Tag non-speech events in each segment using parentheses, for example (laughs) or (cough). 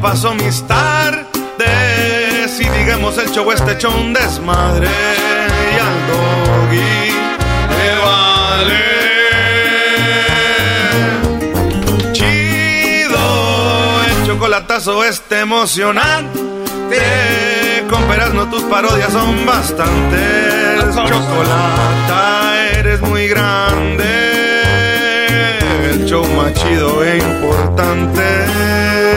paso mis tardes y digamos el show este hecho un desmadre y al doggy le vale. Chido el chocolatazo este emocionante con no tus parodias son bastantes. Chocolata eres muy grande el show más chido e importante.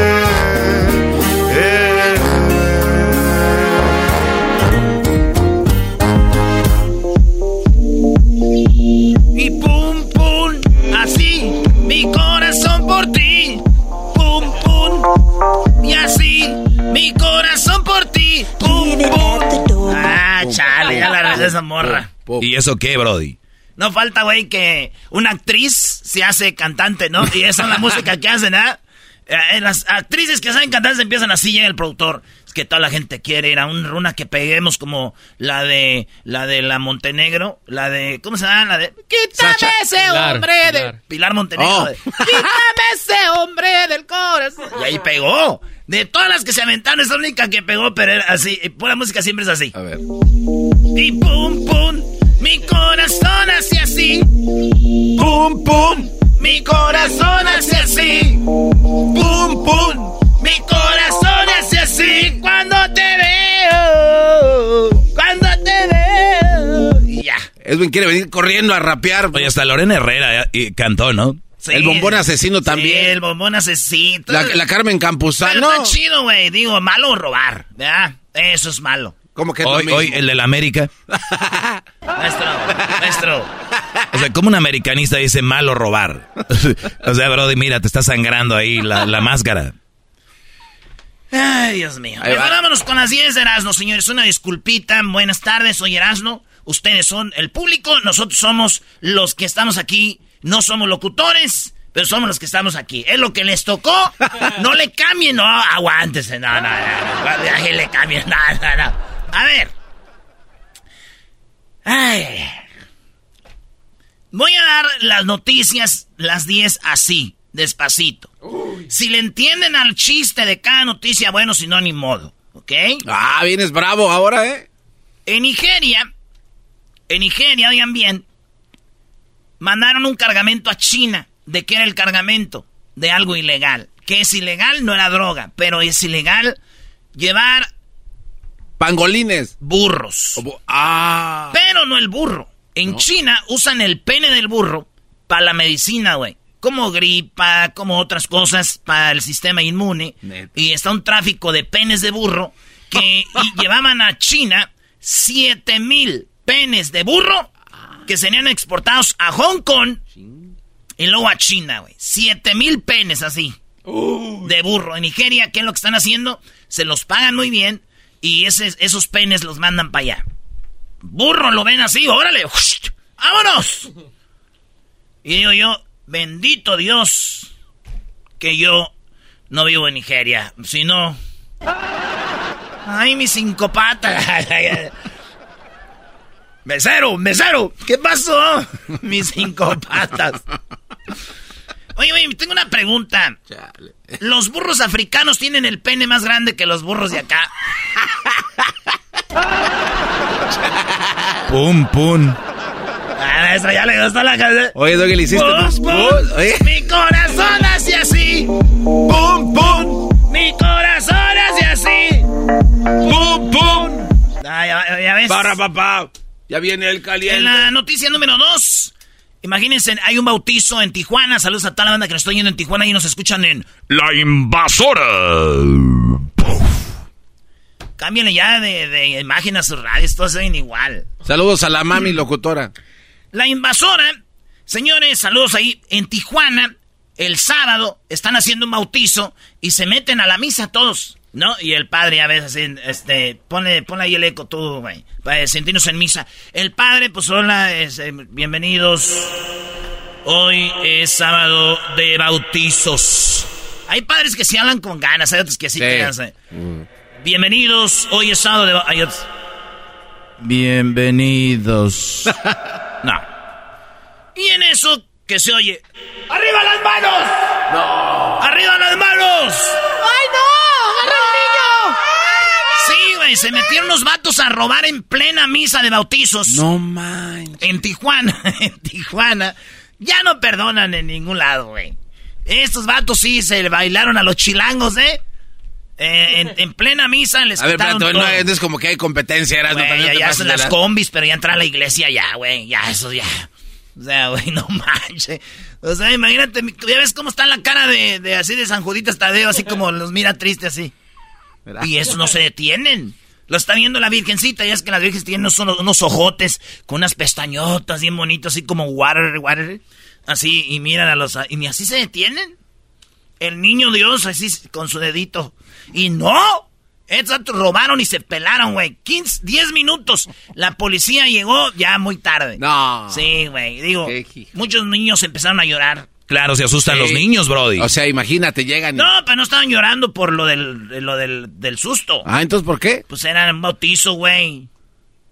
Mi corazón por ti. Pum pum. Ah, chale, ya la de esa morra. ¿Y eso qué, Brody? No falta, güey, que una actriz se hace cantante, ¿no? Y esa es la música que hacen, ¿ah? ¿eh? Las actrices que saben cantar se empiezan así, llega el productor. Es que toda la gente quiere ir a una que peguemos como la de la de la Montenegro, la de ¿cómo se llama? La de Quítame ese hombre de Pilar Montenegro. Oh. (laughs) Quítame ese hombre del corazón. Y ahí pegó. De todas las que se aventaron, es la única que pegó, pero era así. Pura música siempre es así. A ver. Y pum, pum. Mi corazón hace así. Pum, pum. Mi corazón hace así. Pum, pum. Mi corazón hace así cuando te veo. Cuando te veo. Y ya. Edwin quiere venir corriendo a rapear. Oye, hasta Lorena Herrera y cantó, ¿no? Sí, el bombón asesino también. Sí, el bombón asesino. La, Carmen Campuzano. Pero está chido, güey. Digo, malo robar, ¿verdad? Eso es malo. ¿Cómo que hoy, hoy el del América. maestro, maestro. O sea, como un americanista dice malo robar. (laughs) o sea, Brody, mira, te está sangrando ahí la, máscara. Ay, Dios mío. vámonos con las 10 de Erasmo, señores. Una disculpita. Buenas tardes, soy Erasmo. Ustedes son el público, nosotros somos los que estamos aquí. No somos locutores, pero somos los que estamos aquí. Es lo que les tocó. (laughs) No le cambien, no, aguántese. No, no, no. le cambien, no, no, no. A ver. Ay. Voy a dar las noticias, las 10 así, despacito. Si le entienden al chiste de cada noticia, bueno, si no, ni modo. ¿Ok? Ah, vienes bravo ahora, ¿eh? En Nigeria, en Nigeria, oigan bien, mandaron un cargamento a China. ¿De qué era el cargamento? De algo ilegal. Que es ilegal, no era droga, pero es ilegal llevar Pangolines. Burros. ah. Pero no el burro. En China usan el pene del burro para la medicina, güey. Como gripa, como otras cosas para el sistema inmune. Y está un tráfico de penes de burro que (laughs) llevaban a China 7 mil penes de burro que serían exportados a Hong Kong y luego a China, güey. 7 mil penes así. De burro. En Nigeria, ¿qué es lo que están haciendo? Se los pagan muy bien y esos penes los mandan para allá. Burro, lo ven así, órale, (laughs) ¡vámonos! Y digo yo, bendito Dios que yo no vivo en Nigeria. Si no... Ay, mis cinco patas. (laughs) mesero, mesero, ¿qué pasó? (laughs) mis cinco patas. Oye, oye, tengo una pregunta. ¿Los burros africanos tienen el pene más grande que los burros de acá? (laughs) pum, pum. Ah, ya le gustó la canción. Oye, Doggy, le hiciste pum. Oye. Mi corazón hace así. Pum, pum. Mi corazón hace así. ¡Pum, pum! Ah, ya, ya ves. Para, papá. Ya viene el En caliente. la noticia número dos. Imagínense, hay un bautizo en Tijuana. Saludos a toda la banda que nos estoy yendo en Tijuana y nos escuchan en La invasora. Cámbiale ya de, de imagen a sus radios, todos se ven igual. Saludos a la mami locutora. La invasora, señores, saludos ahí. En Tijuana, el sábado, están haciendo un bautizo y se meten a la misa todos, ¿no? Y el padre a veces, este, pone, pone ahí el eco todo, güey, para sentirnos en misa. El padre, pues hola, es, eh, bienvenidos. Hoy es sábado de bautizos. Hay padres que sí hablan con ganas, hay otros que sí, Sí. hacen. Bienvenidos, hoy es sábado de... ba- hay otros- Bienvenidos. (laughs) no. Y en eso que se oye... ¡Arriba las manos! ¡No! ¡Arriba las manos! ¡Ay, no! ¡Agarra al niño! Sí, güey, se metieron unos vatos a robar en plena misa de bautizos. No manches. En Tijuana, (laughs) en Tijuana. Ya no perdonan en ningún lado, güey. Estos vatos sí se bailaron a los chilangos, ¿eh? Eh, en, en plena misa les A ver, quitaron espérate, no, todo. es como que hay competencia, eras no también ya, de las la- combis, pero ya entra a la iglesia ya, güey. Ya, eso ya. O sea, güey, no manches. O sea, imagínate, ya ves cómo está la cara de, de así de San Juditas Tadeo, así como los mira triste así. ¿Verdad? Y eso no se detienen. Lo está viendo la virgencita, ya es que las virgenes tienen unos, unos ojotes con unas pestañotas bien bonitas, así como water, water. Así, y miran a los... Y ni así se detienen. El niño Dios así con su dedito. Y no. Robaron y se pelaron, güey. 15, 10 minutos. La policía llegó ya muy tarde. No. Sí, güey. Digo, Qué muchos niños empezaron a llorar. Claro, se asustan Sí. los niños, Brody. O sea, imagínate, llegan y... No, pero no estaban llorando por lo del, de lo del, del susto. Ah, entonces, ¿por qué? Pues era un bautizo, güey.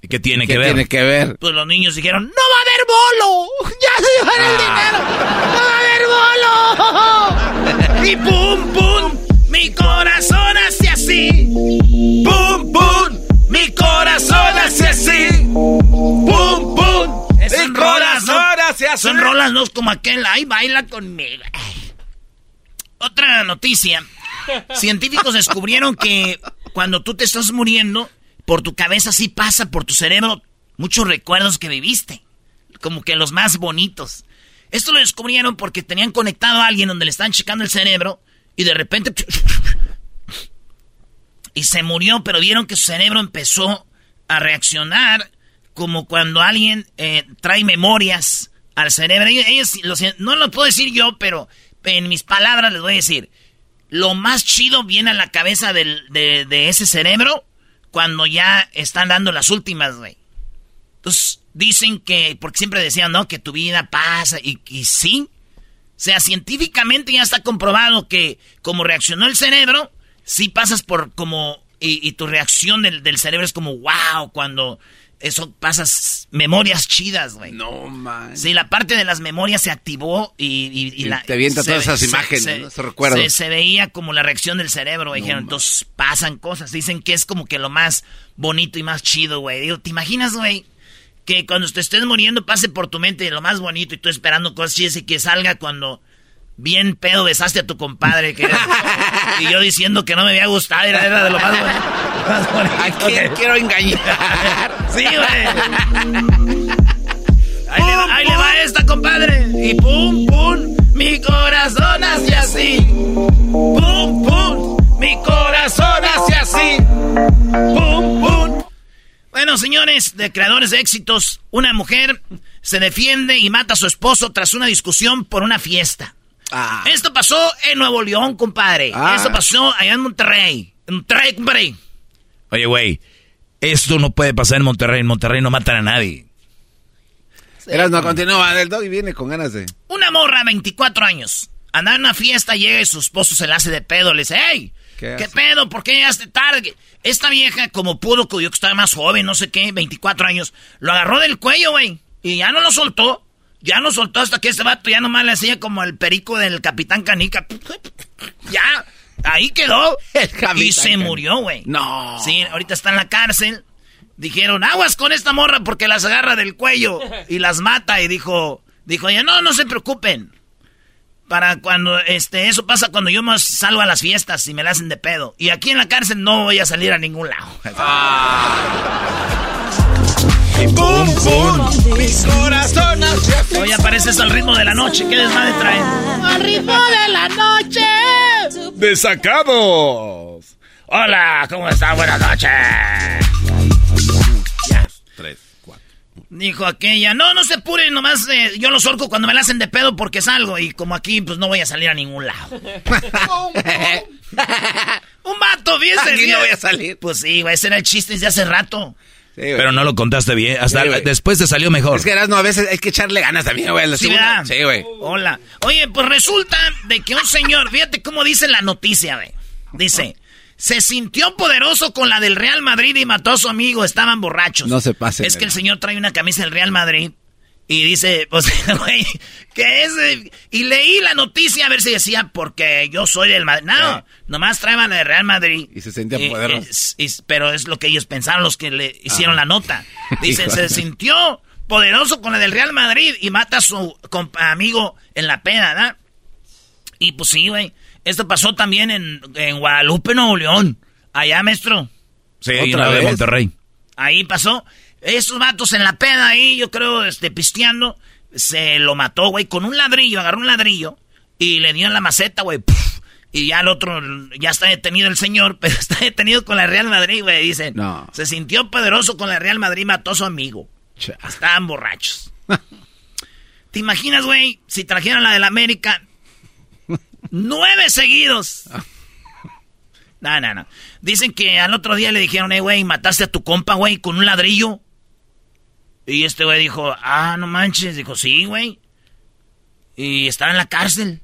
¿Y ¿Qué tiene ¿Qué que ver? tiene que ver? Pues los niños dijeron, ¡No va a haber bolo! (laughs) ¡Ya se llevaron el dinero! ¡No va a haber bolo! (laughs) y pum, pum, mi corazón hace así. ¡Pum, pum! Mi corazón hace así. ¡Pum, pum! Son rolas, ¿no? Son rolas, no como aquel. ¡Ay, baila conmigo! Ay. Otra noticia. Científicos descubrieron que cuando tú te estás muriendo, por tu cabeza sí pasa por tu cerebro muchos recuerdos que viviste. Como que los más bonitos. Esto lo descubrieron porque tenían conectado a alguien donde le están checando el cerebro y de repente... Y se murió, pero vieron que su cerebro empezó a reaccionar como cuando alguien eh, trae memorias al cerebro. Ellos- ellos no lo puedo decir yo, pero en mis palabras les voy a decir. Lo más chido viene a la cabeza de, de ese cerebro cuando ya están dando las últimas, güey. Entonces, dicen que, porque siempre decían, ¿no? Que tu vida pasa, y, y sí. O sea, científicamente ya está comprobado que como reaccionó el cerebro, sí pasas por como, y, y tu reacción del, del cerebro es como, wow, cuando eso pasas memorias chidas, güey. No, man. Sí, la parte de las memorias se activó y... y- y Y la, te avienta se todas ve- esas imágenes, ¿no? Esos recuerdos. Se, se veía como la reacción del cerebro, güey. dijeron, entonces pasan cosas. Dicen que es como que lo más bonito y más chido, güey. Digo, ¿te imaginas, güey? Que cuando te estés muriendo pase por tu mente lo más bonito y tú esperando cosas y que salga cuando bien pedo besaste a tu compadre. Que y yo diciendo que no me había gustado, era, era de lo más bonito. más bonito ¿A quién que- quiero engañar? Sí, güey. Ahí, le va, ahí le va esta, compadre. Y pum, pum, mi corazón hace así. Pum, pum, mi corazón hace así. Pum, pum. Bueno, señores, de creadores de éxitos, una mujer se defiende y mata a su esposo tras una discusión por una fiesta. Ah. Esto pasó en Nuevo León, compadre. Ah. Esto pasó allá en Monterrey. En Monterrey, compadre. Oye, güey, esto no puede pasar en Monterrey. En Monterrey no matan a nadie. Eras no continúa, el dog y viene con ganas de. Una morra, 24 años. Anda en una fiesta, llega y su esposo se la hace de pedo. Le dice, hey, ¿Qué pedo? ¿Por qué llegaste tarde? Esta vieja, como pudo, que yo que estaba más joven, no sé qué, 24 años, lo agarró del cuello, güey. Y ya no lo soltó. Ya no soltó hasta que este vato ya nomás le hacía como el perico del Capitán Canica. (laughs) Ya, ahí quedó. (laughs) Y se murió, güey. No. Sí, ahorita está en la cárcel. Dijeron, aguas con esta morra porque las agarra del cuello y las mata. Y dijo, dijo ella, no, no se preocupen. Para cuando, este, eso pasa cuando yo más salgo a las fiestas y me la hacen de pedo. Y aquí en la cárcel no voy a salir a ningún lado. ¡Bum, bum! Hoy apareces al ritmo de la noche. ¿Qué desmadre traen? Al ritmo de la noche. ¡Desacados! Hola, ¿cómo están? Buenas noches. Dijo aquella, no, no se apuren, nomás eh, yo los orco cuando me la hacen de pedo porque salgo y como aquí pues no voy a salir a ningún lado. (laughs) Un vato, fíjese. Aquí no voy a salir. Pues sí, güey, ese era el chiste desde hace rato. Sí, güey. Pero no lo contaste bien. Hasta Sí, después te salió mejor. Es que Erasmo, a veces hay que echarle ganas también, güey. a la Sí. Sí, güey. Hola. Oye, pues resulta de que un señor, fíjate cómo dice la noticia, güey. Dice, se sintió poderoso con la del Real Madrid y mató a su amigo, estaban borrachos. No se pasen, Es que el señor trae una camisa del Real Madrid y dice, (laughs) pues, güey, que es... eh, Y leí la noticia a ver si decía, porque yo soy del Madrid. No, Sí. nomás traían la del Real Madrid. Y se sentía Y- poderoso. pero es lo que ellos pensaron, los que le hicieron la nota. (laughs) Dicen, se sintió poderoso con la del Real Madrid y mata a su amigo en la peda, ¿verdad? Y pues sí, güey. Esto pasó también en, en Guadalupe, Nuevo León. Allá, maestro. Sí, ¿Otra una de vez? Monterrey. Ahí pasó. Esos vatos en la peda ahí, yo creo, este, pisteando, se lo mató, güey, con un ladrillo, agarró un ladrillo y le dio en la maceta, güey. Y ya el otro, ya está detenido el señor, (laughs) pero está detenido con la Real Madrid, güey. Dicen, No. se sintió poderoso con la Real Madrid, mató a su amigo. Estaban borrachos. (laughs) ¿Te imaginas, güey, si trajeran la del América? Nueve seguidos. No, no, no. Dicen que al otro día le dijeron, eh, güey, mataste a tu compa, güey, con un ladrillo. Y este güey dijo, ah, no manches. Dijo, sí, güey. Y estaba en la cárcel.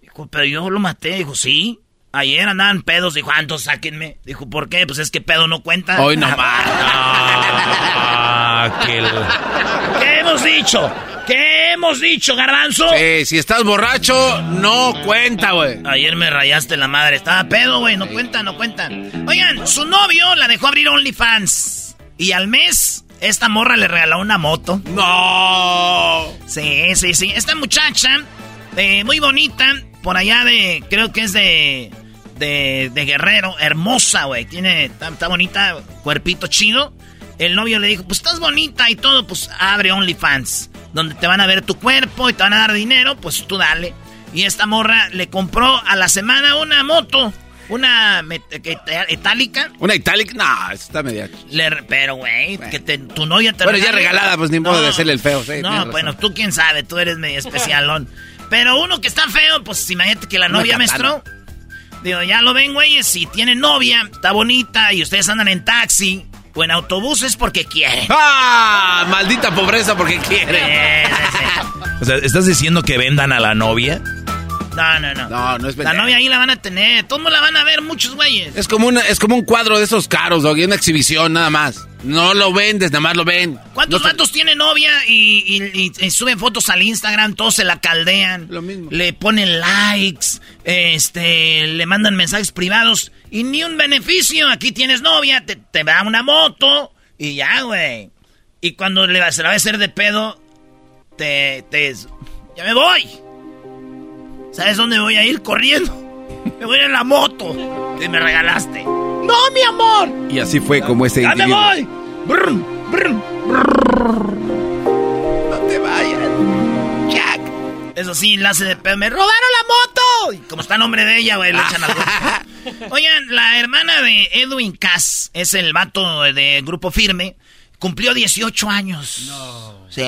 Dijo, pero yo lo maté. Dijo, sí. Ayer andaban pedos. Dijo, ah, entonces sáquenme. Dijo, ¿por qué? Pues es que pedo no cuenta. Hoy nomás. (laughs) Ah, que el- ¿Qué hemos dicho? ¿Qué hemos dicho, garbanzo? Sí, si estás borracho, no cuenta, güey. Ayer me rayaste la madre. Estaba pedo, güey. No cuenta, no cuenta. Oigan, su novio la dejó abrir OnlyFans. Y al mes, esta morra le regaló una moto. No. Sí, sí, sí. Esta muchacha, eh, muy bonita, por allá de, creo que es de, de, de Guerrero, hermosa, güey. Tiene, está, está bonita, cuerpito chido. El novio le dijo, pues estás bonita y todo, pues abre OnlyFans, donde te van a ver tu cuerpo y te van a dar dinero, pues tú dale. Y esta morra le compró a la semana una moto, una itálica. Una Italic, no, está media. Le pero, güey, que te- tu novia te Bueno, ya regalada, pues, ni modo de hacerle el feo, sí, no, bueno, tú quién sabe, tú eres medio especialón. Pero uno que está feo, pues imagínate que la Una novia, katana. Digo, ya lo ven, güey, si tiene novia, está bonita y ustedes andan en taxi o en autobús es porque quieren. ¡Ah! Maldita pobreza porque quiere. Sí. (laughs) O sea, ¿estás diciendo que vendan a la novia? No, no, no. No, no es La novia ahí la van a tener, todos la van a ver muchos güeyes. Es como, una, es como un cuadro de esos caros, Doggy, una exhibición nada más. No lo vendes, nada más lo ven. ¿Cuántos No vatos tienen novia y, y- y- y suben fotos al Instagram? Todos se la caldean. Lo mismo. Le ponen likes, este, le mandan mensajes privados y ni un beneficio. Aquí tienes novia, te, te da una moto y ya, güey. Y cuando le se la va a hacer de pedo, te, te... Ya me voy. ¿Sabes dónde voy a ir? Corriendo. (laughs) Me voy en la moto que me regalaste. ¡No, mi amor! Y así fue como ese ¡Ya me voy! Brum, brum. No te vayas. Jack. Eso sí, la hace de pedo. ¡Me robaron la moto! Y como está el nombre de ella, güey, le echan al Oigan, (laughs) la hermana de Edwin Cass, es el vato de Grupo Firme, cumplió 18 años. No. Sí.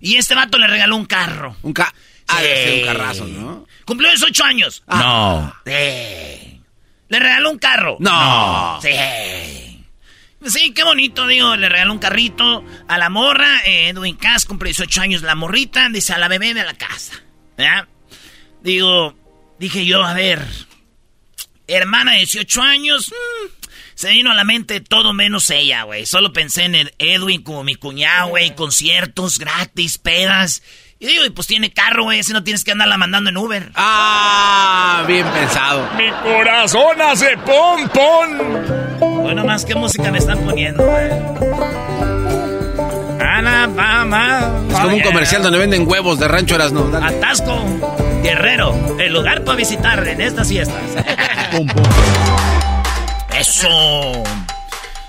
Y este vato le regaló un carro. Un ca... Ah, Sí. un carrazo, ¿no? Cumplió 18 años. No. Sí. Le regaló un carro. No. Sí. Sí, qué bonito, digo, le regaló un carrito a la morra, eh, Edwin Cass cumple 18 años la morrita, dice a la bebé de la casa. ¿Ya? Digo, dije yo, a ver, hermana de 18 años, mm, se vino a la mente todo menos ella, güey. Solo pensé en el Edwin como mi cuñado, güey, conciertos gratis, pedas. Y digo, pues tiene carro, güey, si no tienes que andarla mandando en Uber. Ah, bien pensado. Mi corazón hace pom pom. Bueno, más qué música me están poniendo, güey. Alabama. Es como un comercial donde venden huevos de rancho Erasno. Atasco, Guerrero, el lugar para visitar en estas fiestas. (laughs) Eso.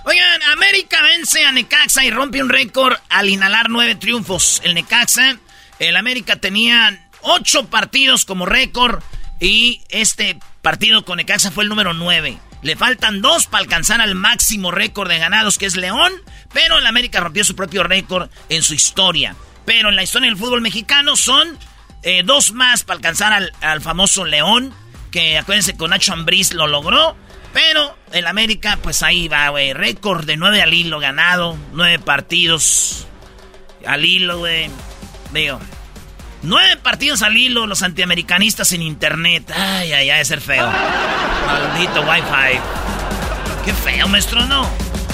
Oigan, América vence a Necaxa y rompe un récord al inhalar nueve triunfos. El Necaxa, el América tenía ocho partidos como récord y este partido con Necaxa fue el número nueve. Le faltan dos para alcanzar al máximo récord de ganados que es León, pero el América rompió su propio récord en su historia. Pero en la historia del fútbol mexicano son eh, dos más para alcanzar al, famoso León, que acuérdense con Nacho Ambriz lo logró. Pero el América, pues ahí va, güey. Récord de nueve al hilo ganado. Nueve partidos al hilo, güey. Digo, nueve partidos al hilo los antiamericanistas en internet. Ay, ay, ay, de ser feo. Maldito Wi-Fi. Qué feo, maestro, ¿no?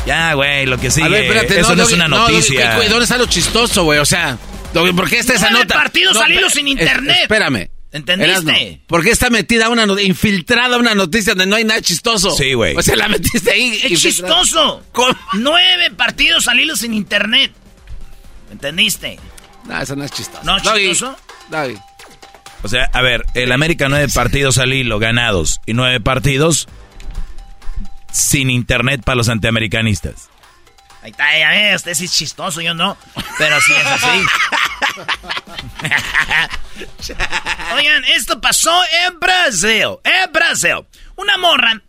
Ya, güey, lo que sigue. A ver, espérate, eso no, es Doggy, una no, noticia. ¿qué- ¿Dónde está lo chistoso, güey? O sea, ¿por qué está esa Nueve nota? partidos al hilo sin es- internet. espérame. ¿Entendiste? Erasno, ¿Por qué está metida una no- infiltrada una noticia donde no hay nada chistoso? Sí, güey. O sea, la metiste ahí. Es chistoso. ¿Cómo? Nueve partidos al hilo sin internet. ¿Entendiste? No, eso no es chistoso. ¿No, Doggy, chistoso? Doggy. O sea, a ver, el América nueve partidos al hilo ganados y nueve partidos sin internet para los antiamericanistas. Ahí está, ya ves, usted sí es chistoso, yo no. Pero sí es así. (laughs) Oigan, esto pasó en Brasil. En Brasil. Una morra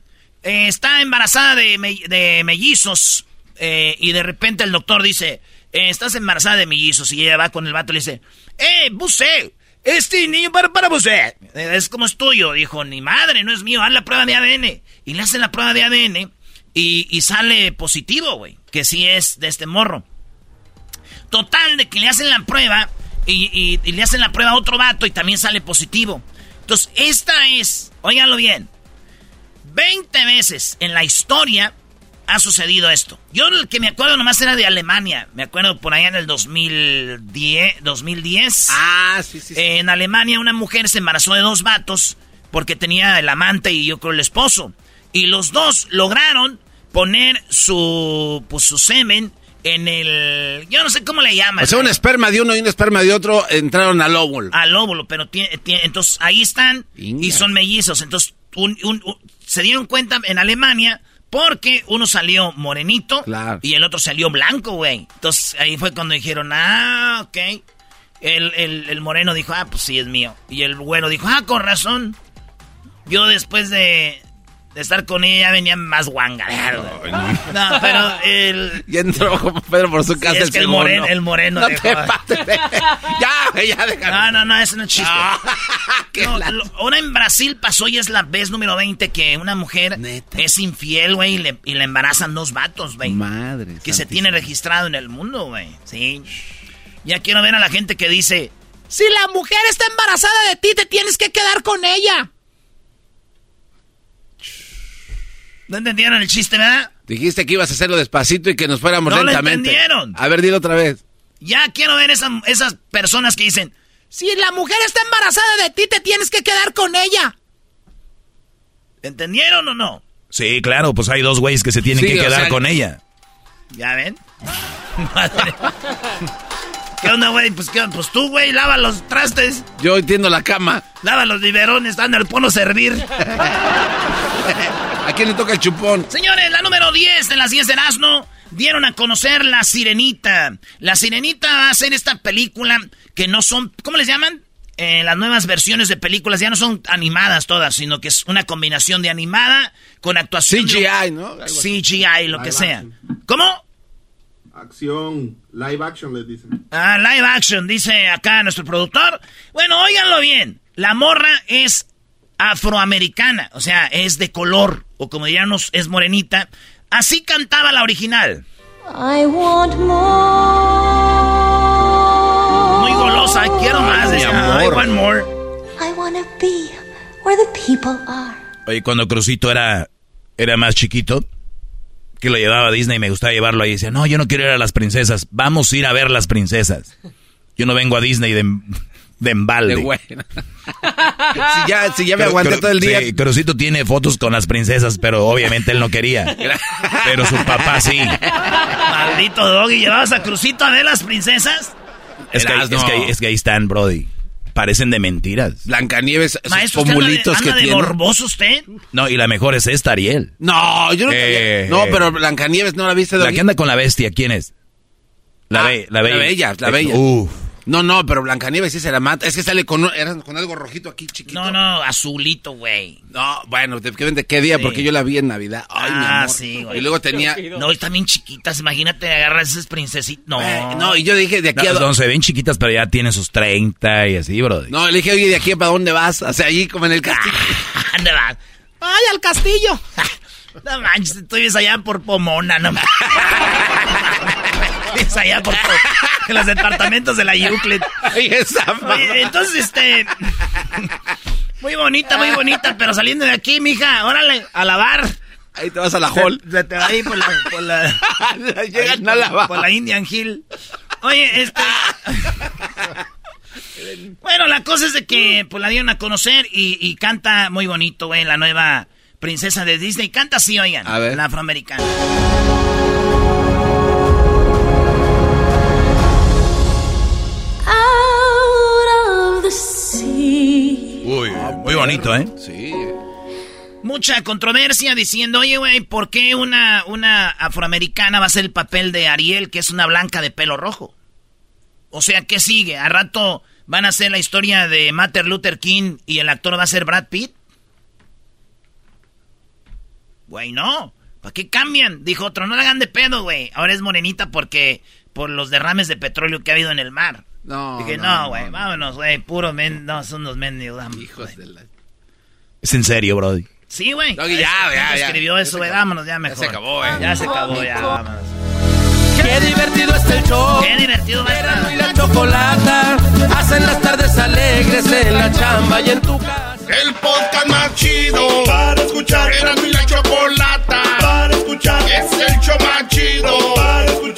eh, está embarazada de, me- de mellizos. eh, y de repente el doctor dice: eh, Estás embarazada de mellizos. Y ella va con el vato y le dice: ¡Eh, Busé! Este niño para, para Busé. Eh, Es como es tuyo. Dijo: Ni madre, no es mío. Haz la prueba de ADN. Y le hacen la prueba de ADN. Y, sale positivo, güey. Que sí es de este morro. Total, de que le hacen la prueba y, y- y le hacen la prueba a otro vato y también sale positivo. Entonces, esta es, óiganlo bien, 20 veces en la historia ha sucedido esto. Yo el que me acuerdo nomás era de Alemania. Me acuerdo por allá en el 2010. 2010 Ah, sí, sí. sí. en Alemania una mujer se embarazó de dos vatos porque tenía el amante y yo creo el esposo. Y los dos lograron poner su, pues, su semen en el... Yo no sé cómo le llaman. o sea, un esperma de uno y un esperma de otro entraron al óvulo. Al óvulo, pero entonces ahí están y son mellizos. Entonces un- un- un- se dieron cuenta en Alemania porque uno salió morenito Claro. y el otro salió blanco, güey. Entonces ahí fue cuando dijeron, ah, ok. El, el- el moreno dijo, ah, pues sí, es mío. Y el güero dijo, ah, con razón. Yo después de, de estar con ella venía más guanga. No, pero el... (laughs) Y entró como Pedro por su casa es el que el moreno, el moreno No dejó- te pases. (laughs) ya, güey, ya déjame. No, no, no, es chiste. No, (laughs) la- lo- ahora en Brasil pasó y es la vez número 20 que una mujer ¿Neta? es infiel, güey, y le, y le embarazan dos vatos, güey. Madre. Que se tiene registrado en el mundo, güey. Sí. Ya quiero ver a la gente que dice, si la mujer está embarazada de ti, te tienes que quedar con ella. ¿No entendieron el chiste, verdad? Dijiste que ibas a hacerlo despacito y que nos fuéramos No lo lentamente. entendieron. A ver, dilo otra vez. Ya quiero ver esa- esas personas que dicen, si la mujer está embarazada de ti, te tienes que quedar con ella. ¿Entendieron o no? Sí, claro, pues hay dos güeyes que se tienen Sí, que quedar sea- con ella. ¿Ya ven? (laughs) Madre. ¿Qué onda, güey? Pues, ¿qué onda? pues tú, güey, lava los trastes, Yo entiendo la cama. lava los biberones, dan al pono servir. (laughs) ¿A quién le toca el chupón? Señores, la número 10 de las 10 de Erasmo dieron a conocer La Sirenita. La Sirenita va a ser esta película que no son, ¿cómo les llaman? Eh, las nuevas versiones de películas ya no son animadas todas, sino que es una combinación de animada con actuación. de- CGI, ¿no? Algo así. CGI, lo que sea. ¿Cómo? Acción, live action les dicen. Ah, live action, dice acá nuestro productor. Bueno, óiganlo bien. La morra es afroamericana, o sea, es de color, o como diríamos, es morenita. Así cantaba la original. I want more. Muy golosa, quiero más. Decía, amor. I want more. I want to be where the people are. Oye, cuando Crucito era, era más chiquito, que lo llevaba a Disney, me gustaba llevarlo ahí. Decía, no, yo no quiero ir a las princesas. Vamos a ir a ver las princesas. Yo no vengo a Disney de, de embalde. De bueno. (laughs) si ya, si ya me aguanté todo el día. sí, Crucito tiene fotos con las princesas, pero obviamente él no quería. (laughs) pero su papá sí. Maldito Doggy, ¿llevabas a Crucito a ver las princesas? Es que, es, que, ahí- es que ahí están, Brody. Parecen de mentiras. Blancanieves, esos Maestro, ¿usted anda de, pomulitos que anda de tiene. morboso usted? No, y la mejor es esta, Ariel. No, yo no Eh, No, eh. pero Blancanieves no la viste, La Doggy? que anda con la bestia, ¿quién es? La, Ah, be- la bella. la bella, la Eh, bella. Uf. No, no, pero Blancanieves sí se la mata. Es que sale con, era con algo rojito aquí, chiquito. No, no, azulito, güey. No, bueno, ¿de qué, de qué día? Sí. Porque yo la vi en Navidad. Ay, mi Ah, amor. sí, güey. Y luego tenía... No, están bien chiquitas, imagínate agarrar esas princesitas. No. Eh, no, y yo dije, de aquí No, a... no, se ven chiquitas, pero ya tienen sus 30 y así, Brody. No, le dije, oye, ¿de aquí para dónde vas? O sea, allí como en el castillo. ¿Dónde vas? ¡Ay, al castillo! (laughs) No manches, tú vives allá por Pomona, no manches. (laughs) Vives allá por Po- en los departamentos de la Euclid. Oye, entonces, este. Muy bonita, muy bonita, pero saliendo de aquí, mija, órale, a lavar. Ahí te vas a la hall. Se, se te va ahí por la. Por la (laughs) Llegan a la por la Indian Hill. Oye, este. Bueno, la cosa es de que pues la dieron a conocer y, y canta muy bonito, güey, la nueva princesa de Disney. Canta así, oigan. A ver. La afroamericana. Muy bonito, ¿eh? Sí. Mucha controversia diciendo, oye, güey, ¿por qué una, una afroamericana va a hacer el papel de Ariel, que es una blanca de pelo rojo? O sea, ¿qué sigue? ¿A rato van a hacer la historia de Martin Luther King y el actor va a ser Brad Pitt? Güey, no. ¿Para qué cambian? Dijo otro, no la hagan de pedo, güey. Ahora es morenita porque por los derrames de petróleo que ha habido en el mar. No, Dije, no, güey, no. vámonos, güey, puro men, no, son los mendigos. Hijos de la... Es en serio, Brody. Sí, güey. Ya, ya, ya. escribió Ya eso, güey, vámonos ya mejor. se acabó, eh. Ya se acabó, ya, vámonos. Qué divertido está el show. Qué divertido va a y la chocolata hacen las tardes alegres en la chamba y en tu casa. El podcast más chido para escuchar. Era mi la chocolata para escuchar. Es el show más chido para escuchar.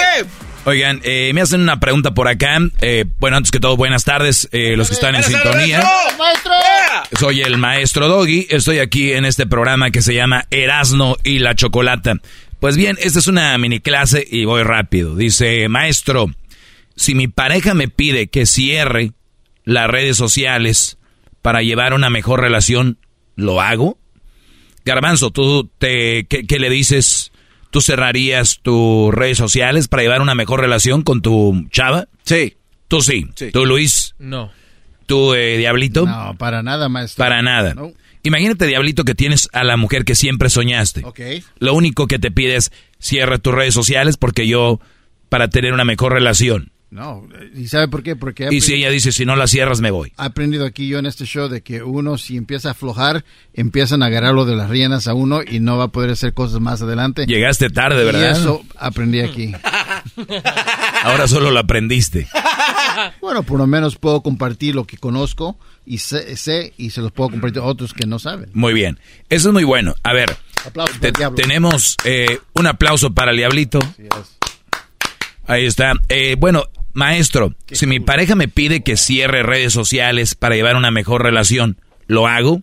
Oigan, eh, me hacen una pregunta por acá. Eh, bueno, antes que todo, buenas tardes, eh, los que están en sintonía. ¡Maestro! Soy el maestro Doggy. Estoy aquí en este programa que se llama Erasno y la Chocolata. Pues bien, esta es una mini clase y voy rápido. Dice, maestro, si mi pareja me pide que cierre las redes sociales para llevar una mejor relación, ¿lo hago? Garbanzo, ¿tú te, qué, qué le dices? ¿Tú cerrarías tus redes sociales para llevar una mejor relación con tu chava? Sí. Tú sí. Sí. ¿Tú, Luis? No. ¿Tú, eh, Diablito? No, para nada, maestro. Para nada. No. Imagínate, Diablito, que tienes a la mujer que siempre soñaste. Ok. Lo único que te pide es cierra tus redes sociales porque yo, para tener una mejor relación. No, ¿y sabe por qué? Porque Y si ella dice, si no la cierras, me voy. he aprendido aquí yo en este show de que uno si empieza a aflojar, empiezan a agarrarlo de las riendas a uno y no va a poder hacer cosas más adelante. Llegaste tarde, Y ¿verdad? eso aprendí aquí. (laughs) Ahora solo lo aprendiste. (laughs) Bueno, por lo menos puedo compartir lo que conozco y sé, sé y se los puedo compartir a otros que no saben. Muy bien. Eso es muy bueno. A ver, te- tenemos eh, un aplauso para el Diablito. Ahí está. Eh, bueno, maestro, si mi pareja me pide que cierre redes sociales para llevar una mejor relación, ¿lo hago?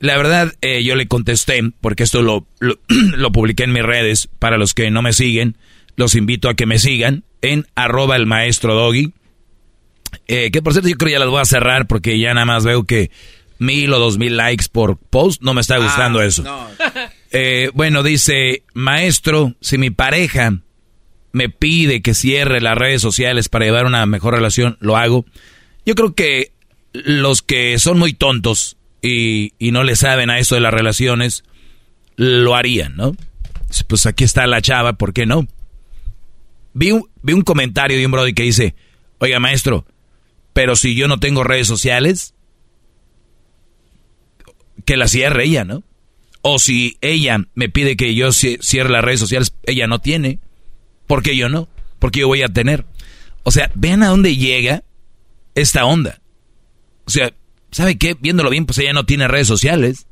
La verdad, eh, yo le contesté, porque esto lo, lo, (clears throat) lo publiqué en mis redes. Para los que no me siguen, los invito a que me sigan en arroba el maestro doggy. Eh, que por cierto, yo creo que ya las voy a cerrar porque ya nada más veo que mil o dos mil likes por post. No me está gustando eso. Eh, bueno, dice, maestro, si mi pareja me pide que cierre las redes sociales para llevar una mejor relación, lo hago. Yo creo que los que son muy tontos y, no le saben a esto de las relaciones, lo harían, ¿no? Pues aquí está la chava, ¿por qué no? Vi un, vi un comentario de un brody que dice, oiga maestro, pero si yo no tengo redes sociales, que la cierre ella, ¿no? O si ella me pide que yo cie- cierre las redes sociales, ella no tiene. ¿Por qué yo no? Porque yo voy a tener. O sea, vean a dónde llega esta onda. O sea, ¿sabe qué? Viéndolo bien, pues ella no tiene redes sociales.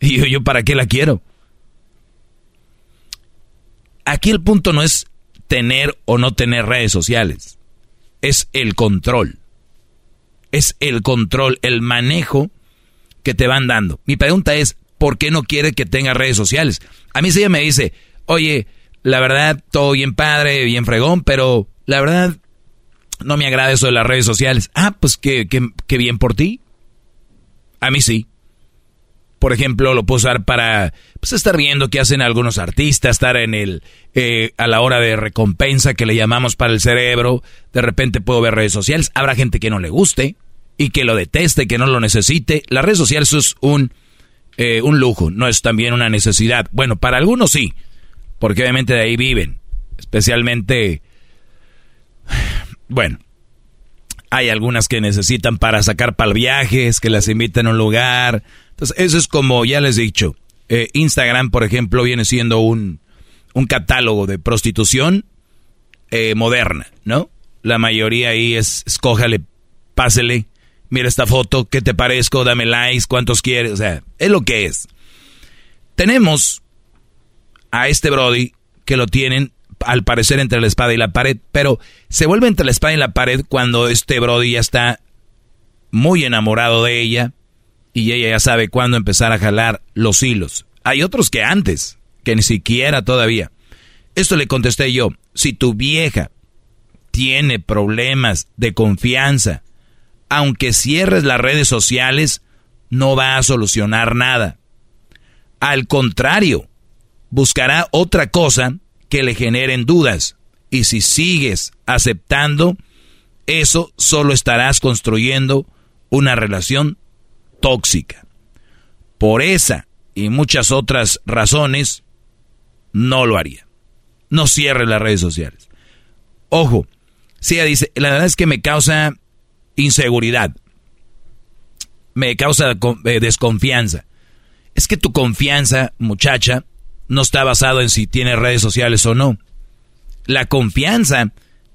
Y yo, yo ¿para qué la quiero? Aquí el punto no es tener o no tener redes sociales. Es el control. Es el control, el manejo que te van dando. Mi pregunta es, ¿por qué no quiere que tenga redes sociales? A mí si ella me dice, oye, la verdad, todo bien padre, bien fregón, pero la verdad, no me agrada eso de las redes sociales. Ah, pues qué, qué, qué bien por ti. A mí sí. Por ejemplo, lo puedo usar para pues, estar viendo qué hacen algunos artistas, estar en el eh, a la hora de recompensa que le llamamos para el cerebro. De repente puedo ver redes sociales. Habrá gente que no le guste y que lo deteste, que no lo necesite. Las redes sociales es un eh, un lujo, no es también una necesidad. Bueno, para algunos sí, porque obviamente de ahí viven. Especialmente, bueno, hay algunas que necesitan para sacar para viajes, que las invitan a un lugar. Entonces, eso es como ya les he dicho. eh, Instagram, por ejemplo, viene siendo un, un catálogo de prostitución eh, moderna, ¿no? La mayoría ahí es, escójale, pásele, mira esta foto, ¿qué te parezco? Dame likes, ¿cuántos quieres? O sea, es lo que es. Tenemos a este Brody que lo tienen al parecer entre la espada y la pared, pero se vuelve entre la espada y la pared cuando este Brody ya está muy enamorado de ella y ella ya sabe cuándo empezar a jalar los hilos. Hay otros que antes, que ni siquiera todavía. Esto le contesté yo, si tu vieja tiene problemas de confianza, aunque cierres las redes sociales, no va a solucionar nada. Al contrario, buscará otra cosa que le generen dudas. Y si sigues aceptando, eso solo estarás construyendo una relación tóxica. Por esa y muchas otras razones, no lo haría. No cierre las redes sociales. Ojo, si ella dice, la verdad es que me causa inseguridad, me causa eh, desconfianza. Es que tu confianza, muchacha, no está basado en si tienes redes sociales o no. La confianza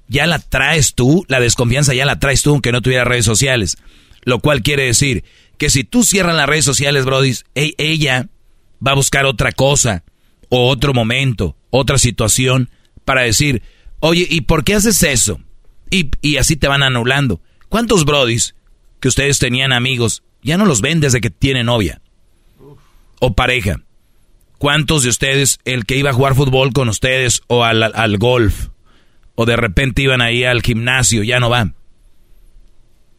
ya la traes tú, la desconfianza ya la traes tú aunque no tuviera redes sociales. Lo cual quiere decir que si tú cierras las redes sociales, Brody, ella va a buscar otra cosa, o otro momento, otra situación, para decir, Oye, ¿y por qué haces eso? Y, y así te van anulando. ¿Cuántos brodis que ustedes tenían amigos ya no los ven desde que tienen novia? O pareja. ¿Cuántos de ustedes, el que iba a jugar fútbol con ustedes o al, al golf, o de repente iban ahí al gimnasio, ya no van?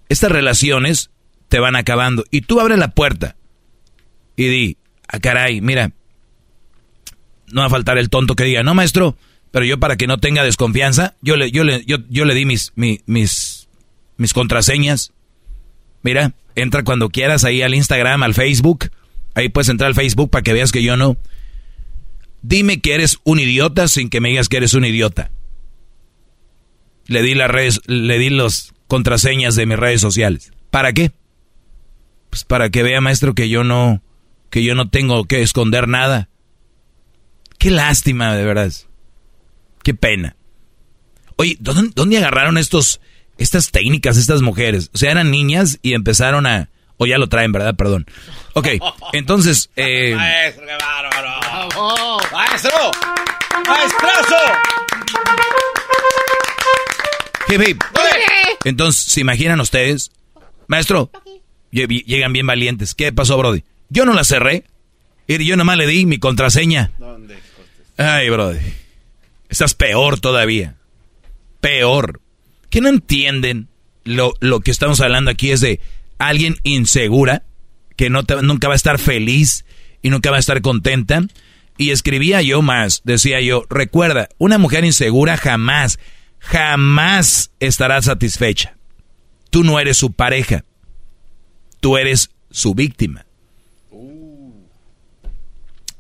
Estas relaciones te van acabando. Y tú abres la puerta y di, ah, caray, mira, no va a faltar el tonto que diga, no, maestro, pero yo para que no tenga desconfianza, yo le, yo le, yo, yo le di mis, mis, mis, mis contraseñas. Mira, entra cuando quieras ahí al Instagram, al Facebook. Ahí puedes entrar al Facebook para que veas que yo no. Dime que eres un idiota sin que me digas que eres un idiota. Le di las redes, le di las contraseñas de mis redes sociales. ¿Para qué? Pues para que vea, maestro, que yo no, que yo no tengo que esconder nada. Qué lástima, de verdad. Qué pena. Oye, ¿dónde, ¿dónde, agarraron estos, estas técnicas, estas mujeres? O sea, eran niñas y empezaron a... O ya lo traen, ¿verdad? Perdón. Ok, entonces... (laughs) Eh, Maestro, qué bárbaro. Maestro. Maestrazo. Hip, hip. Entonces, ¿se imaginan ustedes? Maestro, llegan bien valientes. ¿Qué pasó, Brody? Yo no la cerré. Y yo nomás le di mi contraseña. Ay, Brody. Estás peor todavía. Peor. ¿Qué no entienden? Lo, lo que estamos hablando aquí es de alguien insegura, que nunca va a estar feliz y nunca va a estar contenta. Y escribía yo más, decía yo, recuerda, una mujer insegura jamás, jamás estará satisfecha. Tú no eres su pareja, tú eres su víctima.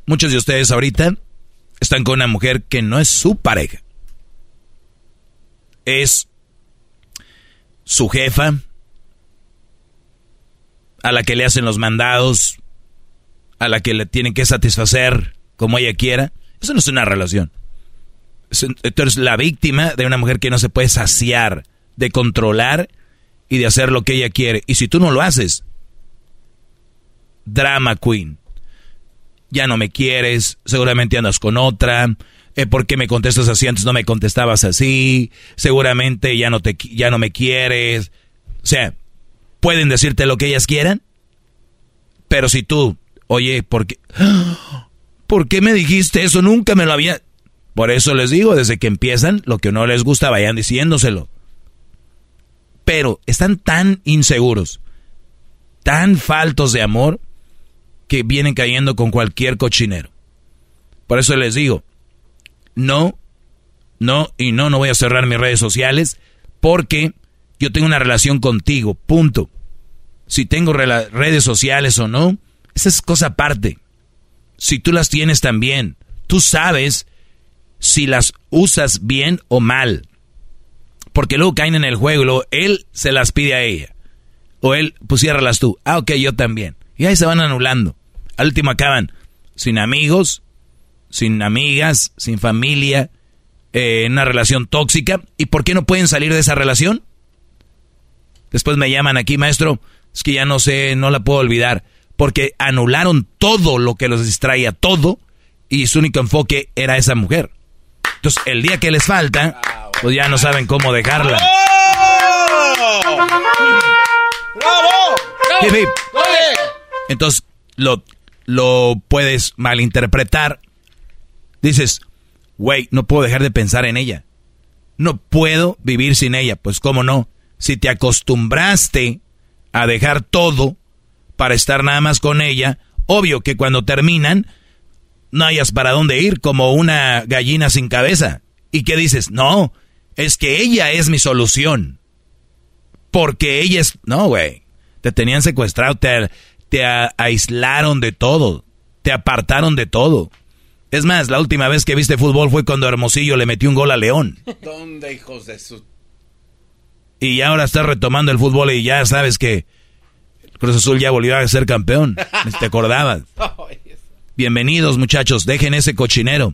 Muchos de ustedes ahorita están con una mujer que no es su pareja. Es su jefa, a la que le hacen los mandados, a la que le tienen que satisfacer como ella quiera. Eso no es una relación. Tú eres la víctima de una mujer que no se puede saciar, de controlar y de hacer lo que ella quiere. Y si tú no lo haces, drama queen. Ya no me quieres, seguramente andas con otra. Eh, ¿Por qué me contestas así? Antes no me contestabas así. Seguramente ya no, te, ya no me quieres. O sea, pueden decirte lo que ellas quieran. Pero si tú, oye, ¿por qué? (gasps) ¿Por qué me dijiste eso? Nunca me lo había... Por eso les digo, desde que empiezan, lo que no les gusta, vayan diciéndoselo. Pero están tan inseguros, tan faltos de amor, que vienen cayendo con cualquier cochinero. Por eso les digo, no, no y no, no voy a cerrar mis redes sociales porque yo tengo una relación contigo, punto. Si tengo redes sociales o no, esa es cosa aparte. Si tú las tienes también, tú sabes si las usas bien o mal. Porque luego caen en el juego luego él se las pide a ella. O él, pues tú. Ah, ok, yo también. Y ahí se van anulando. Al último acaban sin amigos, sin amigas, sin familia, eh, en una relación tóxica. ¿Y por qué no pueden salir de esa relación? Después me llaman aquí, maestro, es que ya no sé, no la puedo olvidar. Porque anularon todo lo que los distraía, todo, y su único enfoque era esa mujer. Entonces, el día que les falta, pues ya no saben cómo dejarla. ¡Bravo! Entonces, lo, lo puedes malinterpretar. Dices, güey, no puedo dejar de pensar en ella. No puedo vivir sin ella. Pues cómo no. Si te acostumbraste a dejar todo para estar nada más con ella, obvio que cuando terminan, no hayas para dónde ir como una gallina sin cabeza. ¿Y qué dices? No, es que ella es mi solución. Porque ella es... No, güey. Te tenían secuestrado, te, aislaron de todo, te apartaron de todo. Es más, la última vez que viste fútbol fue cuando Hermosillo le metió un gol a León. ¿Dónde, hijos de su... Y ahora estás retomando el fútbol y ya sabes que Cruz Azul ya volvió a ser campeón. (laughs) ¿Te acordabas? Bienvenidos muchachos, dejen ese cochinero.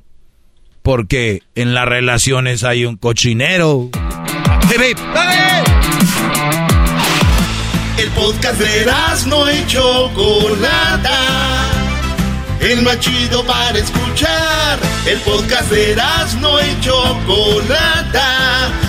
Porque en las relaciones hay un cochinero. ¡Hey, el podcast de no y Chocolata. El más chido para escuchar. El podcast de no y Chocolata.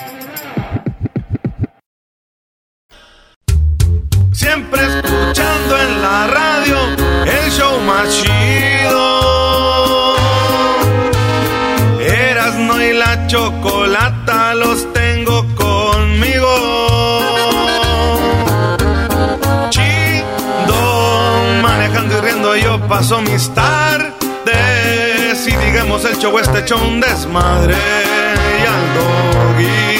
Siempre escuchando en la radio el show más chido. Erasno y la chocolata los tengo conmigo. Chido, manejando y riendo yo paso mis tardes. Y digamos el show este hecho un desmadre. Y al doggy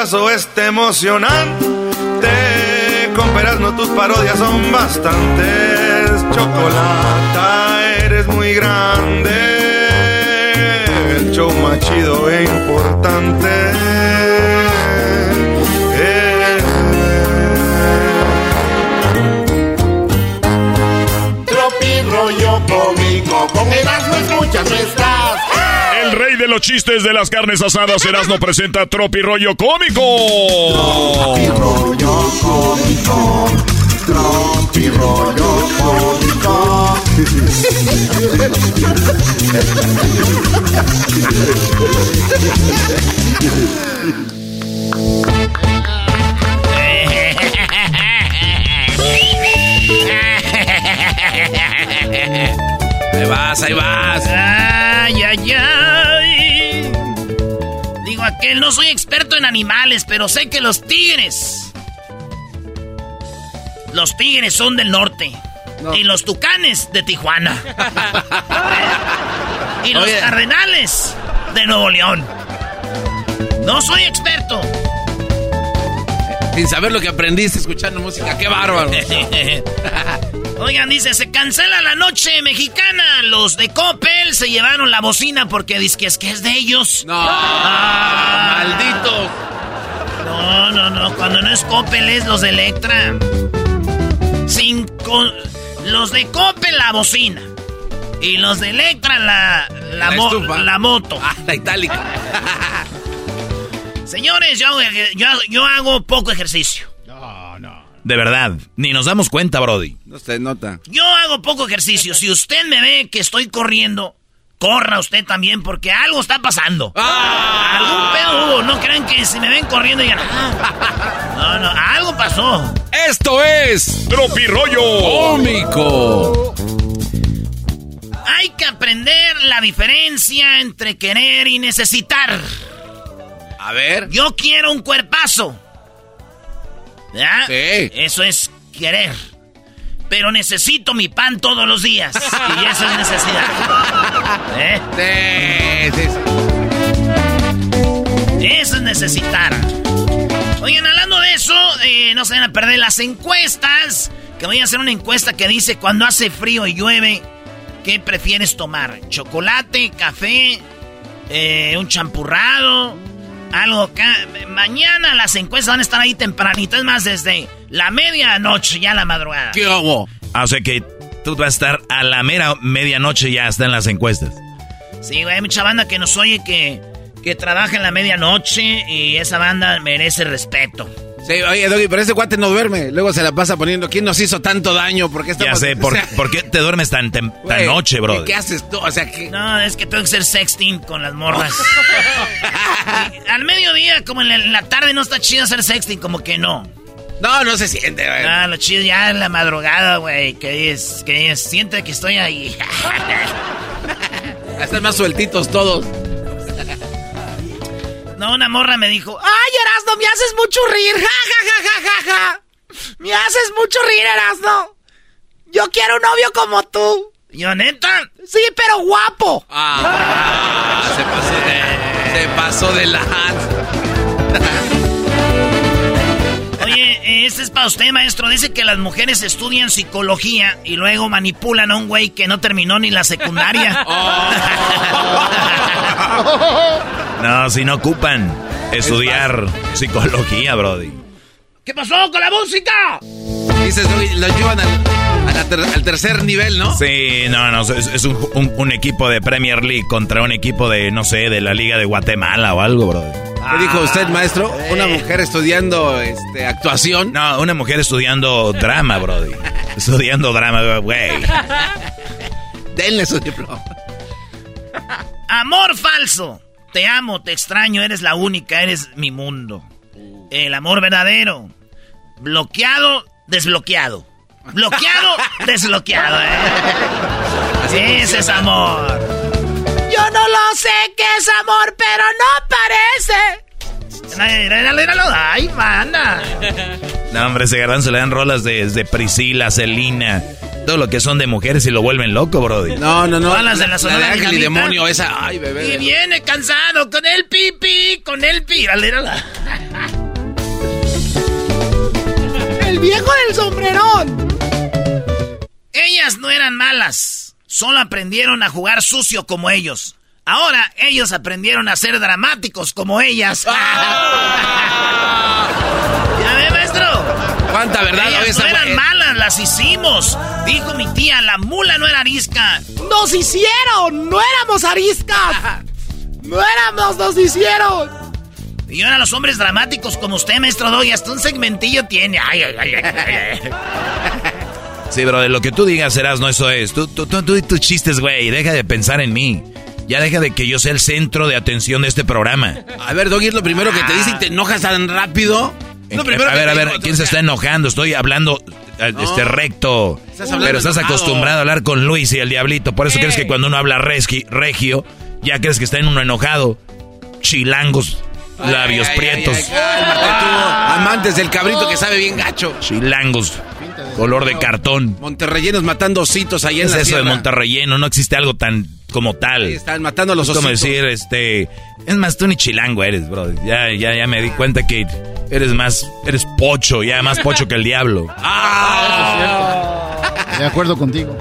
chocolatazo este emocionante. Con no tus parodias son bastantes. Chocolata, eres muy grande. El show más chido e importante. Cómico, con el asno escuchas nuestras el rey de los chistes de las carnes asadas, Erasmo (laughs) presenta Tropi Rollo Cómico. Tropi Rollo Cómico. Tropi Rollo Cómico. Ahí vas, ahí vas. Ay, ay, ay. Digo aquel, no soy experto en animales, pero sé que los tigres. Los tigres son del norte. Y los tucanes de Tijuana. (laughs) y los cardenales de Nuevo León. No soy experto. Sin saber lo que aprendiste escuchando música, qué bárbaro. (laughs) Oigan, dice, se cancela la noche mexicana. Los de Coppel se llevaron la bocina porque dicen que es que es de ellos. No, ah. maldito. No, no, no. Cuando no es Coppel es los de Electra. Cinco, los de Coppel la bocina. Y los de Electra la, la, la moto. Ah, la itálica. (laughs) Señores, yo, yo, yo hago poco ejercicio. De verdad, ni nos damos cuenta, Brody. No se nota. Yo hago poco ejercicio. Si usted me ve que estoy corriendo, corra usted también porque algo está pasando. ¡Ah! Algún pedo hubo. No crean que si me ven corriendo ya. Ah". No, no, algo pasó. Esto es Tropirollo Cómico. Hay que aprender la diferencia entre querer y necesitar. A ver. Yo quiero un cuerpazo. ¿Ya? Sí. Eso es querer. Pero necesito mi pan todos los días. y eso es necesidad. (laughs) ¿Eh? Sí, sí, Eso es necesitar. Oigan, hablando de eso, eh, no se van a perder las encuestas. Que voy a hacer una encuesta que dice: cuando hace frío y llueve, ¿qué prefieres tomar? ¿Chocolate, café, eh, un champurrado? Algo acá. Mañana las encuestas van a estar ahí tempranitas, más desde la medianoche ya la madrugada. ¿Qué hago? Hace ah, que tú vas a estar a la mera medianoche ya están las encuestas. Sí, güey, hay mucha banda que nos oye que, que trabaja en la medianoche y esa banda merece respeto. Sí, oye, Doggy, pero ese cuate no duerme. Luego se la pasa poniendo, ¿quién nos hizo tanto daño? ¿Por qué Ya sé, ¿por, o sea, por qué te duermes tan, tan noche, bro? ¿Qué haces tú? O sea, que... No, es que tengo que ser sexting con las morras. (laughs) Al mediodía, como en la, en la tarde, no está chido hacer sexting, como que no. No, no se siente, güey. Ah, lo chido ya en la madrugada, güey. Que es, que es, siente que estoy ahí. (laughs) Están más sueltitos todos. (laughs) No, una morra me dijo, ¡Ay, Erasno, me haces mucho reír! (laughs) ¡Ja, ja, ja, ja, ja, ja! ¡Me haces mucho reír, Erasno! ¡Yo quiero un novio como tú! ¿Yo, neta? Sí, pero guapo. Ah, (laughs) se pasó de... Se pasó de la... Oye, este es para usted, maestro. Dice que las mujeres estudian psicología y luego manipulan a un güey que no terminó ni la secundaria. (laughs) (laughs) No, si no ocupan estudiar psicología, Brody. ¿Qué pasó con la música? Dices, lo llevan al, a la ter- al tercer nivel, ¿no? Sí, no, no, es, es un, un- un equipo de Premier League contra un equipo de, no sé, de la Liga de Guatemala o algo, Brody. ¿Qué dijo usted, maestro? Una mujer estudiando este, actuación. No, una mujer estudiando drama, Brody. Estudiando drama, güey. Denle su diploma. Amor falso. Te amo, te extraño, eres la única, eres mi mundo. El amor verdadero. Bloqueado, desbloqueado. Bloqueado, desbloqueado, ¿eh? Ese es amor. No lo sé qué es amor, pero no parece. Ay, manda. No, hombre, ese garbanzo le dan rolas de, de Priscila, Celina, todo lo que son de mujeres y lo vuelven loco, Brody. No, no, no. Todas las de la ángel y Dinamita. demonio, esa. Ay, bebé. Y viene cansado con el pipí, con el pi. El viejo del sombrerón. Ellas no eran malas, solo aprendieron a jugar sucio como ellos. Ahora ellos aprendieron a ser dramáticos como ellas. (laughs) ¿Ya ve, maestro? ¿Cuánta verdad? Ellas no eran malas, las hicimos. Dijo mi tía, la mula no era arisca. ¡Nos hicieron! ¡No éramos ariscas! (laughs) ¡No éramos, nos hicieron! Y ahora los hombres dramáticos como usted, maestro Doggy, hasta un segmentillo tiene. Ay, ay, ay, ay, ay. Sí, bro, de lo que tú digas, serás, no eso es. Tú, tú, tú, tú y tus chistes, güey, deja de pensar en mí. Ya deja de que yo sea el centro de atención de este programa. A ver, Doggy, es lo primero que te dice y te enojas tan rápido. Lo a primero ver, a ver, ¿quién se está enojando? Estoy hablando eh, este recto. Estás pero estás enojado. acostumbrado a hablar con Luis y el diablito. Por eso crees que cuando uno habla regio, ya crees que está en uno enojado. Chilangos, Ay, labios ay, prietos. ay, ay, cálmate tú. Amantes del cabrito que sabe bien gacho. Chilangos, color de cartón. Monterrellenos matando ositos ¿Qué en es la eso de. Monterrelleno? No existe algo tan como tal. Ahí están matando a los Es como decir, este... Es más, tú ni chilango eres, bro. Ya, ya, ya me di cuenta que eres más... Eres pocho, ya más pocho que el diablo. (laughs) Ah. De acuerdo contigo.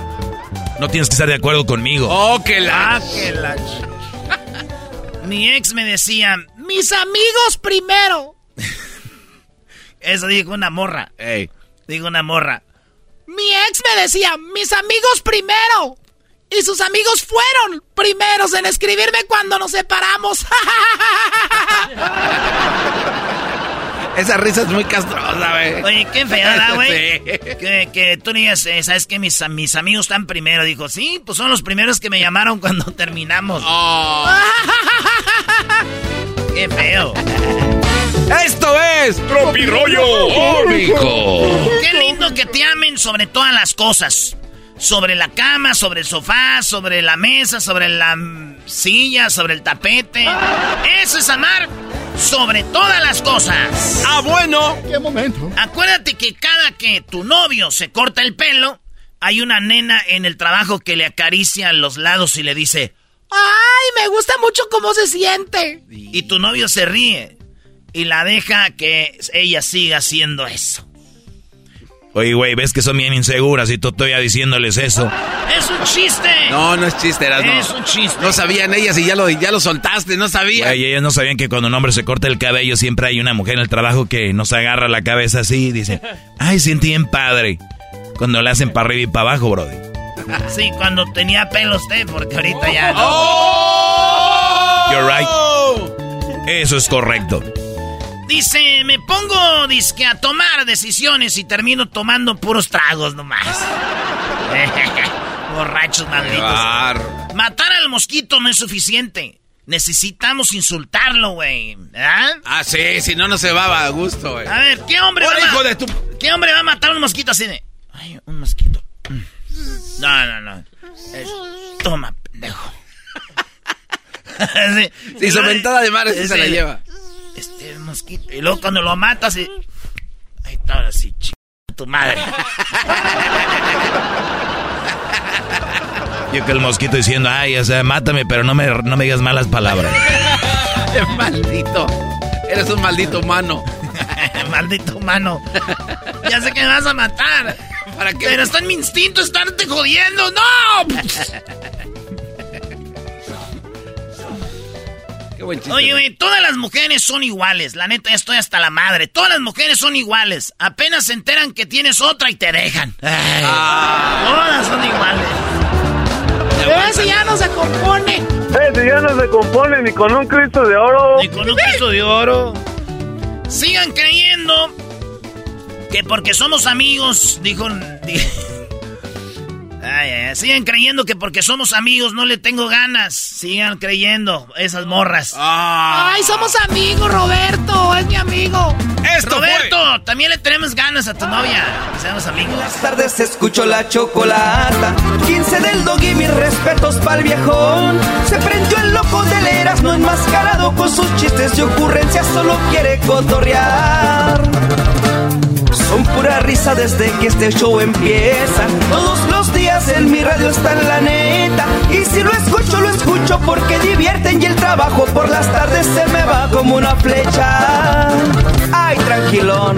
No tienes que estar de acuerdo conmigo. Oh, que la... Ah, que la ch- Mi ex me decía, mis amigos primero. Eso dijo una morra. Ey. Dijo una morra. Mi ex me decía, mis amigos primero. Y sus amigos fueron primeros en escribirme cuando nos separamos. (laughs) Esa risa es muy castrosa, güey. Oye, qué fea, ¿verdad, (laughs) güey? Sí. Que, que tú digas, eh, ¿sabes qué? Mis, mis amigos están primero. Dijo, sí, pues son los primeros que me llamaron cuando (laughs) terminamos. Oh. Qué feo. Esto es Tropirollo Cómico. Qué lindo que te amen sobre todas las cosas. Sobre la cama, sobre el sofá, sobre la mesa, sobre la silla, sobre el tapete. Eso es amar sobre todas las cosas. Ah, bueno. ¿Qué momento? Acuérdate que cada que tu novio se corta el pelo, hay una nena en el trabajo que le acaricia los lados y le dice, ¡Ay, me gusta mucho cómo se siente! Y tu novio se ríe y la deja que ella siga haciendo eso. Oye, güey, ves que son bien inseguras y tú todavía diciéndoles eso. ¡Es un chiste! No, no es chiste, eras no. Es un chiste. No sabían ellas y ya lo, ya lo soltaste, no sabían. Güey, ellos no sabían que cuando un hombre se corta el cabello siempre hay una mujer en el trabajo que nos agarra la cabeza así y dice, ay, siente bien padre. Cuando le hacen para arriba y para abajo, brody. Sí, cuando tenía pelo usted, porque ahorita ya no. ¡Oh! You're right. Eso es correcto. Dice, me pongo disque a tomar decisiones y termino tomando puros tragos nomás. (laughs) Borrachos malditos. Matar al mosquito no es suficiente. Necesitamos insultarlo, güey. Ah, sí, si no, no se va a gusto, güey. A ver, ¿qué hombre, va hijo a... de tu... ¿qué hombre va a matar a un mosquito así de... Ay, un mosquito. No, no, no. Eh, toma, pendejo. sí, (laughs) Sí, su mentada de madre sí se la lleva. Este mosquito. Y luego cuando lo matas, y... ahí está así, ch... tu madre. Yo que el mosquito diciendo, ay, o sea, mátame, pero no me, no me digas malas palabras. (laughs) maldito. Eres un maldito humano. (laughs) Maldito humano. Ya sé que me vas a matar. ¿Para qué? Pero está en mi instinto estarte jodiendo. ¡No! (laughs) Qué buen chiste. Oye, güey, todas las mujeres son iguales. La neta, ya estoy hasta la madre. Todas las mujeres son iguales. Apenas se enteran que tienes otra y te dejan. Ay, Todas son iguales. Ese ya no se compone. Ese ya no se compone ni con un Cristo de oro. Ni con un Cristo de oro. Sigan creyendo que porque somos amigos, dijo. Ay, ay, sigan creyendo que porque somos amigos no le tengo ganas. Sigan creyendo, esas morras. Ah. Ay, somos amigos, Roberto, es mi amigo. Esto Roberto, también le tenemos ganas a tu novia. Que seamos amigos. Buenas tardes, escucho la chocolata. 15 del dog y mis respetos pa'l viejón. Se prendió el loco del Erasmo enmascarado con sus chistes y ocurrencias, solo quiere cotorrear. Son pura risa desde que este show empieza. Todos los días en mi radio está en la neta. Y si lo escucho, lo escucho porque divierten y el trabajo por las tardes se me va como una flecha. Ay, tranquilón.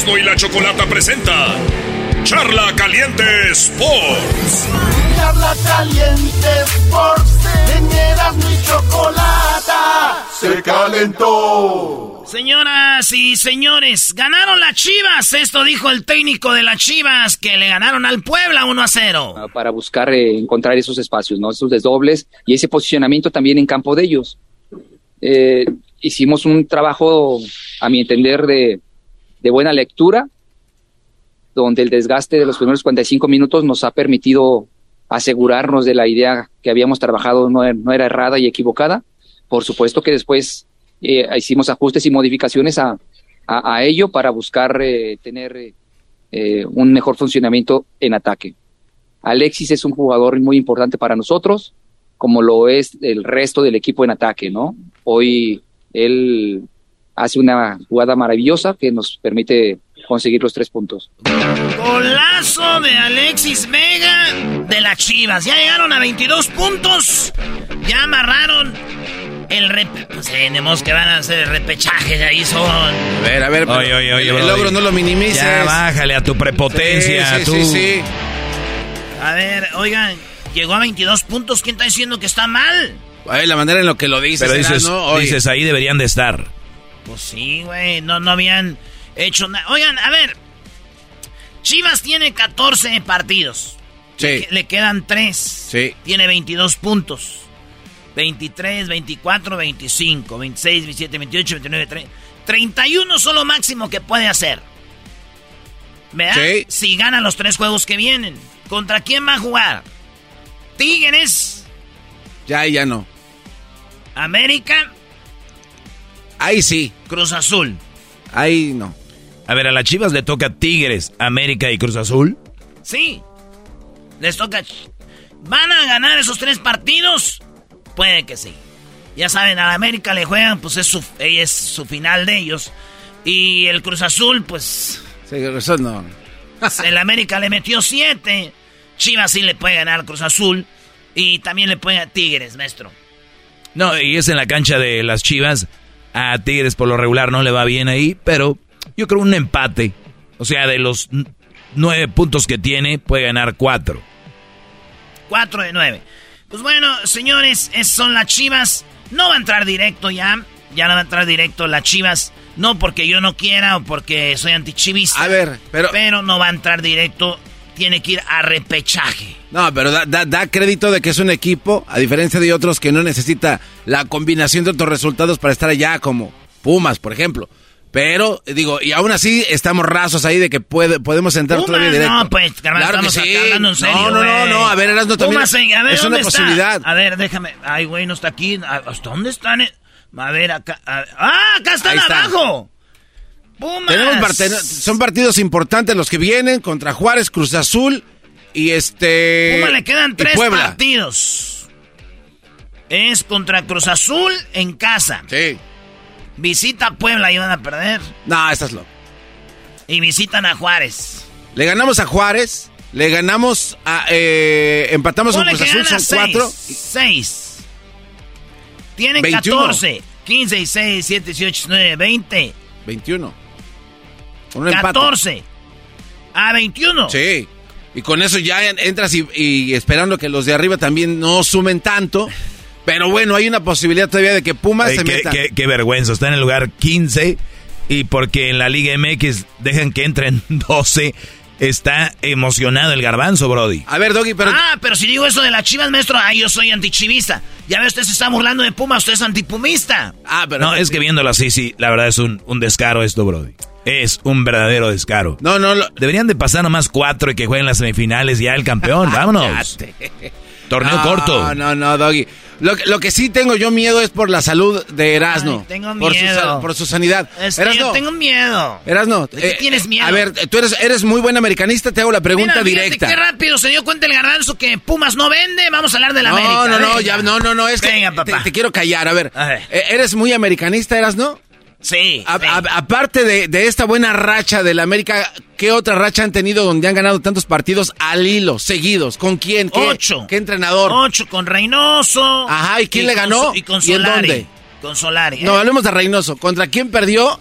Erasmo y la Chocolata presenta Charla Caliente Sports. Charla caliente Sports en Erasmo y Chocolata se calentó. Señoras y señores, ganaron las Chivas. Esto dijo el técnico de las Chivas que le ganaron al Puebla 1 a 0. ah, para buscar eh, encontrar esos espacios, ¿no? esos desdobles y ese posicionamiento también en campo de ellos. Eh, hicimos un trabajo, a mi entender, de, de buena lectura, donde el desgaste de los primeros 45 minutos nos ha permitido asegurarnos de la idea que habíamos trabajado no, er- era errada y equivocada. Por supuesto que después eh, hicimos ajustes y modificaciones a, a, ello para buscar eh, tener eh, un mejor funcionamiento en ataque. Alexis es un jugador muy importante para nosotros, como lo es el resto del equipo en ataque, ¿no? Hoy él hace una jugada maravillosa que nos permite conseguir los tres puntos. Golazo de Alexis Vega de las Chivas. Ya llegaron a 22 puntos. Ya amarraron el rep... Pues tenemos que van a hacer el repechaje. De ahí son... A ver, a ver, pero Oye, oye, oye, el logro no lo minimices. Ya bájale a tu prepotencia, Sí, sí, tú. sí, sí. A ver, oigan, llegó a 22 puntos. ¿Quién está diciendo que está mal? Ay, la manera en lo que lo dices, Pero dices, dices, ahí deberían de estar. Pues sí, güey, no, no habían hecho nada. Oigan, a ver, Chivas tiene 14 partidos. Sí. Le, quedan tres. Sí. Tiene 22 puntos. 23, 24, 25, 26, 27, 28, 29, 30. 31 solo máximo que puede hacer. ¿Verdad? Sí. Si gana los tres juegos que vienen. ¿Contra quién va a jugar? Tigres, Ya, ya no. América, Ahí sí. Cruz Azul. Ahí no. A ver, a las Chivas le toca Tigres, América y Cruz Azul. Sí. Les toca. ¿Van a ganar esos tres partidos? Puede que sí. Ya saben, a la América le juegan, pues es su, es su final de ellos. Y el Cruz Azul, pues. Sí, eso no. (laughs) el América le metió siete. Chivas sí le puede ganar al Cruz Azul. Y también le puede a Tigres, maestro. No, y es en la cancha de las Chivas. A Tigres por lo regular no le va bien ahí, pero yo creo un empate. O sea, de los nueve puntos que tiene, puede ganar cuatro. 4 de 9. Pues bueno, señores, esas son las chivas. No va a entrar directo ya. Ya no va a entrar directo las chivas. No porque yo no quiera o porque soy antichivista. A ver, pero- Pero no va a entrar directo. Tiene que ir a repechaje. No, pero da, da- da crédito de que es un equipo, a diferencia de otros que no necesita la combinación de otros resultados para estar allá, como Pumas, por ejemplo. Pero, digo, y aún así estamos rasos ahí de que puede, podemos entrar Pumas, todavía directo. no, pues, carnal, Claro que estamos sí. acá hablando en serio, No, no, no, no, a ver, Erasmo también. Pumas, a ver, es una posibilidad. A ver, déjame. Ay, güey, no está aquí. ¿A- ¿Hasta dónde están? eh? A ver, acá. a- ¡Ah, acá están está. abajo! ¡Pumas! Tenemos son partidos importantes los que vienen contra Juárez, Cruz Azul y este. Puma le quedan tres partidos. Es contra Cruz Azul en casa. Sí. Visita Puebla y van a perder. No, estás loco. Y visitan a Juárez. Le ganamos a Juárez, le ganamos a. eh, empatamos con Cruz Azul, son cuatro. seis. Seis. Tienen 21. 14. 15, 16, 17, 18, 19, 20. 21. Un empate. 14. A 21. Sí. Y con eso ya en- entras y, y esperando que los de arriba también no sumen tanto. Pero bueno, hay una posibilidad todavía de que Pumas se qué, meta. qué- qué vergüenza, está en el lugar 15 y porque en la Liga MX dejan que entren (laughs) 12, está emocionado el garbanzo, Brody. A ver, Doggy, pero... Ah, pero si digo eso de las chivas, maestro, ah, yo soy antichivista. Ya ve, usted se está burlando de Puma, usted es antipumista. Ah, pero... No, es que viéndolo así, sí, la verdad es un, un descaro esto, Brody. Es un verdadero descaro. No, no, lo- Deberían de pasar nomás cuatro y que jueguen las semifinales ya el campeón, (laughs) vámonos. Torneo no, corto. No, no, Doggy. Lo, que- lo que sí tengo yo miedo es por la salud de Erasno. Ay, tengo Por su, miedo. por su sanidad. Erasno, yo tengo miedo. Erasno, ¿De qué eh, tienes miedo? A ver, tú eres, eres muy buen americanista, te hago la pregunta Mira, fíjate directa. Qué rápido se dio cuenta el garbanzo que Pumas no vende. Vamos a hablar de la no, América. no, no, venga. ya, no, no, no, es que Venga, te, papá. te quiero callar. A ver, A ver. eh, ¿eres muy americanista, Erasno? Sí. A- sí. a- aparte de, de esta buena racha de la América, ¿qué otra racha han tenido donde han ganado tantos partidos al hilo, seguidos? ¿Con quién? ¿Qué, Ocho. ¿Qué entrenador? Ocho con Reynoso. Ajá, ¿y quién le ganó? Y con ¿Y en Solari. dónde? Con Solari. No, ¿eh? hablemos de Reynoso. ¿Contra quién perdió?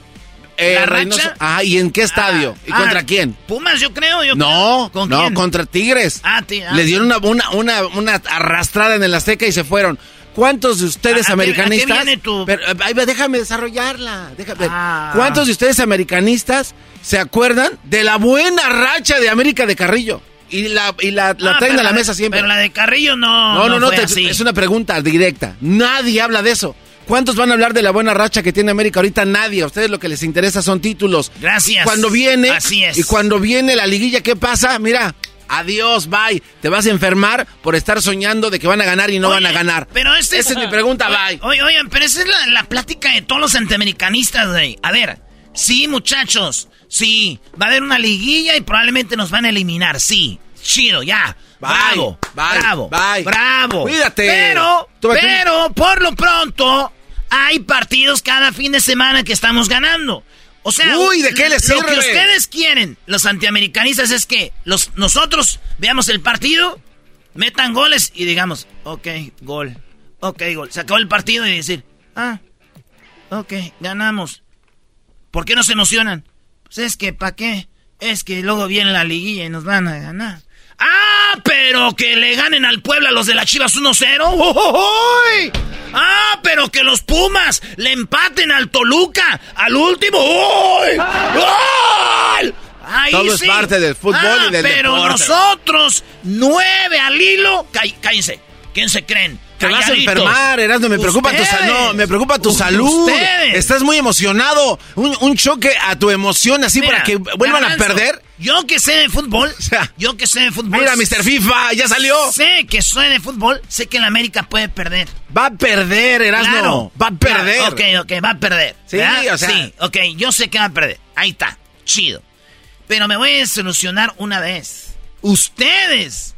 Eh, ¿La Reynoso. racha? Ajá, ¿y en qué estadio? ¿Y Ah, contra quién? Pumas, yo creo. Yo No, creo. ¿Con no, quién? contra Tigres. Ah, ti- ah, Les dieron una, una, una, una arrastrada en el Azteca y se fueron. ¿Cuántos de ustedes ¿A- a qué- americanistas? a qué viene tu- Pero, eh, déjame desarrollarla. déjame- Ah. ¿Cuántos de ustedes americanistas se acuerdan de la buena racha de América de Carrillo? Y la, y la, la Ah, traen a la de- mesa siempre. Pero la de Carrillo no. No, no, no, te- así. es una pregunta directa. Nadie habla de eso. ¿Cuántos van a hablar de la buena racha que tiene América ahorita? Nadie. A ustedes lo que les interesa son títulos. Gracias. Cuando viene, Así es. y cuando viene la liguilla, ¿qué pasa? Mira, adiós, bye. Te vas a enfermar por estar soñando de que van a ganar y no Oye, van a ganar. Pero este Esa es mi pregunta, Oye, bye. Oye, oigan, pero esa es la, la plática de todos los antiamericanistas, güey. A ver, sí, muchachos, sí, va a haber una liguilla y probablemente nos van a eliminar, sí. Chido, ya. Bye, bravo, bye, bravo, bye. bravo. Cuídate. Pero, pero, por lo pronto, hay partidos cada fin de semana que estamos ganando. O sea, Uy, ¿de qué les lo sirve? que ustedes quieren, los antiamericanistas, es que los, nosotros veamos el partido, metan goles y digamos, ok, gol, ok, gol. Se acabó el partido y decir, ah, ok, ganamos. ¿Por qué no se emocionan? Pues es que, ¿para qué? Es que luego viene la liguilla y nos van a ganar. ¡Ah! Pero que le ganen al Puebla los de las Chivas 1-0. ¡Uy! ¡Ah! Pero que los Pumas le empaten al Toluca al último. ¡Uy! ¡Gol! Ahí Todo sí. es parte del fútbol Ah, y del pero deporte. nosotros, nueve al hilo, Cá- cállense. ¿Quién se creen? Te vas a enfermar, Erasmo, me preocupa tu salud. No, me preocupa tu salud. ustedes. Estás muy emocionado. Un, un choque a tu emoción así Mira, para que vuelvan a perder. Yo que sé de fútbol, yo que sé de fútbol. Mira, Mr. FIFA, ya salió. Sé que soy de fútbol, sé que el América puede perder. Va a perder, Erasmo. Claro. Va a perder. Ok, ok, va a perder. Sí, ¿verdad? o sea- Sí, ok, yo sé que va a perder. Ahí está, chido. Pero me voy a solucionar una vez. Ustedes,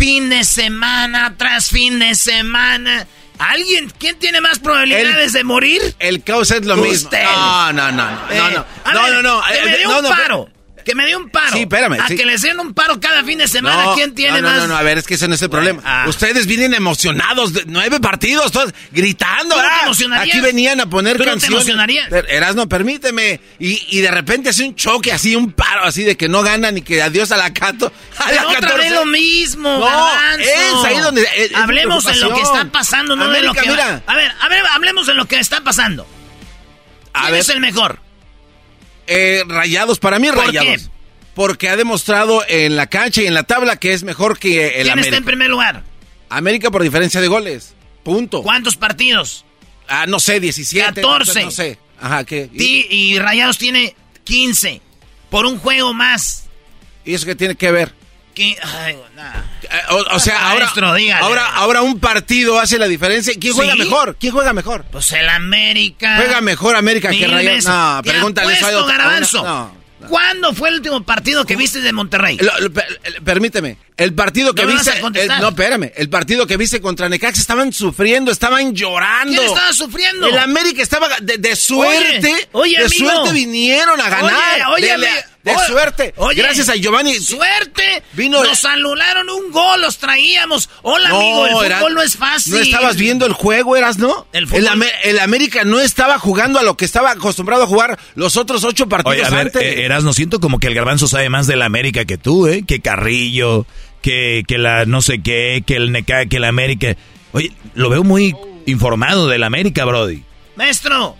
fin de semana tras fin de semana. ¿Alguien? ¿Quién tiene más probabilidades de morir? El caos es lo mismo. No, no, no, no, Eh, no, no, a no, no, no, eh, me dio no, un no, paro. Que me dio un paro. Sí, espérame, A sí. que les den un paro cada fin de semana. No, ¿Quién tiene no, no, más? No, no, a ver, es que ese no es el problema. ah. Ustedes vienen emocionados, de nueve partidos, todos gritando. ¿Tú no te ah? Aquí venían a poner ¿Tú no te canciones. emocionarías? Pero, Erasmo, permíteme. Y, y de repente hace un choque así, un paro así de que no ganan y que adiós a la Cato. A Pero la otra 14. vez lo mismo, No, Garbanzo. es ahí donde- es- es hablemos de lo que está pasando, no de lo América, que... mira. A ver, a ver, hablemos de lo que está pasando. A ¿Quién ver. es el mejor? Eh, rayados, para mí ¿Por rayados. qué? Porque ha demostrado en la cancha y en la tabla que es mejor que el ¿Quién América. está en primer lugar? América por diferencia de goles. Punto. ¿Cuántos partidos? Ah, no sé, 17. 14. No sé. Ajá, ¿qué? ¿Y, Ti- y Rayados tiene 15. Por un juego más. y eso qué tiene que ver? Que, ay, nada. Eh, O, o sea, ahora, Maestro, ahora, ahora un partido hace la diferencia. ¿Quién juega ¿Sí? mejor? ¿Quién juega mejor? Pues el América. Juega mejor América que Rayados. No, pregúntale eso Garbanzo. No. ¿Cuándo fue el último partido que viste de Monterrey? Lo- lo- per- permíteme, el partido que ¿No me vas viste, el- no, espérame, el partido que viste contra Necaxa estaban sufriendo, estaban llorando. ¿Quién estaba sufriendo? El América estaba de, de suerte, oye, de amigo. suerte vinieron a ganar. Oye, oye, de, amigo. De Oye, suerte. oye, Gracias a Giovanni. Suerte. Vino- Nos anularon un gol, los traíamos. Hola, No, amigo, el fútbol era- no es fácil. ¿No estabas viendo el juego, eras, no? El fútbol- el América no estaba jugando a lo que estaba acostumbrado a jugar los otros ocho partidos Oye, a ver, antes. eh, Erasmo, siento como que el garbanzo sabe más de la América que tú, ¿eh? Que Carrillo, que, que la no sé qué, que el Neca, que el América. Oye, lo veo muy informado del América, Brody. Maestro,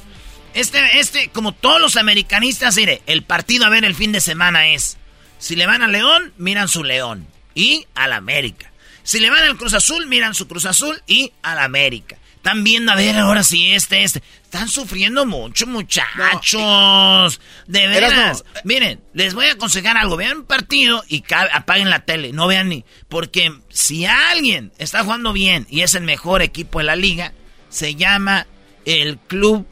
este, este, como todos los americanistas, mire, el partido a ver el fin de semana es, si le van al León, miran su León y al América. Si le van al Cruz Azul, miran su Cruz Azul y al América. Están viendo a ver ahora si este, este. Están sufriendo mucho, muchachos. De veras. Miren, les voy a aconsejar algo. Vean un partido y apaguen la tele. No vean ni. Porque si alguien está jugando bien y es el mejor equipo de la liga, se llama el Club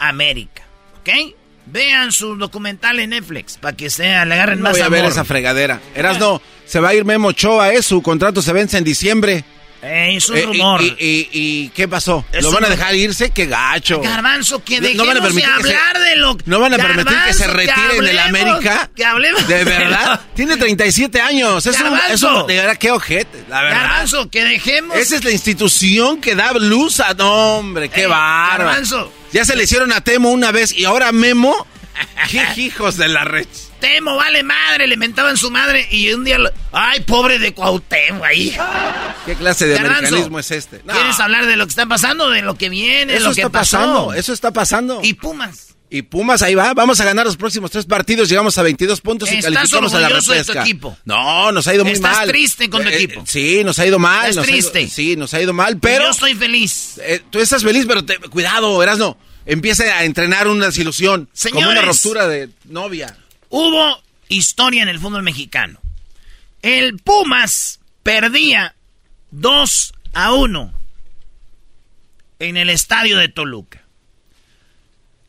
América. ¿Ok? Vean su documental en Netflix para que sea, le agarren No más voy a ver esa fregadera. Erasno, se va a ir Memo Ochoa, ¿eh? Su contrato se vence en diciembre. Eh, es un Eh, rumor. Y, y- y qué pasó? Es ¿Lo van a dejar irse? ¡Qué gacho! Garbanzo, que No- dejemos no van a de permitir que se- hablar de lo ¿No van a permitir que se retire en el hablemos, América? Que hablemos. ¿De verdad? Tiene 37 años. Es Garbanzo. es un- De verdad, qué ojete, la verdad. Garbanzo, que dejemos. Esa es la institución que da luz a... No, hombre, qué Eh, bárbaro. Garbanzo. Ya se le hicieron a Temo una vez y ahora Memo... (laughs) ¡Qué hijos de la red! Temo, vale madre, le mentaban su madre y un día lo... Ay, pobre de Cuauhtémoc ahí. ¿Qué clase de Garbanzo, americanismo es este? No. ¿Quieres hablar de lo que está pasando, de lo que viene, Eso lo que está pasó? pasando, eso está pasando. Y Pumas. Y Pumas ahí va, vamos a ganar los próximos tres partidos, llegamos a 22 puntos y ¿Estás calificamos a la orgulloso de tu repesca. equipo? No, nos ha ido muy ¿Estás mal. triste con tu Eh, equipo? sí, nos ha ido mal. ¿Estás ha ido- triste? sí, nos ha ido mal, pero Yo estoy feliz. eh, tú estás feliz, pero te- cuidado, Erasno. Empieza a entrenar una desilusión, como una Señores. ruptura de novia. Hubo historia en el fútbol mexicano. El Pumas perdía 2 a 1 en el estadio de Toluca.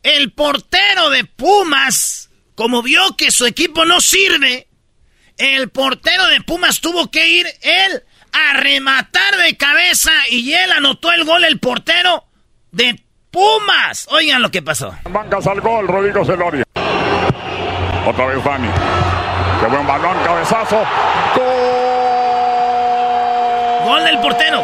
El portero de Pumas, como vio que su equipo no sirve, el portero de Pumas tuvo que ir él a rematar de cabeza y él anotó el gol, el portero de Pumas. Oigan lo que pasó. Bancas al gol, Rodrigo Celoria. Otra vez Dani. Qué buen balón, cabezazo. Gol del portero.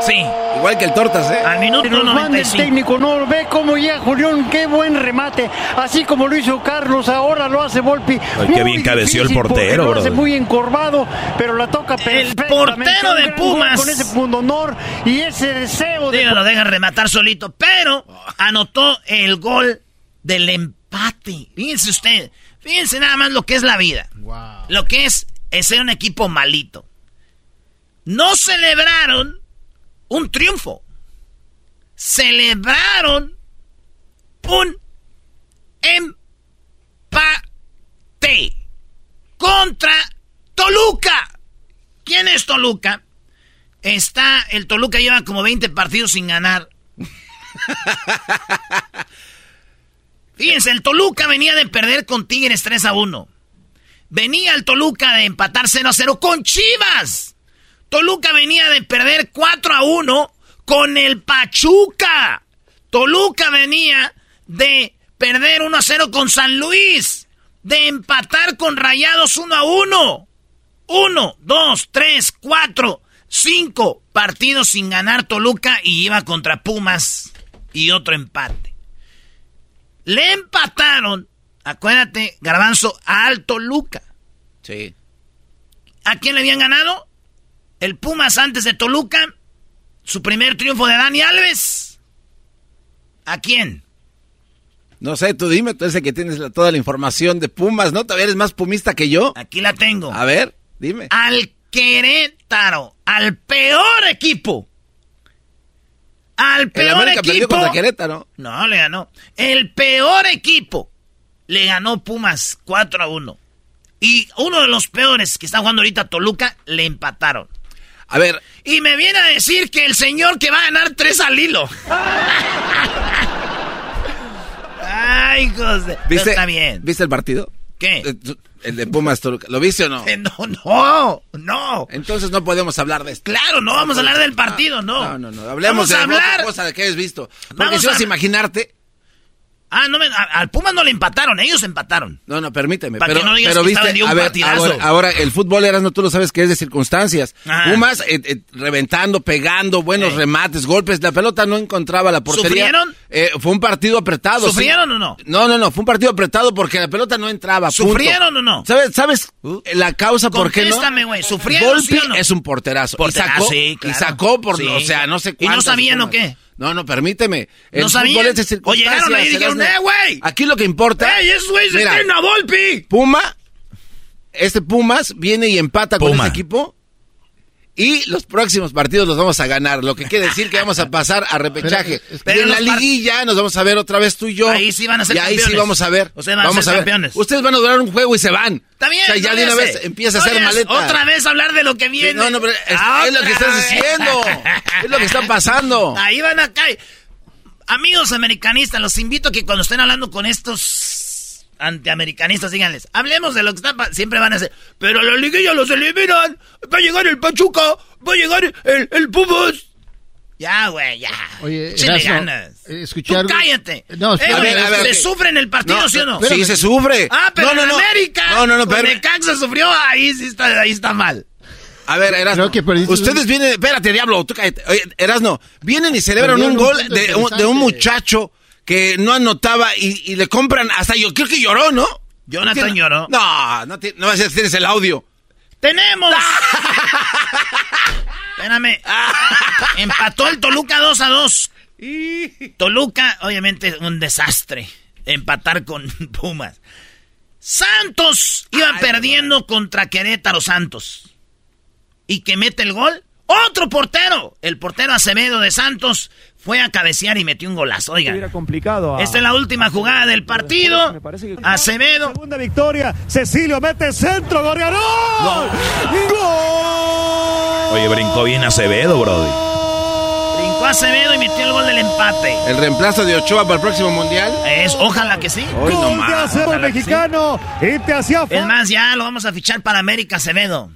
Sí. Igual que el Tortas, ¿eh? Al minuto Que nos mande el 95. técnico, no ve cómo llega Julián, qué buen remate, así como lo hizo Carlos, ahora lo hace Volpi. Ay, qué bien cabeció el portero, lo hace brother. muy encorvado, pero la toca perfectamente. portero de Pumas. Con ese pundonor y ese deseo de... Digo, lo dejan rematar solito, pero anotó el gol del empate. Fíjense usted, Fíjense nada más lo que es la vida. Lo que es, es ser un equipo malito. No celebraron un triunfo. Celebraron un empate contra Toluca. ¿Quién es Toluca? Está, el Toluca lleva como 20 partidos sin ganar. (laughs) Fíjense, el Toluca venía de perder con Tigres 3 a 1. Venía el Toluca de empatar 0 a 0 con Chivas. Toluca venía de perder 4 a 1 con el Pachuca. Toluca venía de perder 1 a 0 con San Luis. De empatar con Rayados 1 a 1. 1, 2, 3, 4, 5 partidos sin ganar Toluca y iba contra Pumas y otro empate. Le empataron, acuérdate, Garbanzo, a Toluca. Sí. ¿A quién le habían ganado? El Pumas antes de Toluca. Su primer triunfo de Dani Alves. ¿A quién? No sé, tú dime, tú eres el que tienes toda la información de Pumas, ¿no? ¿Todavía eres más pumista que yo? Aquí la tengo. A ver, dime. Al Querétaro, al peor equipo. Al peor América equipo. Querétaro. No, le ganó. El peor equipo le ganó Pumas 4 a 1. Y uno de los peores que está jugando ahorita Toluca le empataron. A ver. Y me viene a decir que el señor que va a ganar tres al hilo. (laughs) Ay, José. ¿Viste, está bien. ¿Viste el partido? ¿Qué? Eh, El de Pumas Toluca. ¿Lo viste o no? No, no, no. Entonces no podemos hablar de esto. Claro, no vamos a hablar del partido, no. No, no, no. Hablemos Vamos a de hablar. otra cosa que hayas visto. Porque Vamos si vas a- a imaginarte. Ah, no, me- a- al Pumas no le empataron, ellos empataron. No, no, permíteme. Para pero que no digas pero que viste, de un a ver, partidazo. ahora, ahora, el fútbol eras no tú lo sabes que es de circunstancias. Ajá. Pumas eh, eh, reventando, pegando, buenos remates, golpes. La pelota no encontraba la portería. ¿Sufrieron? Eh, fue un partido apretado. sí. ¿Sufrieron o no? No, no, no. Fue un partido apretado porque la pelota no entraba. punto. ¿Sufrieron o no? ¿Sabes, sabes la causa por qué no? Contéstame, güey. ¿Sufrieron, sí o no? es un porterazo. Porterazo, y sacó, sí, claro. y sacó por, Sí. o sea, no sé ¿Y no sabían o qué? No, no, permíteme. El ¿No de O llegaron ahí y dijeron. ¡eh, güey! Aquí lo que importa. ¡Ey, esos güeyes tienen a Volpi! Puma, este Pumas viene y empata con Puma. ese equipo. Y los próximos partidos los vamos a ganar, lo que quiere decir que vamos a pasar a repechaje. Pero- en la liguilla nos vamos a ver otra vez tú y yo. Ahí sí van a ser Y ahí sí vamos a ver. Ustedes van a vamos ser ver. campeones. Ustedes van a durar un juego y se van. Está bien. O sea, ya de una vez empieza a hacer le hace. maleta. Otra vez hablar de lo que viene. No, no, pero es, es lo que estás vez. diciendo. Es lo que está pasando. Ahí van a caer. Amigos americanistas, los invito a que cuando estén hablando con estos antiamericanistas, díganles, hablemos de lo que está pasando. Siempre van a decir, pero la liguilla los eliminan. Va a llegar el Pachuca, va a llegar el, el Pumas. Ya, güey, ya. Oye, Erasmo, ganas. eh, Tú algo- cállate. No, Eh, espérame, güey, a ver, a ver, ¿Se sufre en el partido, No, sí o no? sí, se sufre. Ah, pero No, no, en no. América. No, no, no, pero- Necaxa sufrió, ahí sí está, ahí está mal. A ver, Erasno, Creo que perdiste ustedes un- vienen, espérate, diablo, tú cállate. Oye, Erasno, vienen y celebran un un gol de, un- de un muchacho que no anotaba y, y le compran, hasta yo creo que lloró, ¿no? Jonathan ¿Quién- lloró. No, no, ti- no vas a decir el audio. ¡Tenemos! (laughs) Espérame. Empató el Toluca 2 a 2. Toluca, obviamente, un desastre. Empatar con (laughs) Pumas. Santos iba perdiendo contra Querétaro Santos. Y que mete el gol. Otro portero. El portero Acevedo de Santos fue a cabecear y metió un golazo. Oigan. complicado. Esta es la última jugada del partido. Acevedo. Segunda victoria. Cecilio mete centro. Gorriarón. ¡Gol! Oye, brincó bien Acevedo, Brody. Brincó Acevedo y metió el gol del empate. El reemplazo de Ochoa para el próximo mundial. Es, ojalá que sí. Hoy no Gol de más. Que mexicano. Y te hacía Es más, ya lo vamos a fichar para América Acevedo.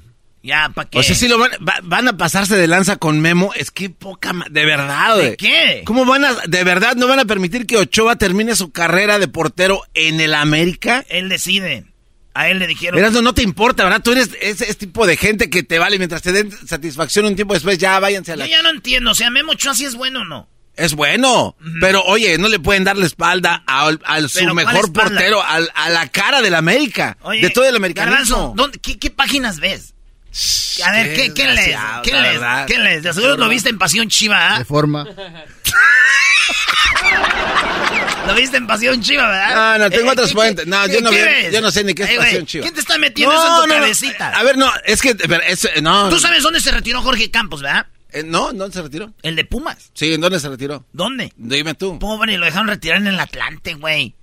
Ya, ¿para qué? O sea, sí lo van, va- van a pasarse de lanza con Memo. Es que poca, de verdad. ¿De qué? ¿Cómo van a, de verdad, no van a permitir que Ochoa termine su carrera de portero en el América? Él decide. A él le dijeron. Erasno, no te importa, ¿verdad? Tú eres ese, ese tipo de gente que te vale mientras te den satisfacción un tiempo después, ya váyanse a Yo la... ya no entiendo. O sea, Memo Ochoa sí es bueno o no. Es bueno, pero oye, no le pueden dar la espalda al, al su ¿Pero cuál mejor portero, al- a la cara del América, Oye, de todo el Garbanzo, americanismo. ¿dónde- qué, qué páginas ves? A ver, ¿qué, ¿Qué la lees? verdad. ¿Qué lees? De seguro lo viste en Pasión Chiva, ¿ah? De forma. (laughs) Lo viste en Pasión Chiva, ¿verdad? No, no, tengo Eh, otras ¿qué- fuentes. No, yo no, ves? yo no sé ni qué es Eh, pasión chiva. ¿Quién te está metiendo eso en tu cabecita? A ver, no, es que, pero eso, no. Tú sabes dónde se retiró Jorge Campos, ¿verdad? Eh, no, ¿dónde se retiró? El de Pumas. Sí, ¿en dónde se retiró? ¿Dónde? Dime tú. Pobre, lo dejaron retirar en el Atlante, güey.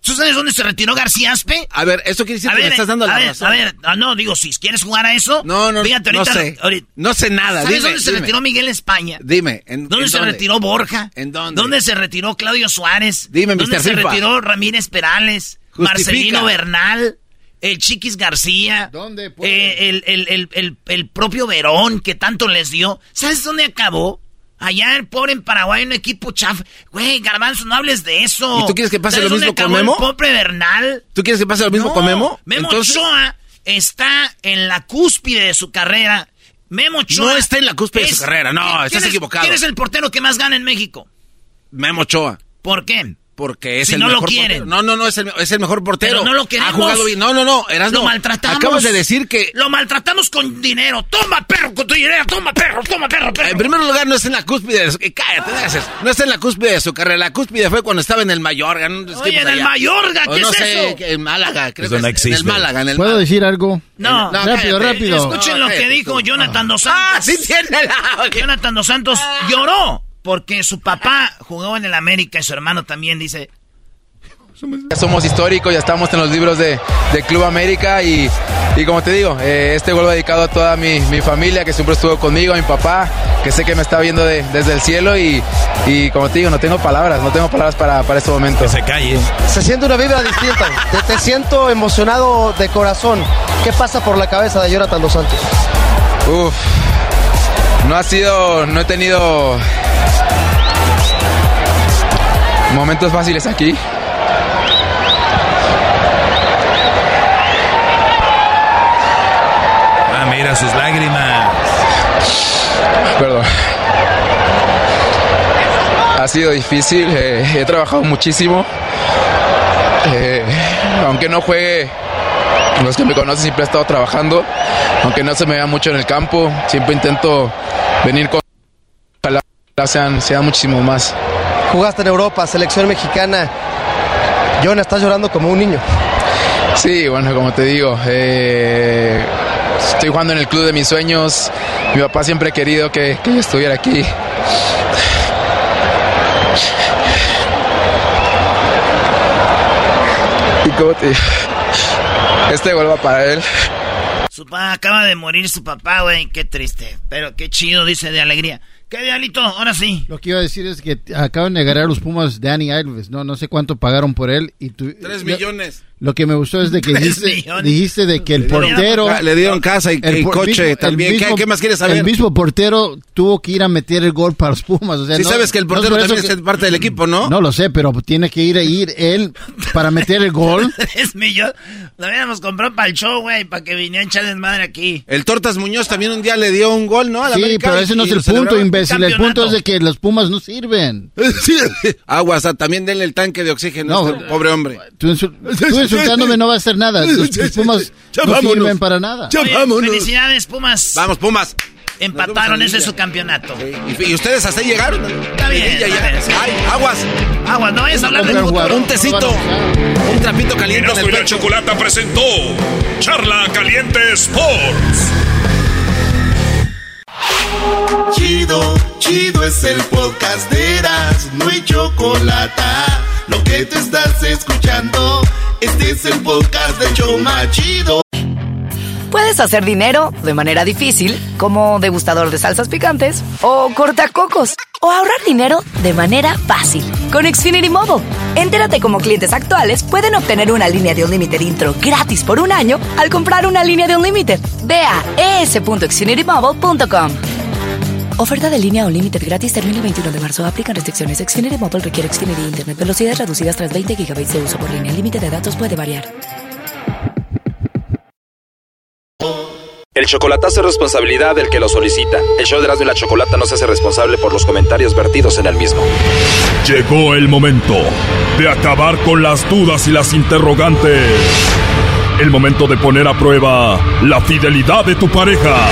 ¿Tú sabes dónde se retiró García Aspe? A ver, eso quiere decir A que ver, me estás dando a la ver, razón. A ver, ah, no, digo, si quieres jugar a eso. No, no, fíjate, no sé. ahorita- No sé nada, ¿Sabes dime, dónde se retiró Miguel España? Dime, ¿en, ¿Dónde en se retiró Borja? ¿En dónde? ¿Dónde se retiró Claudio Suárez? Dime, ¿Dónde Mr. se FIFA. retiró Ramírez Perales? Justifica. Marcelino Bernal, el Chiquis García. ¿Dónde, Eh, el, el, el, el, el propio Verón, que tanto les dio. ¿Sabes dónde acabó? Allá, el pobre en Paraguay, un equipo chaf. Güey, Garbanzo, no hables de eso. ¿Y tú quieres que pase ¿Sabes lo mismo con Memo? El pobre Bernal. ¿Tú quieres que pase lo mismo No, con Memo? Memo Entonces- Ochoa está en la cúspide de su carrera. Memo Ochoa. No está en la cúspide de su carrera, no, ¿quién estás es- equivocado. ¿Quién es el portero que más gana en México? Memo Ochoa. ¿Por qué? Porque es Si el no lo mejor quieren. portero. No, no, no, es el, es el mejor portero. Pero no lo queremos. Ha jugado bien. No, no, no, Erasmo. Lo maltratamos. Acabas de decir que... Lo maltratamos con dinero. Toma, perro, con tu dinero. Toma, perro, toma, perro, perro. En primer lugar, no está en la cúspide de su... eh, Cállate, no está en la cúspide de su carrera. La cúspide fue cuando estaba en el Mayorga. en Oye, el. Mayorga, O ¿qué no es sé, eso? en Málaga, creo Eso que no es- existe. En el Málaga, en el ¿Puedo Málaga. decir algo? No, No, rápido, cállate. rápido. Escuchen No, lo que dijo tú. Jonathan Dos Santos. Ah, sí tiene la... (laughs) Jonathan Dos Santos lloró porque su papá jugó en el América y su hermano también dice. Ya somos históricos, ya estamos en los libros de, de Club América y, y como te digo, eh, este gol va dedicado a toda mi, mi familia que siempre estuvo conmigo, a mi papá, que sé que me está viendo de- desde el cielo y, y como te digo, no tengo palabras, no tengo palabras para, para este momento. Que se calle. Se siente una vibra distinta. Te, te siento emocionado de corazón. ¿Qué pasa por la cabeza de Jonathan Dos Santos? Uf, no ha sido, no he tenido momentos fáciles aquí. Ah, mira sus lágrimas. Perdón. Ha sido difícil, eh, he trabajado muchísimo. Eh, aunque no juegue, los que me conocen siempre he estado trabajando. Aunque no se me vea mucho en el campo, siempre intento venir con... Ojalá sean, sean muchísimo más. Jugaste en Europa, selección mexicana. Jonah, estás llorando como un niño. Sí, bueno, como te digo, eh, estoy jugando en el club de mis sueños. Mi papá siempre ha querido que, que yo estuviera aquí. Y como te digo, este gol va para él. Su papá acaba de morir su papá, güey. Qué triste. Pero qué chido, dice de alegría. ¿Qué diablito? Ahora sí. Lo que iba a decir es que acaban de agarrar los Pumas Danny Alves, no no sé cuánto pagaron por él y tú Tres lo- millones. Lo que me gustó es de que (laughs) dijiste, de que el portero le dieron casa y- por- coche también. ¿Qué- qué más quieres saber? El mismo portero tuvo que ir a meter el gol para los Pumas, o sea, Sí no- sabes que el no es portero por eso también que- es parte del equipo, ¿no? No lo sé, pero tiene que ir a ir él para meter el gol. (laughs) Es millón. Lo habíamos comprado para el show, güey, para que viniera a echar desmadre aquí. El Tortas Muñoz también un día le dio un gol, ¿no? Sí, América pero ese no es el punto, imbécil. El punto es de que los Pumas no sirven. (laughs) Sí. Aguas, también denle el tanque de oxígeno No, este pobre hombre. Tú, tú insultándome no va a hacer nada. (laughs) Los, Pumas Ya no vámonos. sirven para nada. Ya Oye, vámonos. Felicidades, Pumas. Vamos, Pumas. Empataron, ese es su campeonato. Y, y ustedes hasta ahí llegaron. Está bien, Ya, ya. sí. Ay, aguas. Aguas, no vayas a hablar de Comprar fútbol. jugador. Un tecito. Un trapito caliente en el y la pecho. Chocolata presentó Charla Caliente Sports. Chido, chido es el podcast de Eras, no hay chocolate. Lo que te estás escuchando, este es el podcast de Choma Chido. Puedes hacer dinero de manera difícil, como degustador de salsas picantes, o cortacocos, o ahorrar dinero de manera fácil con Xfinity Mobile. Entérate cómo clientes actuales pueden obtener una línea de un límite intro gratis por un año al comprar una línea de un límite. Ve a es.xfinitymobile.com. Oferta de línea o límite gratis termina el 21 de marzo. Aplican restricciones. Xfinity Mobile requiere Xfinity Internet. Velocidades reducidas tras 20 GB de uso por línea. El límite de datos puede variar. El chocolatazo es responsabilidad del que lo solicita. El show de Erasmo y la Chocolata no se hace responsable por los comentarios vertidos en el mismo. Llegó el momento de acabar con las dudas y las interrogantes. El momento de poner a prueba la fidelidad de tu pareja.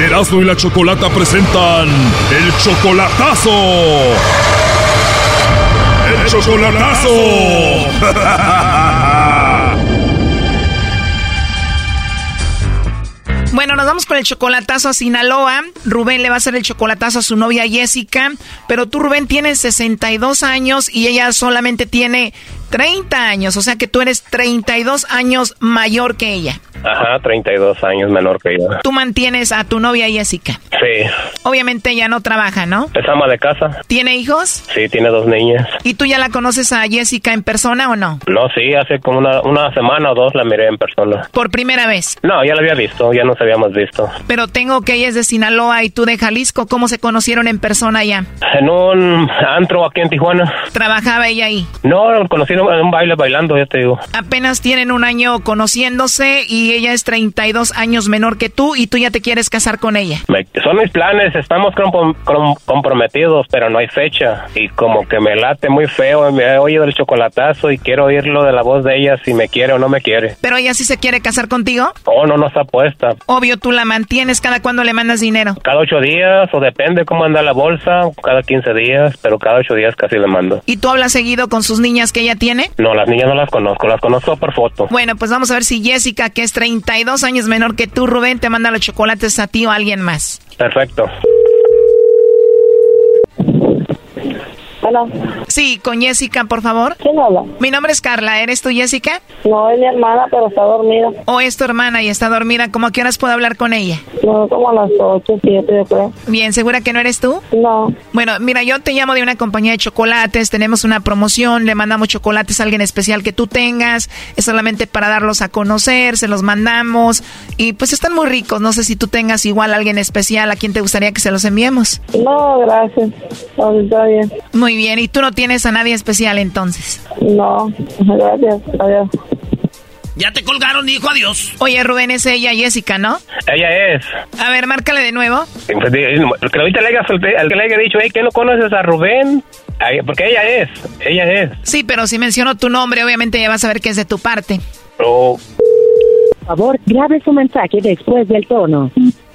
Erasmo y la Chocolata presentan el chocolatazo. El chocolatazo. (laughs) Bueno, nos vamos con el chocolatazo a Sinaloa. Rubén le va a hacer el chocolatazo a su novia Jessica. Pero tú, Rubén, tienes 62 años y ella solamente tiene 30 años. O sea que tú eres 32 años mayor que ella. Ajá, 32 años menor que yo. Tú mantienes a tu novia Jessica. Sí. Obviamente ella no trabaja, ¿no? Es ama de casa. ¿Tiene hijos? Sí, tiene dos niñas. ¿Y tú ya la conoces a Jessica en persona o no? No, sí, hace como una, una semana o dos la miré en persona. Por primera vez. No, ya la había visto, ya nos habíamos visto. Pero tengo que ella es de Sinaloa y tú de Jalisco. ¿Cómo se conocieron en persona ya? En un antro aquí en Tijuana. ¿Trabajaba ella ahí? No, conocí en un baile bailando, ya te digo. Apenas tienen un año conociéndose y ella es 32 años menor que tú y tú ya te quieres casar con ella. Me- son mis planes, estamos com- com- comprometidos, pero no hay fecha. Y como que me late muy feo, me he oído el chocolatazo y quiero oírlo de la voz de ella si me quiere o no me quiere. Pero ella sí se quiere casar contigo. Oh, no, no está puesta. Obvio, tú la mantienes cada cuando le mandas dinero. Cada ocho días, o depende cómo anda la bolsa, cada 15 días, pero cada ocho días casi le mando. ¿Y tú hablas seguido con sus niñas que ella tiene? No, las niñas no las conozco, las conozco por foto. Bueno, pues vamos a ver si Jessica, que es 32 años menor que tú, Rubén, te manda los chocolates a ti o a alguien más. Perfecto. Sí, con Jessica, por favor. ¿Quién habla? Mi nombre es Carla. ¿Eres tú, Jessica? No, es mi hermana, pero está dormida. ¿O es tu hermana y está dormida? ¿Cómo a qué horas puedo hablar con ella? No, como a las 8, 7, yo creo. Bien, ¿segura que no eres tú? No. Bueno, mira, yo te llamo de una compañía de chocolates, tenemos una promoción, le mandamos chocolates a alguien especial que tú tengas, es solamente para darlos a conocer, se los mandamos y pues están muy ricos, no sé si tú tengas igual a alguien especial a quien te gustaría que se los enviemos. No, gracias. No, está bien. Muy bien, ¿y tú no tienes a nadie especial entonces? No, gracias. Adiós. Ya te colgaron, dijo adiós. Oye, Rubén, es ella, Jessica, ¿no? Ella es. A ver, márcale de nuevo. Pues, que ahorita le haya, solte- el que le haya dicho, hey, ¿qué no conoces a Rubén? Porque ella es, ella es. Sí, pero si menciono tu nombre, obviamente ya vas a ver que es de tu parte. Oh, Por favor, grabe su mensaje después del tono.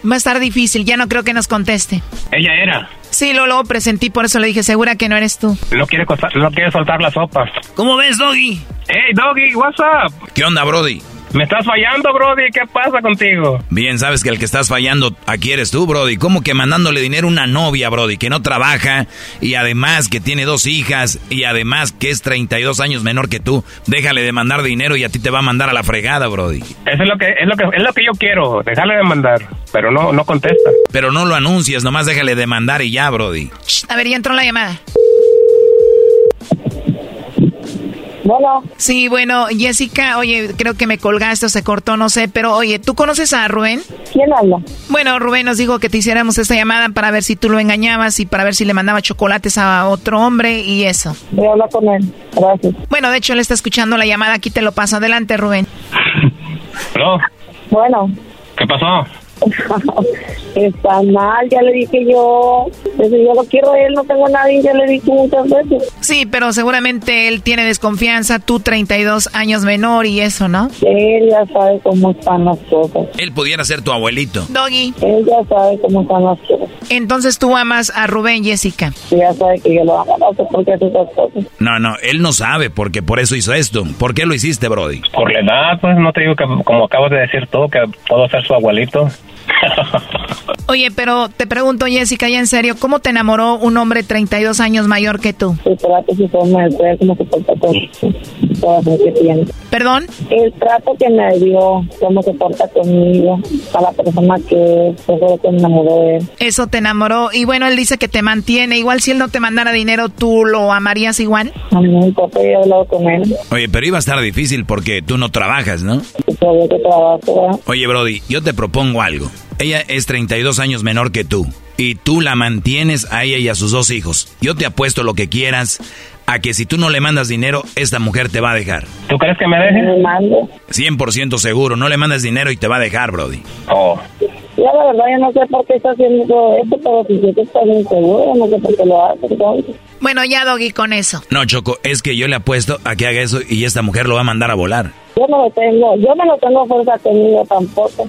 Va a estar difícil, ya no creo que nos conteste. ella era. Sí, lo, lo presentí, por eso le dije, segura que no eres tú. No quiere, costa- no quiere soltar la sopa. ¿Cómo ves, Doggy? Hey, Doggy, what's up? ¿Qué onda, Brody? Me estás fallando, Brody. ¿Qué pasa contigo? Bien, sabes que el que estás fallando aquí eres tú, Brody. ¿Cómo que mandándole dinero a una novia, Brody, que no trabaja y además que tiene dos hijas y además que es 32 años menor que tú? Déjale de mandar dinero y a ti te va a mandar a la fregada, Brody. Eso es lo que es lo que es lo que yo quiero. Dejarle de mandar, pero no no contesta. Pero no lo anuncias, nomás déjale de mandar y ya, Brody. A ver, ya entró la llamada. Bueno. Sí, bueno, Jessica, oye, creo que me colgaste o se cortó, no sé, pero oye, ¿tú conoces a Rubén? ¿Quién habla? Bueno, Rubén nos dijo que te hiciéramos esta llamada para ver si tú lo engañabas y para ver si le mandaba chocolates a otro hombre y eso. Voy a hablar con él. Gracias. Bueno, de hecho, él está escuchando la llamada, aquí te lo paso. Adelante, Rubén. ¿Aló? Bueno. ¿Qué pasó? (laughs) Está mal, ya le dije yo. Desde yo lo quiero a él, no tengo a nadie, ya le dije muchas veces. Sí, pero seguramente él tiene desconfianza, tú 32 años menor y eso, ¿no? Él ya sabe cómo están las cosas. Él pudiera ser tu abuelito. Doggy. Él ya sabe cómo están las cosas. Entonces tú amas a Rubén, Jessica. Y ya sabe que yo lo amo, no sé por qué hace esas cosas. No, no, él no sabe porque por eso hizo esto. ¿Por qué lo hiciste, Brody? Por la edad, pues no te digo que como acabas de decir tú que puedo ser su abuelito. (laughs) Oye, pero te pregunto, Jessica, ya en serio, ¿cómo te enamoró un hombre 32 años mayor que tú? El trato, su forma de ser, cómo se porta con todas las que tiene. ¿Perdón? El trato que me dio, cómo se porta conmigo, a la persona que lo que me enamoró de él. Eso te enamoró. Y bueno, él dice que te mantiene. Igual si él no te mandara dinero, ¿tú lo amarías igual? A mí no importa, yo he hablado con él. Oye, pero iba a estar difícil porque tú no trabajas, ¿no? Todavía que trabajo, ¿verdad? Oye, Brody, yo te propongo algo. Ella es 32 años menor que tú. Y tú la mantienes a ella y a sus dos hijos. Yo te apuesto lo que quieras a que si tú no le mandas dinero, esta mujer te va a dejar. ¿Tú crees que me deje? Me mando. 100% seguro. No le mandas dinero y te va a dejar, Brody. Oh. Ya la verdad yo no sé por qué está haciendo todo esto, pero si yo que está bien seguro, no sé por qué lo hace. entonces. Bueno, ya, Doggy, con eso. No, Choco, es que yo le apuesto a que haga eso y esta mujer lo va a mandar a volar. Yo no lo tengo, yo no lo tengo fuerza conmigo tampoco.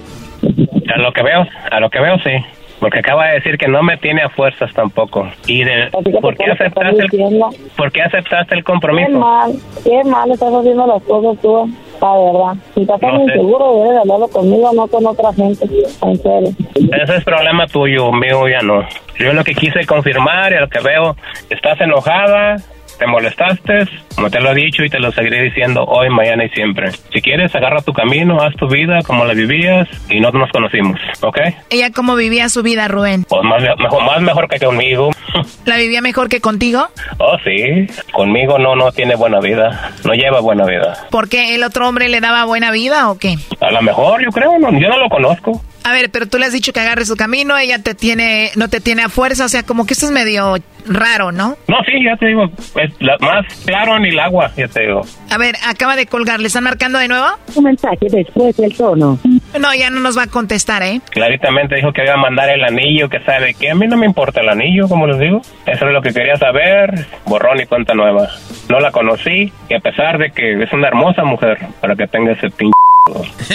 A lo que veo, a lo que veo sí. Porque acaba de decir que no me tiene a fuerzas tampoco. ¿Y de, por, qué aceptaste el, por qué aceptaste el compromiso? Qué mal, qué mal estás haciendo las cosas tú, la verdad. Si estás tan inseguro, debes hablarlo conmigo, no con otra gente, en serio. Ese es problema tuyo, mío ya no. Yo lo que quise confirmar y lo que veo, estás enojada, te molestaste, como te lo he dicho y te lo seguiré diciendo hoy, mañana y siempre. Si quieres, agarra tu camino, haz tu vida como la vivías y no nos conocimos, ¿ok? ¿Ella cómo vivía su vida, Rubén? Pues más mejor, más mejor que conmigo. (laughs) ¿La vivía mejor que contigo? Oh, sí. Conmigo no, no tiene buena vida. No lleva buena vida. ¿Por qué el otro hombre le daba buena vida o qué? A lo mejor, yo creo, no, yo no lo conozco. A ver, pero tú le has dicho que agarre su camino, ella te tiene, no te tiene a fuerza, o sea, como que esto es medio raro, ¿no? No, sí, ya te digo, es más claro en el agua, ya te digo. A ver, acaba de colgar, ¿le están marcando de nuevo? Un mensaje después del tono. No, ya no nos va a contestar, ¿eh? Claritamente dijo que iba a mandar el anillo, que sabe qué. A mí no me importa el anillo, como les digo. Eso es lo que quería saber. Borrón y cuenta nueva. No la conocí y a pesar de que es una hermosa mujer, para que tenga ese pinche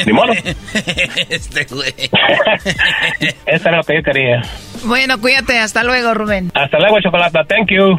Ni modo. (laughs) este güey. (laughs) Eso es lo que yo quería. Bueno, cuídate. Hasta luego, Rubén. Hasta luego, Chocolata. Thank you.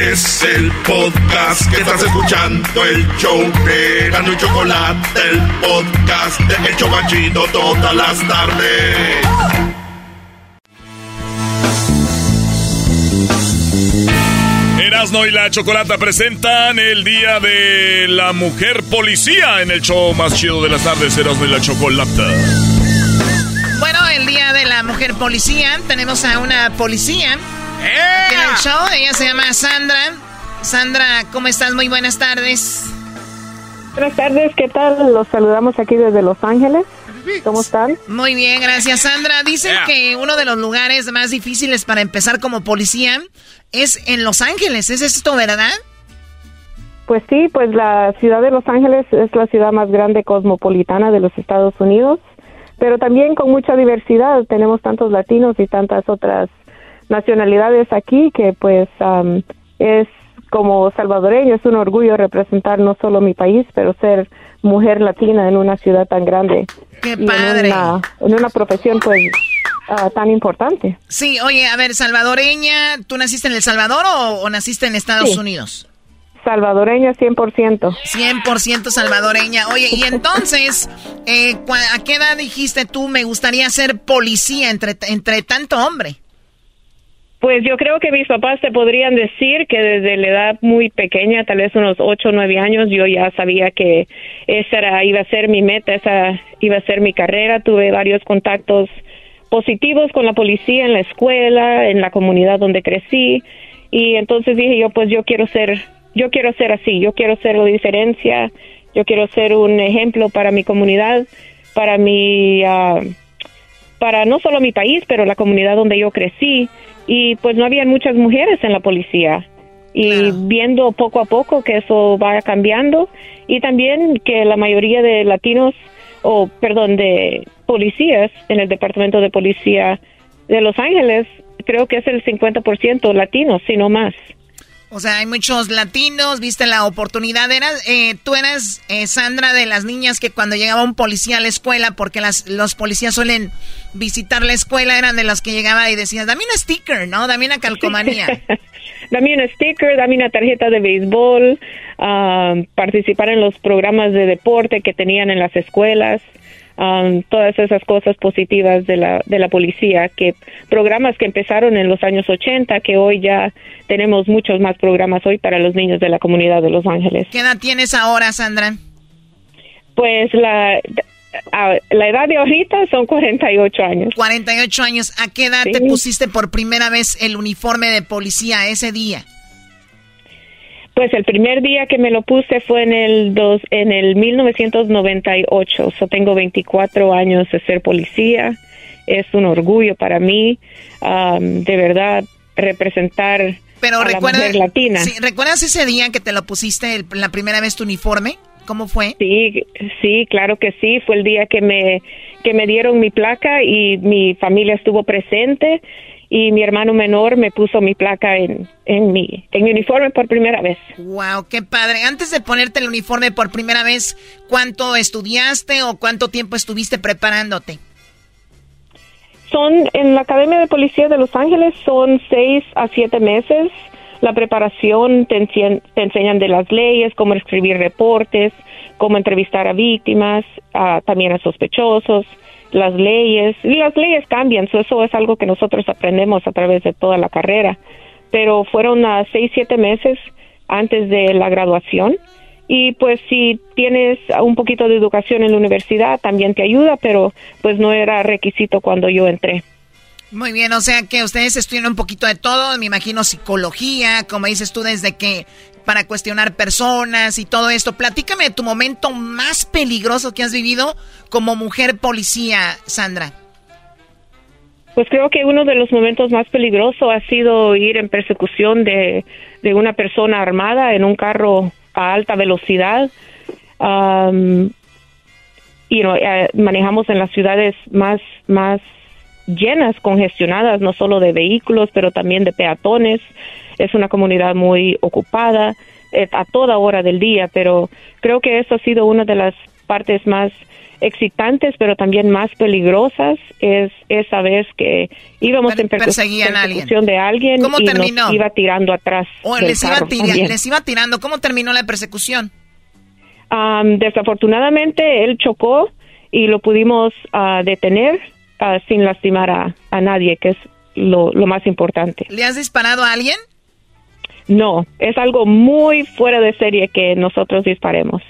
Es el podcast que estás escuchando, el show de Gano y Chocolate, el podcast de El Chobachito todas las tardes. Erasno y la Chocolata presentan el Día de la Mujer Policía en el show más chido de las tardes, Erasno y la Chocolata. Bueno, el Día de la Mujer Policía, tenemos a una policía en el show. Ella se llama Sandra. Sandra, ¿cómo estás? Muy buenas tardes. Buenas tardes, ¿qué tal? Los saludamos aquí desde Los Ángeles. ¿Cómo están? Muy bien, gracias Sandra. Dicen que uno de los lugares más difíciles para empezar como policía es en Los Ángeles. ¿Es esto verdad? Pues sí, pues la ciudad de Los Ángeles es la ciudad más grande cosmopolitana de los Estados Unidos, pero también con mucha diversidad. Tenemos tantos latinos y tantas otras nacionalidades aquí que pues am, es como salvadoreño, es un orgullo representar no solo mi país, pero ser mujer latina en una ciudad tan grande. ¡Qué padre! En una, en una profesión pues ah, tan importante. Sí, oye, a ver, salvadoreña, ¿tú naciste en El Salvador o, o naciste en Estados Sí. Unidos? Salvadoreña 100%. 100% salvadoreña. Oye, y entonces, eh, ¿a qué edad dijiste tú me gustaría ser policía entre, entre tanto hombre? Pues yo creo que mis papás te podrían decir que desde la edad muy pequeña, tal vez unos ocho o nueve años, yo ya sabía que esa era, iba a ser mi meta, esa iba a ser mi carrera. Tuve varios contactos positivos con la policía en la escuela, en la comunidad donde crecí, y entonces dije yo, pues yo quiero ser, yo quiero ser así, yo quiero ser la diferencia, yo quiero ser un ejemplo para mi comunidad, para mi ah, para no solo mi país, pero la comunidad donde yo crecí. Y pues no habían muchas mujeres en la policía. Y viendo poco a poco que eso va cambiando y también que la mayoría de latinos, o perdón, de policías en el Departamento de Policía de Los Ángeles, creo que es el 50% latinos, si no más. O sea, hay muchos latinos, viste la oportunidad. Eras, eh, tú eras, eh, Sandra, de las niñas que cuando llegaba un policía a la escuela, porque las, los policías suelen visitar la escuela, eran de las que llegaba y decías, dame un sticker, ¿no? Dame una calcomanía. (laughs) dame un sticker, dame una tarjeta de béisbol, ah, participar en los programas de deporte que tenían en las escuelas, ah, todas esas cosas positivas de la, de la policía, que programas que empezaron en los años 80, que hoy ya tenemos muchos más programas hoy para los niños de la comunidad de Los Ángeles. ¿Qué edad tienes ahora, Sandra? Pues la, a- la edad de ahorita son 48 años. 48 años. ¿A qué edad te pusiste por primera vez el uniforme de policía ese día? Pues el primer día que me lo puse fue en el dos, en el 1998. So tengo 24 años de ser policía. Es un orgullo para mí, um, de verdad, representar Pero a recuerda, la mujer latina. sí, ¿recuerdas ese día que te lo pusiste el- la primera vez tu uniforme? ¿Cómo fue? Sí, sí, claro que sí. Fue el día que me que me dieron mi placa y mi familia estuvo presente y mi hermano menor me puso mi placa en, en mi en mi uniforme por primera vez. Wow, qué padre. Antes de ponerte el uniforme por primera vez, ¿cuánto estudiaste o cuánto tiempo estuviste preparándote? Son en la Academia de Policía de Los Ángeles son seis a siete meses. La preparación te, encien- te enseñan de las leyes, cómo escribir reportes, cómo entrevistar a víctimas, a- también a sospechosos, las leyes. Y las leyes cambian, so eso es algo que nosotros aprendemos a través de toda la carrera. Pero fueron a seis, siete meses antes de la graduación. Y pues si tienes un poquito de educación en la universidad también te ayuda, pero pues no era requisito cuando yo entré. Muy bien, o sea que ustedes estudian un poquito de todo, me imagino psicología, como dices tú, desde que para cuestionar personas y todo esto. Platícame de tu momento más peligroso que has vivido como mujer policía, Sandra. Pues creo que uno de los momentos más peligrosos ha sido ir en persecución de, una persona armada en un carro a alta velocidad. Um, y eh, manejamos en las ciudades más, más llenas, congestionadas, no solo de vehículos, pero también de peatones. Es una comunidad muy ocupada eh, a toda hora del día, pero creo que eso ha sido una de las partes más excitantes, pero también más peligrosas, es esa vez que íbamos en persecu- perseguían alguien. persecución de alguien ¿Cómo y terminó? nos iba tirando atrás. O les iba, tira- también. les iba tirando. ¿Cómo terminó la persecución? Am, desafortunadamente él chocó y lo pudimos ah, detener ah, sin lastimar a, a nadie, que es lo, lo más importante. ¿Le has disparado a alguien? No, es algo muy fuera de serie que nosotros disparemos.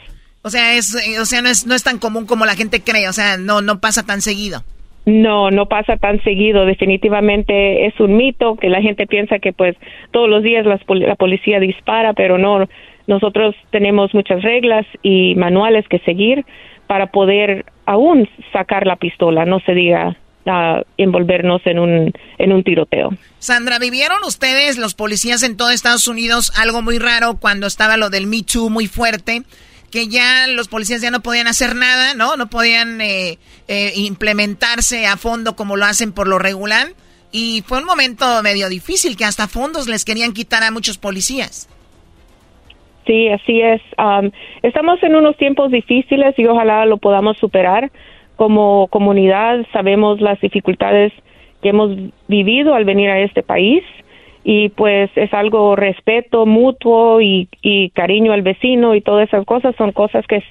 O sea, es, eh, o sea, no es, no es tan común como la gente cree. O sea, no, no pasa tan seguido. No, no pasa tan seguido. Definitivamente es un mito que la gente piensa que pues todos los días las pol- la policía dispara, pero no. Nosotros tenemos muchas reglas y manuales que seguir para poder aún sacar la pistola, no se diga ah, envolvernos en un en un tiroteo. Sandra, ¿vivieron ustedes, los policías en todo Estados Unidos, algo muy raro cuando estaba lo del Me Too muy fuerte? Que ya los policías ya no podían hacer nada, ¿no? No podían eh, eh, implementarse a fondo como lo hacen por lo regular. Y fue un momento medio difícil que hasta fondos les querían quitar a muchos policías. Sí, así es. Am, estamos en unos tiempos difíciles y ojalá lo podamos superar. Como comunidad sabemos las dificultades que hemos vivido al venir a este país y pues es algo respeto mutuo y, y cariño al vecino y todas esas cosas son cosas que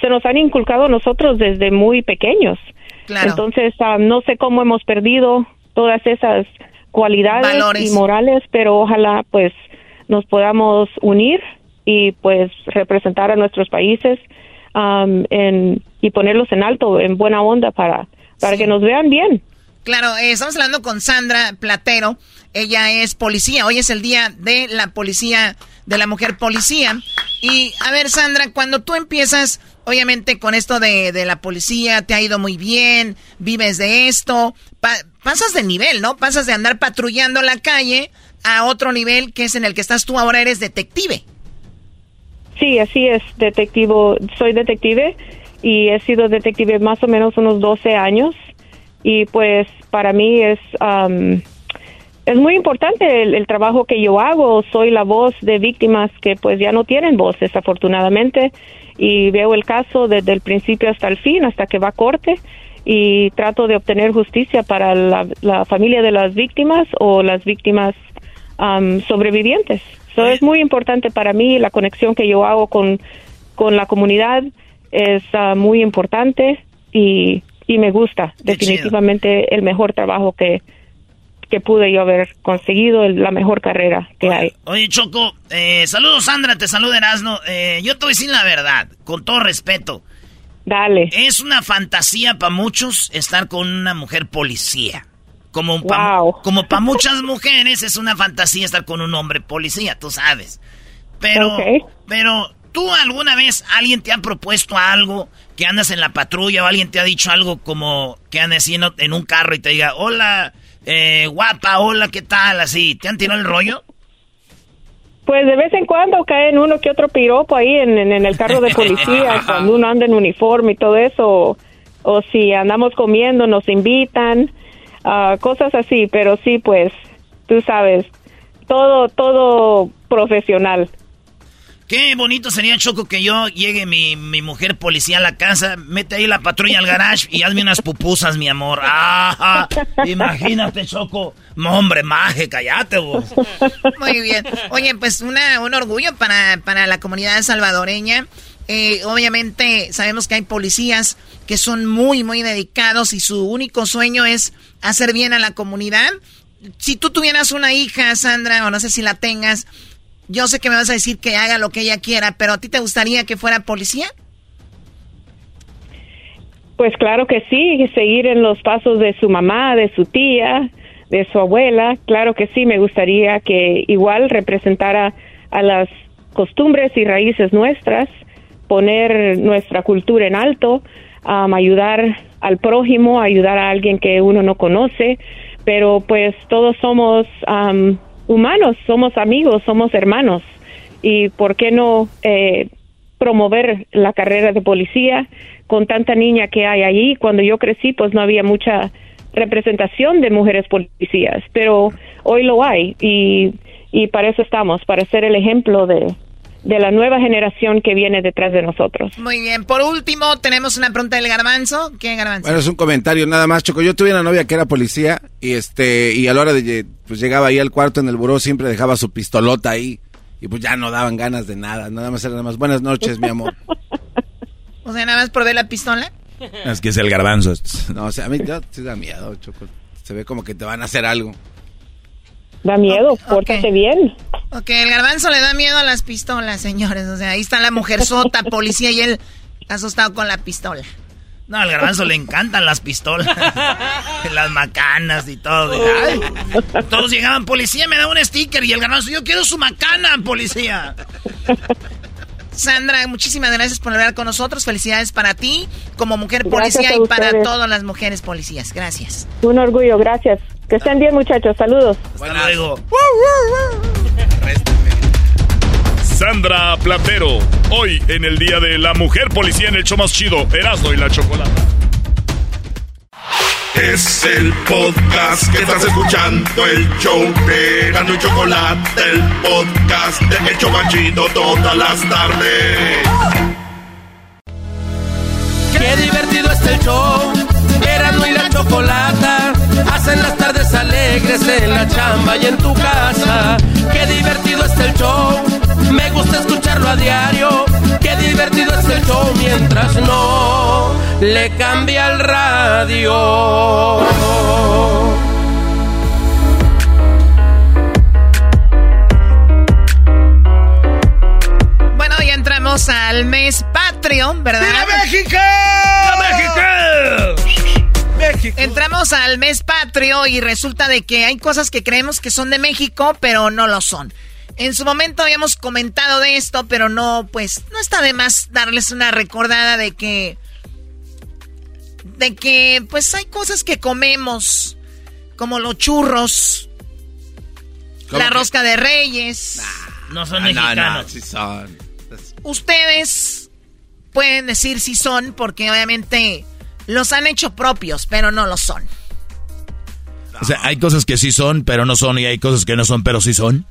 se nos han inculcado nosotros desde muy pequeños. Claro. Entonces, am, no sé cómo hemos perdido todas esas cualidades Valores. y morales, pero ojalá pues nos podamos unir y pues representar a nuestros países am, en, y ponerlos en alto, en buena onda para, para que nos vean bien. Claro, eh, estamos hablando con Sandra Platero. Ella es policía. Hoy es el día de la policía, de la mujer policía. Y a ver, Sandra, cuando tú empiezas, obviamente con esto de, de la policía, te ha ido muy bien, vives de esto, pa- pasas de nivel, ¿no? Pasas de andar patrullando la calle a otro nivel que es en el que estás tú ahora, eres detective. Sí, así es, detectivo, soy detective y he sido detective más o menos unos 12 años. Y pues para mí es am, es muy importante el, trabajo que yo hago, soy la voz de víctimas que pues ya no tienen voz desafortunadamente. Y veo el caso desde el principio hasta el fin, hasta que va a corte. Y trato de obtener justicia para la, la familia de las víctimas o las víctimas am, sobrevivientes. So, es muy importante para mí la conexión que yo hago con, con la comunidad es ah, muy importante y, y me gusta definitivamente el mejor trabajo que, que pude yo haber conseguido, la mejor carrera que hay. Oye, Choco, eh, saludos, Sandra, te saluda Erasno. Eh, yo te voy a decir la verdad, con todo respeto. Dale. Es una fantasía para muchos estar con una mujer policía. Como para como pa muchas mujeres es una fantasía estar con un hombre policía, tú sabes. Pero, pero, ¿tú alguna vez alguien te ha propuesto algo que andas en la patrulla o alguien te ha dicho algo como que andes en, en un carro y te diga, hola, eh, guapa, hola, ¿qué tal? Así, ¿te han tirado el rollo? Pues de vez en cuando caen uno que otro piropo ahí en, en- en el carro de policía (laughs) cuando uno anda en uniforme y todo eso. O, o si andamos comiendo, nos invitan, ah, cosas así. Pero sí, pues, tú sabes, todo, todo profesional. Qué bonito sería, Choco, que yo llegue mi, mi mujer policía a la casa, mete ahí la patrulla al garage y hazme unas pupusas, mi amor. Ah, imagínate, Choco. No, hombre, maje, cállate vos. Muy bien. Oye, pues una, un orgullo para, para la comunidad salvadoreña. Eh, obviamente sabemos que hay policías que son muy, muy dedicados y su único sueño es hacer bien a la comunidad. Si tú tuvieras una hija, Sandra, o no sé si la tengas, yo sé que me vas a decir que haga lo que ella quiera, pero ¿a ti te gustaría que fuera policía? Pues claro que sí, seguir en los pasos de su mamá, de su tía, de su abuela. Claro que sí, me gustaría que igual representara a las costumbres y raíces nuestras, poner nuestra cultura en alto, ayudar al prójimo, ayudar a alguien que uno no conoce, pero pues todos somos am, humanos, somos amigos, somos hermanos. Y por qué no eh, promover la carrera de policía con tanta niña que hay allí. Cuando yo crecí, pues no había mucha representación de mujeres policías, pero hoy lo hay y para eso estamos, para ser el ejemplo de, de la nueva generación que viene detrás de nosotros. Muy bien. Por último, tenemos una pregunta del garbanzo. ¿Qué garbanzo? Bueno, es un comentario nada más, Choco. Yo tuve una novia que era policía y este y a la hora de pues llegaba ahí al cuarto en el buró siempre dejaba su pistolota ahí y pues ya no daban ganas de nada, nada más era nada más buenas noches, mi amor. (laughs) O sea, nada más por ver la pistola. Es que es el garbanzo. No, o sea, a mí ya sí da miedo, Choco. Se ve como que te van a hacer algo. Da miedo, pórtate bien. Ok, el garbanzo le da miedo a las pistolas, señores. O sea, ahí está la mujer sota, (laughs) policía, y él asustado con la pistola. No, al garbanzo le encantan las pistolas, (laughs) las macanas y todo. Ay, todos llegaban, policía, me da un sticker. Y el garbanzo, yo quiero su macana, policía. Sandra, muchísimas gracias por hablar con nosotros. Felicidades para ti como mujer policía y para todas las mujeres policías. Gracias. Un orgullo, gracias. Que estén bien, muchachos. Saludos. Luego. Sandra Platero, hoy en el Día de la Mujer Policía en el show más chido, Erasmo y la Chocolata. Es el podcast que estás escuchando, el show de Gano y Chocolate, el podcast de El Chocachito todas las tardes. Qué divertido está el show. Erasmo y la chocolata hacen las tardes alegres en la chamba y en tu casa. Qué divertido está el show. Me gusta escucharlo a diario. Qué divertido es el show mientras no le cambia el radio. Bueno, ya entramos al mes patrio, ¿verdad? México! México! Entramos al mes patrio y resulta de que hay cosas que creemos que son de México, pero no lo son. En su momento habíamos comentado de esto, pero no, pues, no está de más darles una recordada de que. de que, pues, hay cosas que comemos, como los churros, la rosca de reyes. No son Ah, no, mexicanos. no, sí son. Ustedes pueden decir si son, porque obviamente los han hecho propios, pero no lo son. O sea, hay cosas que sí son, pero no son, y hay cosas que no son, pero sí son.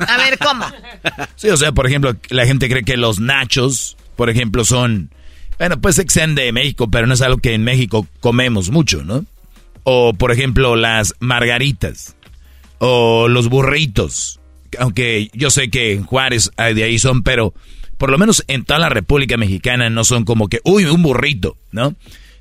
A ver, ¿cómo? (laughs) Sí, o sea, por ejemplo, la gente cree que los nachos, por ejemplo, son... Bueno, pues sean de México, pero no es algo que en México comemos mucho, ¿no? O, por ejemplo, las margaritas. O los burritos. Aunque yo sé que en Juárez de ahí son, pero por lo menos en toda la República Mexicana no son como que, uy, un burrito, ¿no?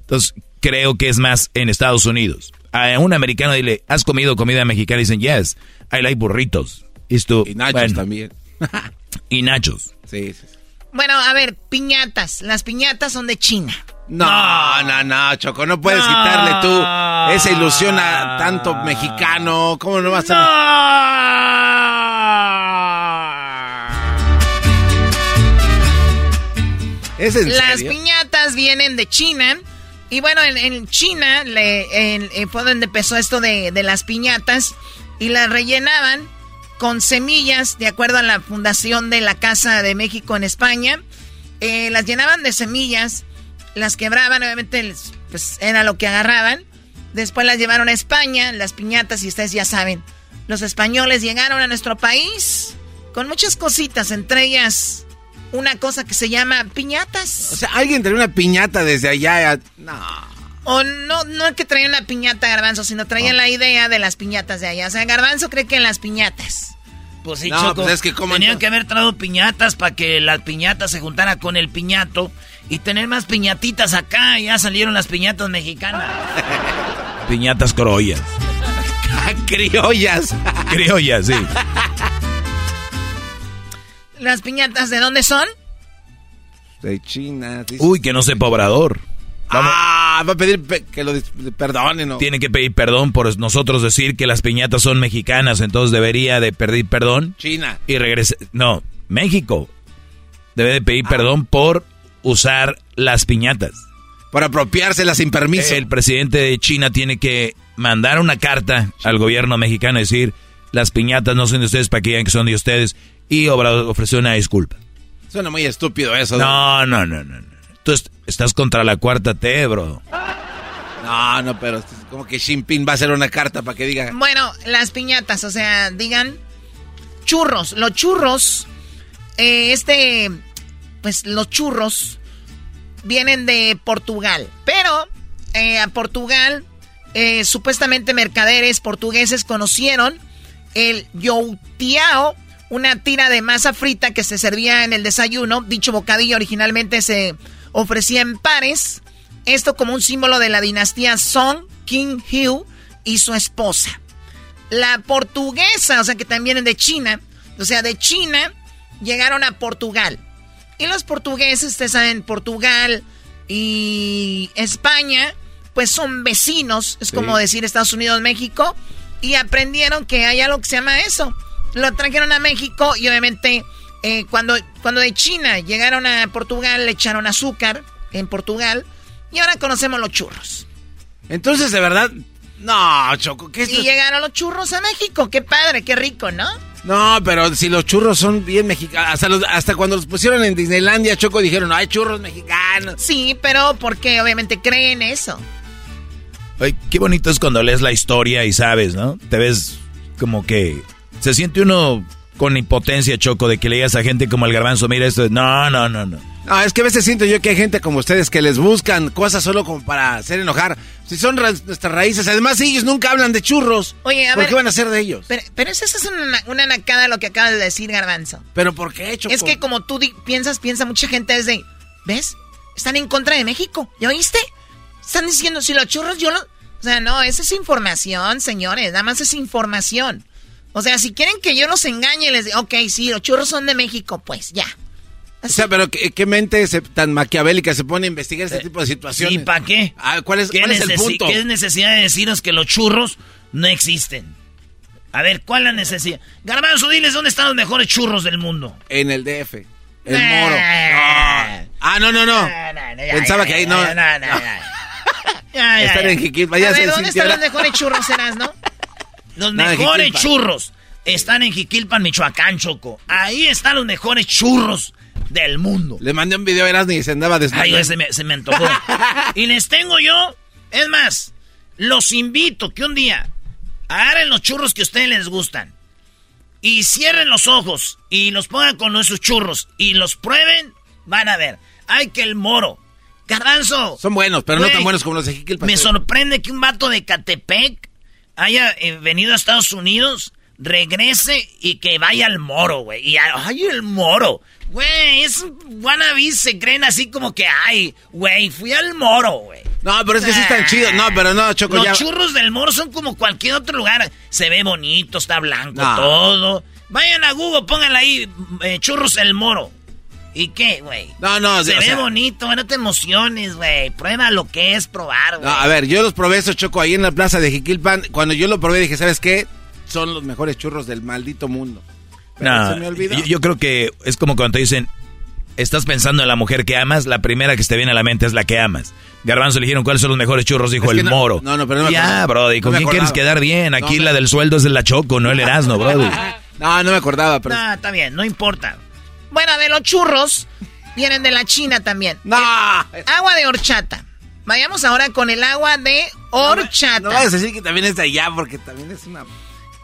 Entonces, creo que es más en Estados Unidos. A un americano dile, ¿has comido comida mexicana? Y dicen, yes, I like burritos. Y, tú, Y nachos bueno, también. (laughs) y nachos. Sí, sí. Bueno, a ver, piñatas. Las piñatas son de China. No, no, no, Choco, no puedes No. quitarle tú esa ilusión a tanto mexicano. ¿Cómo no vas a...? ¿Es en Las serio? piñatas vienen de China. Y bueno, en, en China le, en- eh, fue donde empezó esto de, de las piñatas. Y las rellenaban con semillas, de acuerdo a la fundación de la Casa de México en España. Eh, las llenaban de semillas, las quebraban, obviamente pues era lo que agarraban. Después las llevaron a España, las piñatas, y ustedes ya saben, los españoles llegaron a nuestro país con muchas cositas, entre ellas una cosa que se llama piñatas. O sea, alguien trae una piñata desde allá. No. O no, no es que traía una piñata Garbanzo, sino traía la idea de las piñatas de allá. O sea, Garbanzo cree que en las piñatas. Pues sí, No, Choco, pues es que ¿cómo tenían que haber traído piñatas para que la piñata se juntara con el piñato y tener más piñatitas acá. Ya salieron las piñatas mexicanas. Piñatas criollas. (laughs) Criollas. Criollas, sí. ¿Las piñatas de dónde son? De China. dice. Uy, que no sepa Obrador. Ah, va a pedir pe- que lo perdonen. ¿no? Tiene que pedir perdón por nosotros decir que las piñatas son mexicanas, entonces debería de pedir perdón. China. Y regrese. No, México. Debe de Ah. pedir perdón por usar las piñatas. Por apropiárselas sin permiso. El presidente de China tiene que mandar una carta al gobierno mexicano y decir, las piñatas no son de ustedes para que digan que son de ustedes. Y Obrador ofreció una disculpa. Suena muy estúpido eso. No, no, no, no. no. Tú est- estás contra la cuarta T, bro. No, no, pero es como que Xi Jinping va a hacer una carta para que diga. Bueno, las piñatas, o sea, digan churros. Los churros, eh, este, pues los churros vienen de Portugal, pero eh, a Portugal, eh, supuestamente mercaderes portugueses conocieron el youtiao, una tira de masa frita que se servía en el desayuno. Dicho bocadillo originalmente se ofrecía en pares. Esto como un símbolo de la dinastía Song King Hugh y su esposa. La portuguesa, o sea que también vienen de China, o sea, de China llegaron a Portugal. Y los portugueses, ustedes saben, Portugal y España, pues son vecinos, es Sí. como decir Estados Unidos, México, y aprendieron que hay algo que se llama eso. Lo trajeron a México y obviamente eh, cuando, cuando de China llegaron a Portugal le echaron azúcar en Portugal y ahora conocemos los churros. Entonces, de verdad. No, Choco, ¿qué es Y llegaron los churros a México, qué padre, qué rico, ¿no? No, pero si los churros son bien mexicanos. Hasta, los- hasta cuando los pusieron en Disneylandia, Choco, dijeron, hay churros mexicanos. Sí, pero porque obviamente creen eso. Ay, qué bonito es cuando lees la historia y sabes, ¿no? Te ves como que se siente uno con impotencia, Choco, de que le digas a gente como el garbanzo, mira esto. No, no, no, no. No, es que a veces siento yo que hay gente como ustedes que les buscan cosas solo como para hacer enojar. Si son ra- nuestras raíces, además ellos nunca hablan de churros. Oye, a ¿Por ver. qué van a ser de ellos? Pero, pero eso es una, una nacada lo que acabas de decir, Garbanzo. ¿Pero por qué, Choco? Es que como tú piensas, piensa mucha gente es de, ¿ves? Están en contra de México, ¿ya oíste? Están diciendo, si los churros yo lo... O sea, no, esa es información, señores, nada más es información. O sea, si quieren que yo los engañe, les digo, ok, sí, los churros son de México, pues ya. O sea, pero ¿qué, qué mente se- tan maquiavélica se pone a investigar este tipo de situaciones? ¿Y para qué? Ah, ¿Cuál es, ¿Qué, cuál es el punto? qué necesidad de deciros que los churros no existen? A ver, ¿cuál es la necesidad? Garbanzo, diles dónde están los mejores churros del mundo. En el DF. El moro. No. Ah, no, no, no. Pensaba que ahí no. (laughs) Ya, ya, Están ya. en Jiquilpan, ¿dónde están los mejores churros, serás, no? (laughs) Los Nada, mejores churros están en Jiquilpan, Michoacán, Choco. Ahí están los mejores churros del mundo. Le mandé un video a Erasmo y se andaba. Ay, se me, se me antojó. (laughs) y les tengo yo, es más, los invito que un día agarren los churros que a ustedes les gustan y cierren los ojos y los pongan con nuestros churros y los prueben, van a ver. Ay, que el moro. Garbanzo. Son buenos, pero no tan buenos como los de Jiquilpan. Me sorprende que un vato de Catepec haya eh, venido a Estados Unidos, regrese y que vaya al moro, güey. Y ay, el moro. Güey, es wannabe, se creen así como que, ay, güey, fui al moro, güey. No, pero es que sí están chidos. No, pero no, Choco, Los ya. churros del moro son como cualquier otro lugar. Se ve bonito, está blanco, No. todo. Vayan a Google, pónganle ahí, eh, churros el moro. ¿Y qué, güey? No, no, Se o ve sea- bonito, no te emociones, güey. Prueba lo que es probar, güey. No, a ver, yo los probé esos Choco ahí en la plaza de Jiquilpan. Cuando yo lo probé dije, ¿sabes qué? Son los mejores churros del maldito mundo. Pero No, se me olvidó. yo, yo creo que es como cuando te dicen, estás pensando en la mujer que amas, la primera que se te viene a la mente es la que amas. Garbanzo le dijeron cuáles son los mejores churros, dijo Es que el no- moro. no, no, pero no me Ya, acordaba. bro, ¿y No con quién quieres quedar bien? Aquí la del sueldo es de la Choco, no el Erasmo, bro. (laughs) No, no me acordaba, pero... No, está bien, no importa. Bueno, de los churros vienen de la China también. No. agua de horchata. Vayamos ahora con el agua de horchata. No, vas a decir que también es de allá, porque también es una...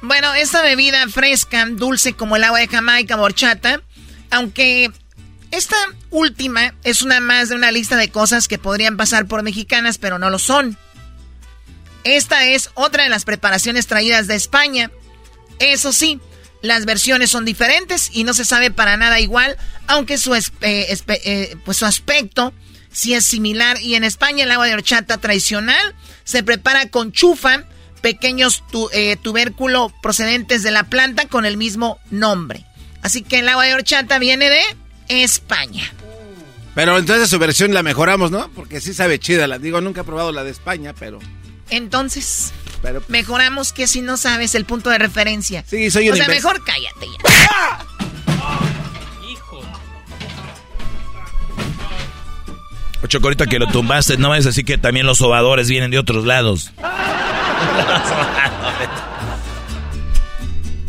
Bueno, esta bebida fresca, dulce como el agua de Jamaica, horchata, aunque esta última es una más de una lista de cosas que podrían pasar por mexicanas, pero no lo son. Esta es otra de las preparaciones traídas de España. Eso sí, las versiones son diferentes y no se sabe para nada igual, aunque su, eh, eh, pues su aspecto sí es similar. Y en España el agua de horchata tradicional se prepara con chufa, pequeños eh, tubérculos procedentes de la planta con el mismo nombre. Así que el agua de horchata viene de España. Pero entonces su versión la mejoramos, ¿no? Porque sí sabe chida. La digo, nunca he probado la de España, pero... Entonces, pero, mejoramos que si no sabes el punto de referencia. Sí, soy un O sea, mejor cállate ya. Hijo. Ocho, ahorita que lo tumbaste, no es así que también los sobadores vienen de otros lados. (laughs)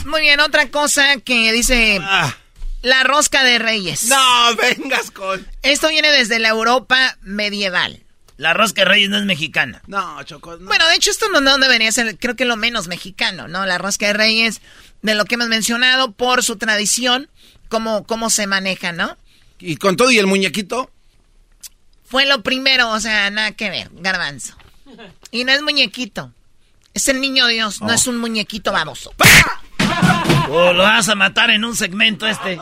Muy bien, otra cosa que dice ah. la rosca de reyes. No, vengas con... Esto viene desde la Europa medieval. La rosca de reyes no es mexicana. No, Choco. Bueno, de hecho esto no, no, debería ser, creo que lo menos mexicano, ¿no? La rosca de reyes, de lo que hemos mencionado, por su tradición, cómo, cómo se maneja, ¿no? ¿Y con todo y el muñequito? Fue lo primero, o sea, nada que ver, garbanzo. Y no es muñequito. Es el niño Dios, no oh. es un muñequito baboso. Oh, lo vas a matar en un segmento este.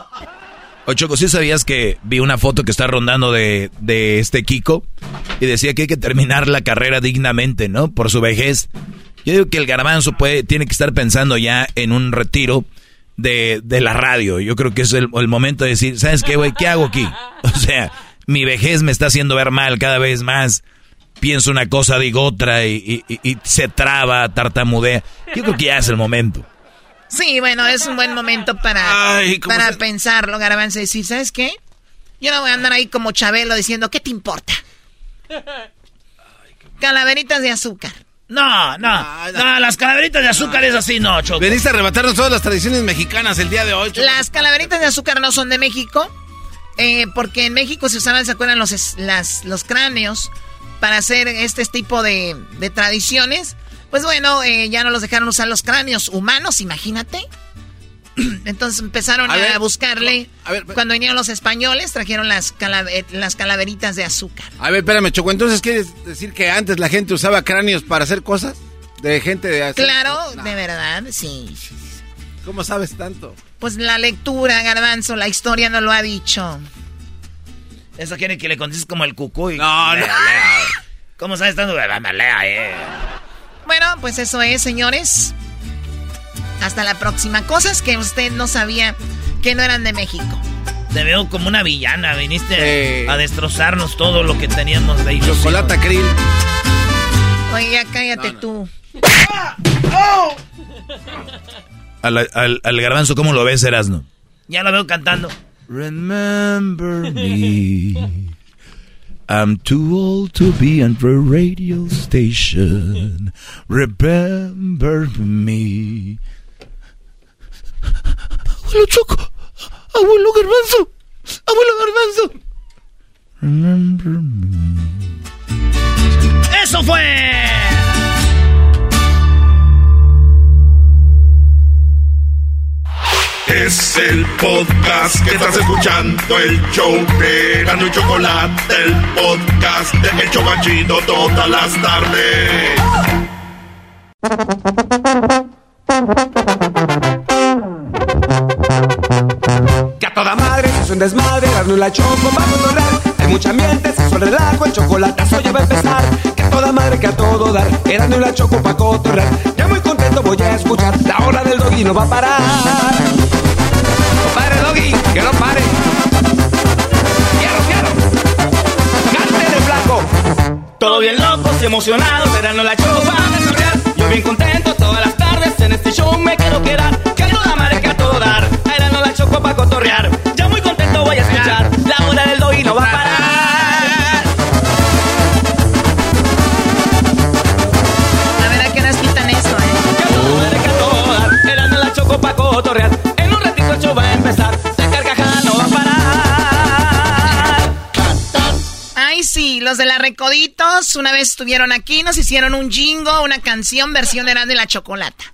Ochoco, ¿sí sabías que vi una foto que está rondando de, de, este Kiko? Y decía que hay que terminar la carrera dignamente, ¿no? Por su vejez. Yo digo que el garbanzo puede, tiene que estar pensando ya en un retiro de, de la radio. Yo creo que es el, el momento de decir, ¿sabes qué, güey? ¿Qué hago aquí? (laughs) O sea, mi vejez me está haciendo ver mal cada vez más pienso una cosa, digo otra y, se traba, tartamudea. Yo creo que ya es el momento. Sí, bueno, es un buen momento para, para pensarlo, Garbanzo, y decir, ¿sabes qué? Yo no voy a andar ahí como Chabelo diciendo, ¿qué te importa? Calaveritas de azúcar. No, no, no, las calaveritas de azúcar es así, no, Choco. Veniste a arrebatarnos todas las tradiciones mexicanas el día de hoy, Las calaveritas de azúcar no son de México, eh, porque en México se usaban, ¿se acuerdan? Los, las, los cráneos para hacer este tipo de, tradiciones. Pues bueno, eh, ya no los dejaron usar los cráneos humanos, imagínate. (clears throat) Entonces empezaron a, buscarle. Cuando vinieron los españoles, trajeron las, las calaveritas de azúcar. A ver, espérame, Choco. Entonces, ¿quieres decir que antes la gente usaba cráneos para hacer cosas? De gente de Claro, de verdad, sí. ¿Cómo sabes tanto? Pues la lectura, Garbanzo, la historia no lo ha dicho. Eso quiere que le contestes como el cucuy. No, no. ¿Cómo sabes tanto? Lea, eh. Bueno, pues eso es, señores. Hasta la próxima. Cosas que usted no sabía que no eran de México. Te veo como una villana. Viniste a destrozarnos todo lo que teníamos de ilusión. Chocolate krill. Oye, ya cállate tú. (laughs) Al, al, al, garbanzo, ¿cómo lo ves, Erasno? Ya lo veo cantando. Remember me. I'm too old to be on the radio station. Remember me. Abuelo Choco. Abuelo Garbanzo. Abuelo Garbanzo. Remember me. Eso fue. Es el podcast que estás escuchando, el show de Gano y Chocolate, el podcast de Hecho Machito todas las tardes. Que a toda madre es un desmadre, y la Choco va a controlar. Hay mucha ambiente, se suele relajo, el chocolatazo ya va a empezar. Que a toda madre, que a todo dar, Erasmo y la Choco pa' cotorrear. Ya muy contento voy a escuchar, la hora del doggy no va a parar que no pare. Quiero, quiero. Cántele, flaco. Todo bien locos y emocionados, no la show va a desarrollar. Yo bien contento Recoditos una vez estuvieron aquí, nos hicieron un jingo, una canción, versión de de la Chocolata.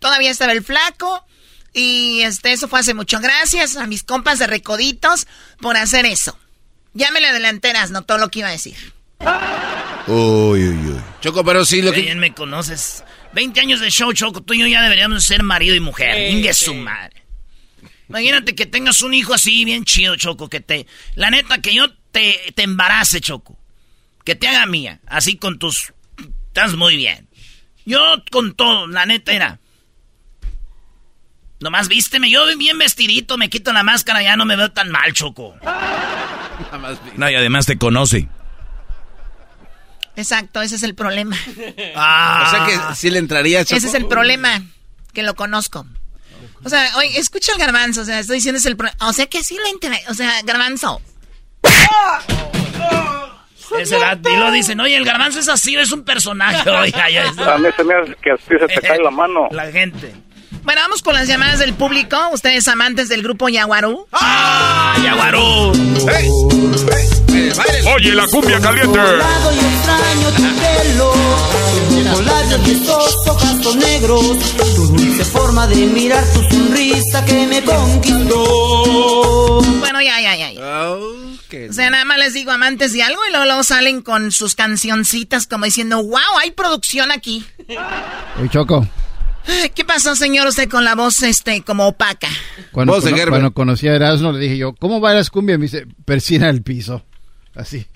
Todavía estaba el flaco y este, eso fue hace mucho. Gracias a mis compas de Recoditos por hacer eso. Ya me le adelanteras, no todo lo que iba a decir. Uy, uy, uy. Choco, pero sí lo que... Bien me conoces. 20 años de show, Choco. Tú y yo ya deberíamos ser marido y mujer. Ingue su madre. Imagínate que tengas un hijo así, bien chido, Choco, que te... La neta, que yo te, te embarace, Choco. Que te haga mía. Así con tus... Estás muy bien. Yo con todo, la neta era... Nomás vísteme, yo bien vestidito, me quito la máscara, ya no me veo tan mal, Choco. No, y además te conoce. Exacto, ese es el problema. Ah, o sea que sí le entraría, Choco. Ese es el problema, que lo conozco. O sea, oye, escucha el garbanzo, o sea, estoy diciendo es el problema. O sea que sí le entra, o sea, garbanzo. Ese y lo dicen, oye, el garbanzo es así, es un personaje. (laughs) Oiga, ya es... A mí se me hace que así se te cae la mano. (laughs) La gente. Bueno, vamos con las llamadas del público. Ustedes amantes del grupo Yaguarú. ¡Ah! ¡Yaguarú! Oye, la cumbia caliente. y extraño tu pelo, tus labios estos ojos negros, tu dulce forma de mirar, tu sonrisa que me conquistó. Bueno, ya, ya, ya. ya. O sea, nada más les digo amantes de algo y luego, luego salen con sus cancioncitas como diciendo, wow, hay producción aquí. Oye, Choco. ¿Qué pasó, señor, usted con la voz este como opaca? Cuando, cono- cuando conocí a Erasmo le dije yo, ¿cómo bailas cumbia? Me dice, persina el piso. Así.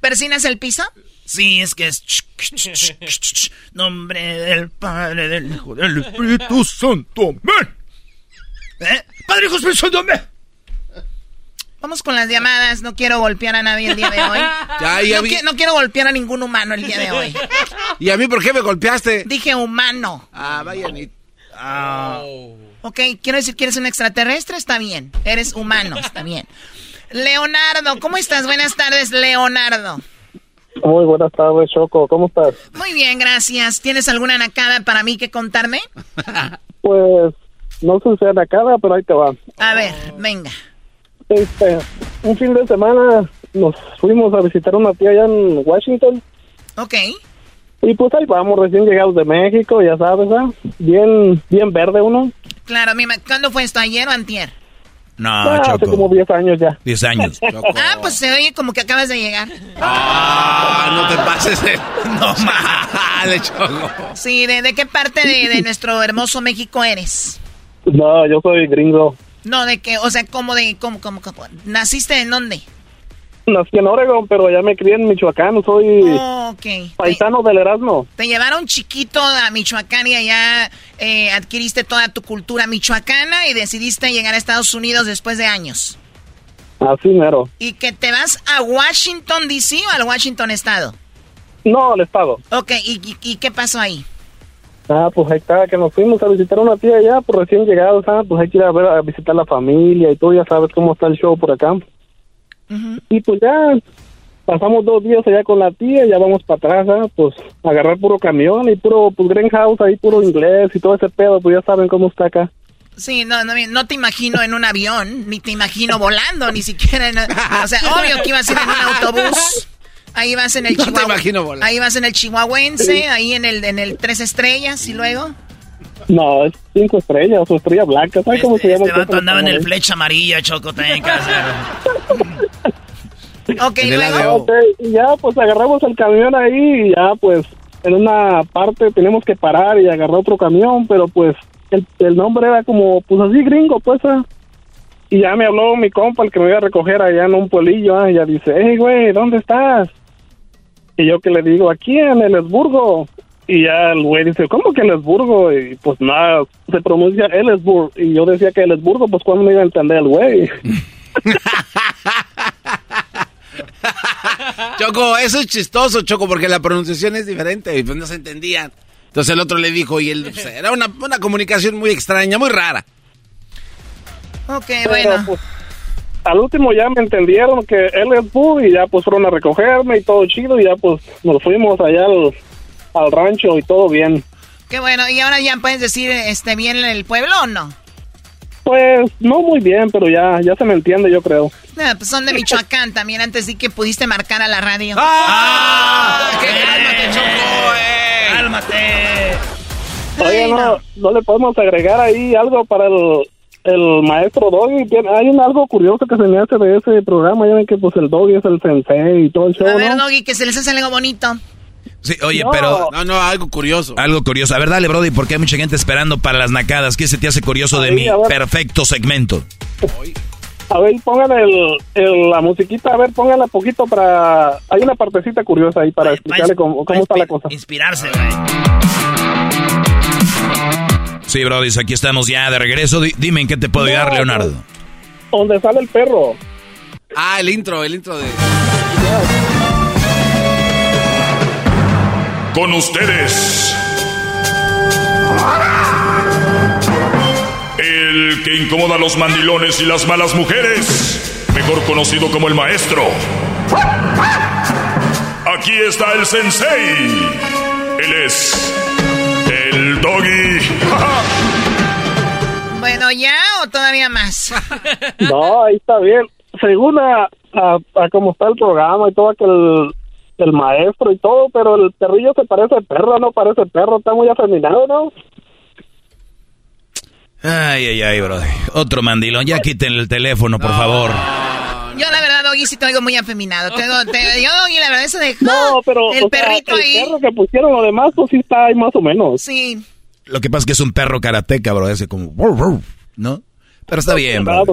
¿Persinas el piso? Sí, es que es... Nombre del Padre, del Hijo, del Espíritu Santo. Amén. ¿Eh? Padre, Hijo, Espíritu Santo. Amén. Vamos con las llamadas. No quiero golpear a nadie el día de hoy. (laughs) Ya, ya no, vi- qui- no quiero golpear a ningún humano el día de hoy. ¿Y a mí por qué me golpeaste? Dije humano. Ah, vaya ni... Ok, quiero decir que eres un extraterrestre, está bien. Eres humano, está bien. Leonardo, ¿cómo estás? Buenas tardes, Leonardo. Muy buenas tardes, Choco. ¿Cómo estás? Muy bien, gracias. ¿Tienes alguna nacada para mí que contarme? Pues no sé si era cada, pero ahí te va. A ver, venga. Este, un fin de semana nos fuimos a visitar una tía allá en Washington. Ok. Y pues ahí vamos, recién llegados de México, ya sabes, ¿ah? Bien, bien verde uno. Claro, mi ma- ¿cuándo fue esto? ¿Ayer o antier? No, Ah, hace como 10 años ya. 10 años. (laughs) Ah, pues se oye como que acabas de llegar. Ah, no te pases de... (laughs) No mal, Choco. Sí, ¿de, de qué parte de, de nuestro hermoso México eres? No, yo soy gringo. No, de qué, o sea, ¿cómo de, cómo, cómo, cómo? ¿Naciste en dónde? Nací en Oregon, pero ya me crié en Michoacán. Soy Oh, paisano del Erasmo. Te llevaron chiquito a Michoacán y allá eh, adquiriste toda tu cultura michoacana y decidiste llegar a Estados Unidos después de años. Así mero. ¿Y que te vas a Washington, D.C. o al Washington Estado? No, al estado. Ok, ¿y, y, y qué pasó ahí? Ah, pues ahí está, que nos fuimos a visitar a una tía allá, pues recién llegados, ah, pues hay que ir a ver, a visitar la familia y tú ya sabes cómo está el show por acá. Y pues ya pasamos dos días allá con la tía, ya vamos para atrás, ah, pues agarrar puro camión y puro, pues greenhouse ahí, puro inglés y todo ese pedo, pues ya saben cómo está acá. Sí, no, no, no te imagino en un avión, ni te imagino volando, ni siquiera en... O sea, obvio que ibas a ir en un autobús. Ahí vas en el (laughs) No te imagino. Ahí vas en el Chihuahuense, ahí en el, en el Tres Estrellas y luego... No, es cinco estrellas, o estrella blanca, ¿sabes cómo se llama? Este vato andaba en el flecha amarilla, Choco, también que hacer. Ok, Ah, ok, y ya pues agarramos el camión ahí y ya pues en una parte tenemos que parar y agarrar otro camión, pero pues el, el nombre era como pues así gringo pues ah. y ya me habló mi compa el que me iba a recoger allá en un pueblillo ah, y ya dice, hey güey, ¿dónde estás? Y yo que le digo, aquí en el Esburgo. Y ya el güey dice, ¿cómo que el Esburgo? Y pues nada, se pronuncia Elesburg. Y yo decía que el Esburgo, pues cuando me iba a entender el güey. (laughs) Choco, eso es chistoso, Choco, porque la pronunciación es diferente y pues no se entendían. Entonces el otro le dijo y él, pues, era una, una comunicación muy extraña, muy rara. Ok, Pero, bueno. pues, al último ya me entendieron que él es Boo y ya pues fueron a recogerme y todo chido y ya pues nos fuimos allá al, al rancho y todo bien. Qué bueno, y ahora ya puedes decir este bien el pueblo o no? Pues no muy bien, pero ya, ya se me entiende, yo creo. Ah, pues son de Michoacán también, antes de que pudiste marcar a la radio. ¡Ah! ¡Qué cálmate, Choco! Eh! ¡Cálmate! Oye, no, no le podemos agregar ahí algo para el, el maestro Doggy. Tiene- Hay un algo curioso que se me hace de ese programa. Ya ven que pues el Doggy es el sensei y todo el show, A ver, ¿no? Doggy, que se les hace algo bonito. Sí, oye, No. pero... No, no, algo curioso. Algo curioso. A ver, dale, Brody, porque hay mucha gente esperando para las nacadas. ¿Qué se te hace curioso de mi perfecto segmento? A ver, pongan el, el- la musiquita, a ver, pónganla poquito para... Hay una partecita curiosa ahí para explicarle cómo, cómo está la cosa. Inspirarse, güey. Sí, Brody, aquí estamos ya de regreso. Di- dime en qué te puedo ayudar, No, Leonardo. Donde sale el perro. Ah, el intro, el intro de... Con ustedes. El que incomoda a los mandilones y las malas mujeres. Mejor conocido como el maestro. Aquí está el sensei. Él es el doggy. (laughs) Bueno, ¿ya o todavía más? (laughs) No, ahí está bien. Según a, a, a cómo está el programa y todo que el, el maestro y todo, pero el perrillo se parece perro, no parece perro, está muy afeminado, ¿no? Ay, ay, ay, Brody. Otro mandilón. Ya quiten el teléfono, por favor. Yo, la verdad, Doggy, sí te oigo muy afeminado. Te (laughs) te- yo, Doggy, la verdad, eso de... No, pero El o sea, perrito el ahí. perro que pusieron lo demás, pues sí está ahí más o menos. Sí. Lo que pasa es que es un perro karateca, bro. Ese como... ¿No? Pero está bien, bro.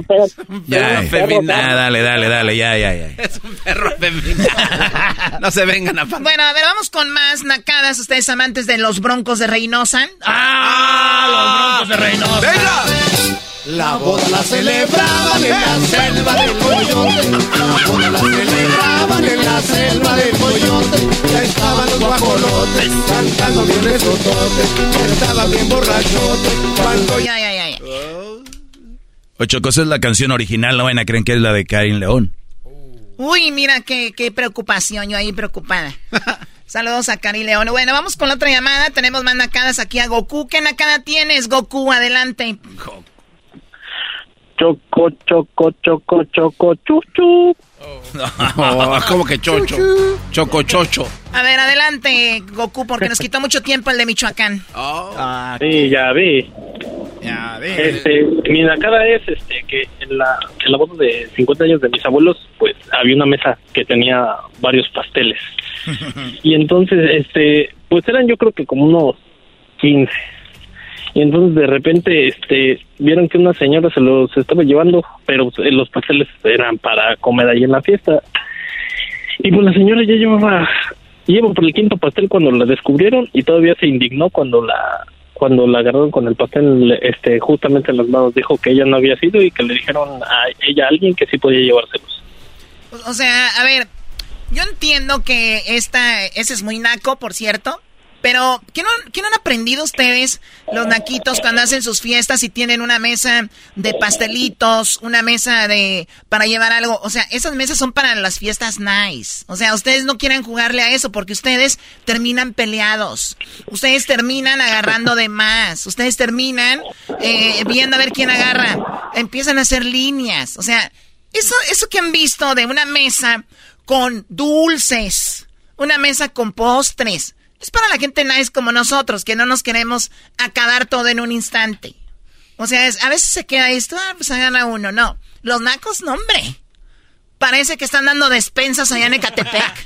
Ya, ah, dale, dale, dale, ya, ya, ya. Es un perro femenino. (laughs) no se vengan a... Bueno, a ver, vamos con más nacadas. Ustedes amantes de los broncos de Reynosa. ¡Ah! Los broncos de Reynosa. La boda la celebraban en la selva de Coyote. La boda la celebraban en la selva de Coyote. Ya estaban los guajolotes cantando bien resototes. Ya estaban bien borrachotes. Cuando Ya, ya, ya, ya. Ocho cosas es la canción original, no van a creer que es la de Karin León. Uy, mira qué, qué preocupación, yo ahí preocupada. (laughs) Saludos a Cari León. Bueno, vamos con la otra llamada. Tenemos más nacadas aquí a Goku. ¿Qué nacada tienes, Goku? Adelante. Choco, choco, choco, choco, chuchu. No, (laughs) es como que chocho. Choco, chocho. A ver, adelante, Goku, porque nos quitó mucho tiempo el de Michoacán. Sí, ya vi. Ya Este, mi nacada es este que en la, en la boda de 50 años de mis abuelos, pues había una mesa que tenía varios pasteles. (laughs) Y entonces, este, pues eran yo creo que como unos 15. Y entonces de repente, este, vieron que una señora se los estaba llevando, pero los pasteles eran para comer ahí en la fiesta. Y pues la señora ya llevaba, lleva por el quinto pastel cuando la descubrieron y todavía se indignó cuando la cuando la agarraron con el pastel este justamente en las manos dijo que ella no había sido y que le dijeron a ella a alguien que sí podía llevárselos. O sea, a ver, yo entiendo que esta, ese es muy naco, por cierto. Pero, ¿qué no, qué no han aprendido ustedes, los naquitos, cuando hacen sus fiestas y tienen una mesa de pastelitos, una mesa de para llevar algo? O sea, esas mesas son para las fiestas nice. O sea, ustedes no quieren jugarle a eso porque ustedes terminan peleados. Ustedes terminan agarrando de más. Ustedes terminan eh, viendo a ver quién agarra. Empiezan a hacer líneas. O sea, eso, eso que han visto de una mesa con dulces, una mesa con postres. Es para la gente nice como nosotros, que no nos queremos acabar todo en un instante. O sea, es- a veces se queda esto, ah, pues gana uno. No, los nacos, no, hombre. Parece que están dando despensas allá en Ecatepec.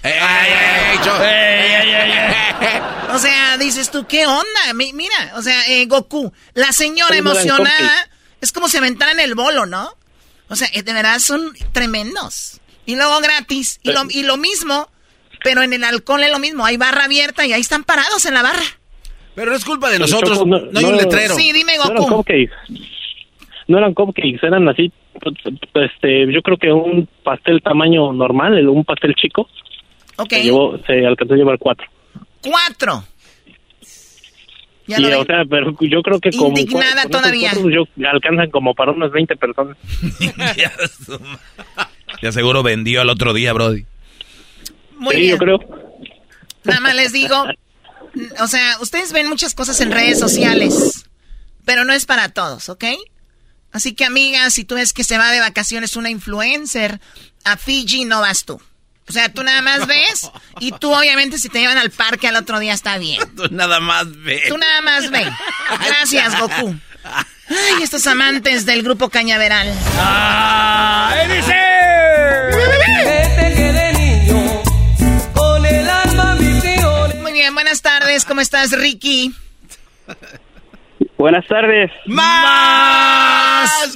O sea, dices tú, ¿qué onda? Mi- mira, o sea, eh, Goku, la señora emocionada, es como si aventaran el bolo, ¿no? O sea, eh, de verdad son tremendos. Y luego gratis. Y lo, y lo mismo, pero en el alcohol es lo mismo. Hay barra abierta y ahí están parados en la barra. Pero no es culpa de nosotros. Choco, No, no- hay un no- letrero. Sí, dime, No eran Goku. cupcakes. No eran cupcakes, eran así, este, yo creo que un pastel tamaño normal, un pastel chico, Ok. se, llevó, se alcanzó a llevar cuatro. Cuatro. Ya y, lo o sea, pero yo creo que como... Indignada esos todavía. cuatro, yo, alcanzan como para unas 20 personas. (laughs) Ya seguro vendió al otro día, Brody. Muy sí, bien. yo creo. Nada más les digo, o sea, ustedes ven muchas cosas en redes sociales, pero no es para todos, ¿ok? Así que, amiga, si tú ves que se va de vacaciones una influencer, a Fiji no vas tú. O sea, tú nada más ves y tú obviamente si te llevan al parque al otro día está bien. (laughs) Tú nada más ves. Tú nada más ve. Gracias, Goku. Ay, estos amantes del grupo Cañaveral. ¡Ay, dice! Tardes. ¿Cómo estás, Ricky? Buenas tardes. ¡Más!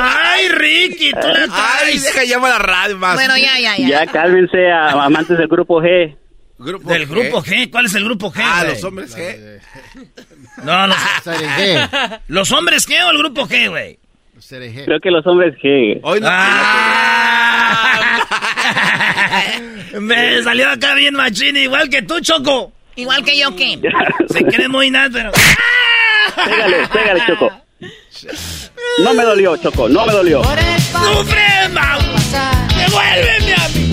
¡Ay, Ricky! ¡Tú la Ay, deja llamar a la radio más. Bueno, ya, ya, ya. Ya cálmense, a- amantes del grupo G. ¿Del grupo G? ¿Cuál es el grupo G? Ah, güey? los hombres G. No, los, G. (laughs) ¿Los hombres G o el grupo G, güey? Creo que los hombres G. Hoy no. Ah. (laughs) Me salió acá bien machín, igual que tú, Choco. Igual que yo, ¿qué? (laughs) Se cree muy nada, pero... (laughs) Pégale, pégale, Choco. No me dolió, Choco, no me dolió. ¡Sufre, Mau! ¡Devuélveme a mí!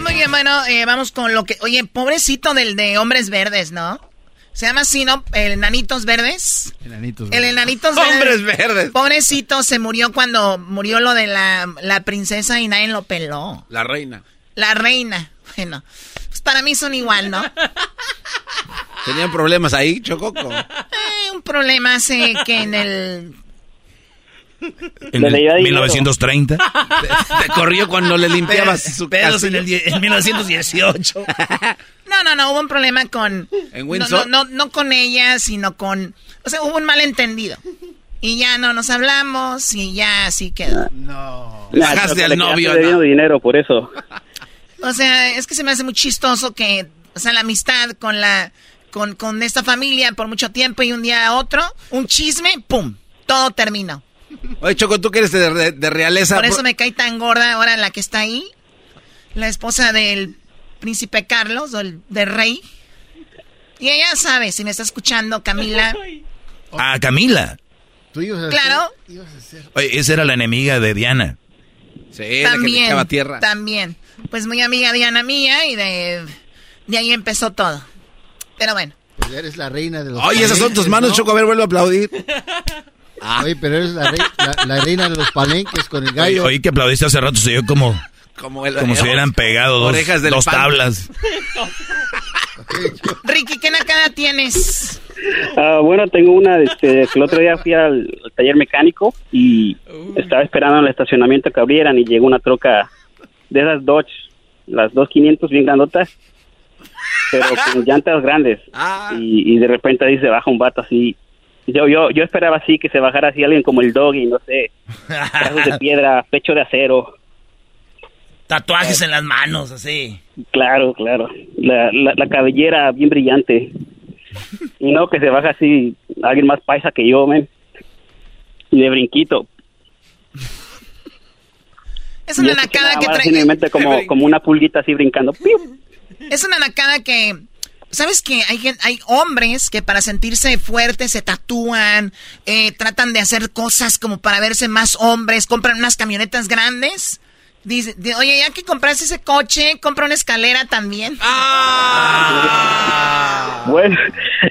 Muy bien, bueno, eh, vamos con lo que... Oye, pobrecito del de Hombres Verdes, ¿no? Se llama así, ¿no? El Enanitos Verdes. Enanitos. El Enanitos Verdes. Hombres verdes. Pobrecito, se murió cuando murió lo de la, la princesa y nadie lo peló. La reina. La reina. Bueno, pues para mí son igual, ¿no? Tenían problemas ahí, Chococo. Eh, un problema hace que en el... En el 1930. Te corrió cuando le limpiabas Pe- su pedos en, el, en 1918. No, no, no, hubo un problema con... ¿En no, Windsor? no, no, no con ella, sino con... O sea, hubo un malentendido. Y ya no nos hablamos y ya así quedó. No. Dejaste al novio, ¿no? dinero, por eso. O sea, es que se me hace muy chistoso que... O sea, la amistad con la... Con, con esta familia por mucho tiempo y un día a otro, un chisme, ¡pum! Todo terminó. Oye, Choco, tú que eres de, de- de realeza. Por eso me cae tan gorda ahora la que está ahí. La esposa del príncipe Carlos, o el del rey. Y ella sabe, si me está escuchando, Camila. Ah, Camila. Tú ibas a Claro, Oye, esa era la enemiga de Diana. Sí, la que le también. tierra. También. Pues muy amiga Diana mía y de, de ahí empezó todo. Pero bueno. Pues eres la reina de los Oye, esas son tus manos, ¿no? Choco. A ver, vuelve a aplaudir. Oye, pero eres la, rei- la- la reina de los palenques con el gallo. Oye, que aplaudiste hace rato, se oyó como, Como, el- como si hubieran pegado dos, Orejas de dos tablas. (laughs) Ricky, ¿qué nacada tienes? Ah, bueno, tengo una, este, el otro día fui al, al taller mecánico y estaba esperando en el estacionamiento que abrieran y llegó una troca de esas Dodge, las 2500 bien grandotas, pero (laughs) con llantas grandes. Y, y de repente ahí se baja un vato así. Yo, yo, yo esperaba así, que se bajara así alguien como el doggy, no sé, brazos de (laughs) piedra, pecho de acero. Tatuajes en las manos, así. Claro, claro. La, la, la cabellera bien brillante. Y no, que se baja así alguien más paisa que yo, men. Y de brinquito. Es una nacada que trae. así en mi mente como, como una pulguita así brincando. ¡Piu! Es una nacada que. ¿Sabes que hay, hay hombres que para sentirse fuertes se tatúan, eh, tratan de hacer cosas como para verse más hombres, compran unas camionetas grandes? Dice, di- oye, ya que compraste ese coche, compra una escalera también. (laughs) Bueno,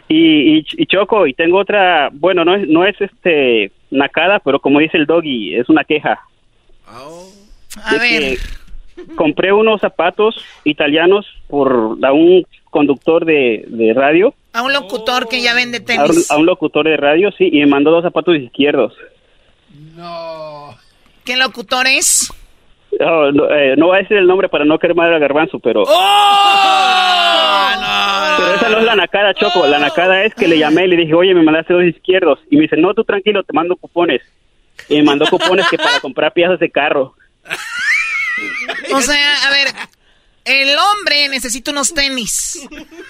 y, y, y Choco, y tengo otra, bueno, no es, no es este nacada, pero como dice el doggy, es una queja. A ver. que compré unos zapatos italianos por a un conductor de, de radio, A un locutor que ya vende a un, tenis. a un locutor de radio, sí, y me mandó dos zapatos izquierdos. ¿Qué locutor es? No, no, eh, no voy a decir el nombre para no quemar al garbanzo, pero... (laughs) Pero esa no es la nacada, Choco. La nacada es que le llamé y le dije, oye, me mandaste dos izquierdos. Y me dice, no, tú tranquilo, te mando cupones. Y me mandó cupones que para comprar piezas de carro. (laughs) O sea, a ver, el hombre necesita unos tenis.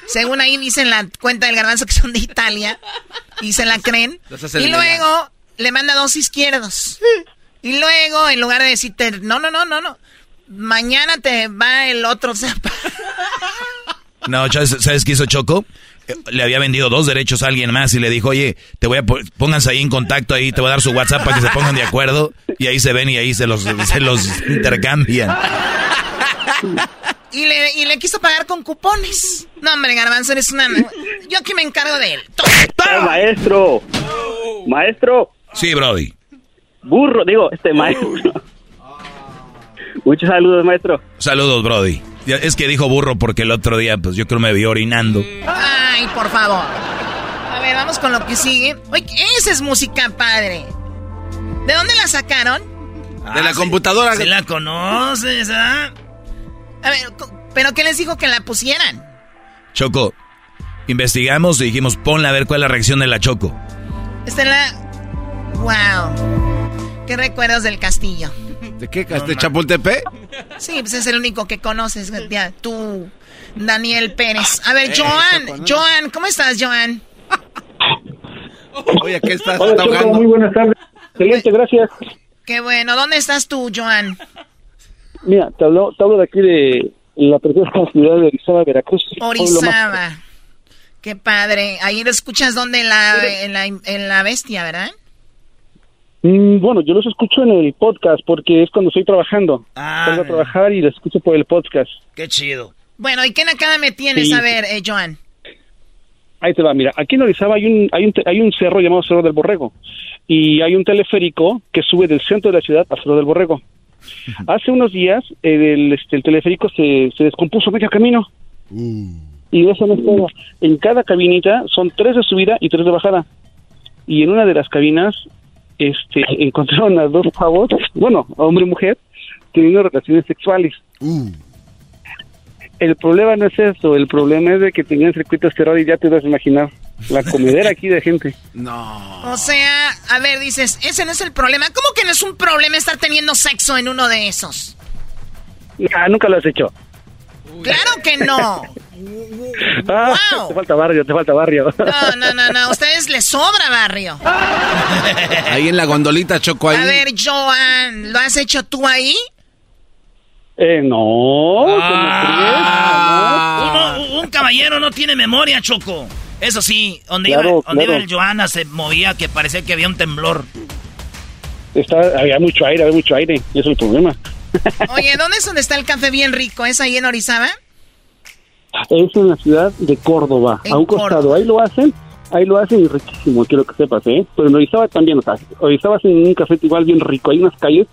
Según ahí dicen la cuenta del garbanzo que son de Italia. Y se la creen. Y luego le manda dos izquierdos. Y luego, en lugar de decirte, no, no, no, no, no. Mañana te va el otro zapato. No, ¿sabes, ¿sabes qué hizo Choco? Le había vendido dos derechos a alguien más y le dijo, oye, te voy a pónganse ahí en contacto, ahí te voy a dar su WhatsApp para que se pongan de acuerdo. Y ahí se ven y ahí se los, se los intercambian. Y le, y le quiso pagar con cupones. No, hombre, garbanzo, eres una... Yo aquí me encargo de él. ¡El maestro! Maestro. Sí, Brody. Burro, digo, este maestro. Muchos saludos, maestro. Saludos, Brody. Ya, Es que dijo burro porque el otro día, pues yo creo me vio orinando. Ay, por favor. A ver, vamos con lo que sigue. Oye, esa es música padre. ¿De dónde la sacaron? De la computadora. Si la conoces, ¿ah? A ver, ¿pero qué les dijo que la pusieran? Choco, investigamos y dijimos, ponla a ver cuál es la reacción de la Choco. Esta es la... ¡Wow! ¿Qué recuerdos del castillo? ¿De qué? ¿De Chapultepec? Sí, pues es el único que conoces, ya, tú, Daniel Pérez. A ver, Eh, Joan, ¿no? Joan, ¿cómo estás, Joan? Oye, ¿qué estás? Hola, ¿Está Choco, ahogando? muy buenas tardes. Excelente, gracias. Qué bueno, ¿dónde estás tú, Joan? Mira, te hablo, te hablo de aquí de la preciosa (laughs) ciudad de Orizaba, Veracruz. Orizaba. Qué padre. Ahí lo escuchas donde en la, en la, en la bestia, ¿verdad? Mm, bueno, yo los escucho en el podcast porque es cuando estoy trabajando. Ah, Salgo a trabajar y los escucho por el podcast. Qué chido. Bueno, ¿y qué nacada me tienes? Sí. A ver, eh, Joan. Ahí te va, mira, aquí en Orizaba hay un, hay un, hay un cerro llamado Cerro del Borrego y hay un teleférico que sube del centro de la ciudad a Cerro del Borrego. Hace unos días eh, el, este, el teleférico se, se descompuso medio camino y eso no es todo. En cada cabinita son tres de subida y tres de bajada y en una de las cabinas este, encontraron a dos pavos, bueno, hombre y mujer, teniendo relaciones sexuales. El problema no es eso, el problema es de que tenían circuitos cerrados y ya te vas a imaginar la comedera aquí de gente. No. O sea, a ver, dices, ese no es el problema. ¿Cómo que no es un problema estar teniendo sexo en uno de esos? Ah, nunca lo has hecho. Claro que no. (laughs) Ah, Wow. Te falta barrio, te falta barrio. No, no, no, no. A ustedes les sobra barrio. (laughs) Ahí en la gondolita, Choco, ahí. A ver, Joan, ¿lo has hecho tú ahí? Eh, no. Ah. Uno- un caballero no tiene memoria, Choco. Eso sí, donde, Claro, iba, donde claro. iba el Joana se movía que parecía que había un temblor. Está, había mucho aire, había mucho aire. Y eso es el problema. Oye, ¿dónde es donde está el café bien rico? ¿Es ahí en Orizaba? Es en la ciudad de Córdoba, En a un costado. Ahí lo hacen, ahí lo hacen y riquísimo, quiero que sepas, ¿eh? Pero en Orizaba también, o sea, Orizaba hacen un café igual bien rico. Hay unas calles,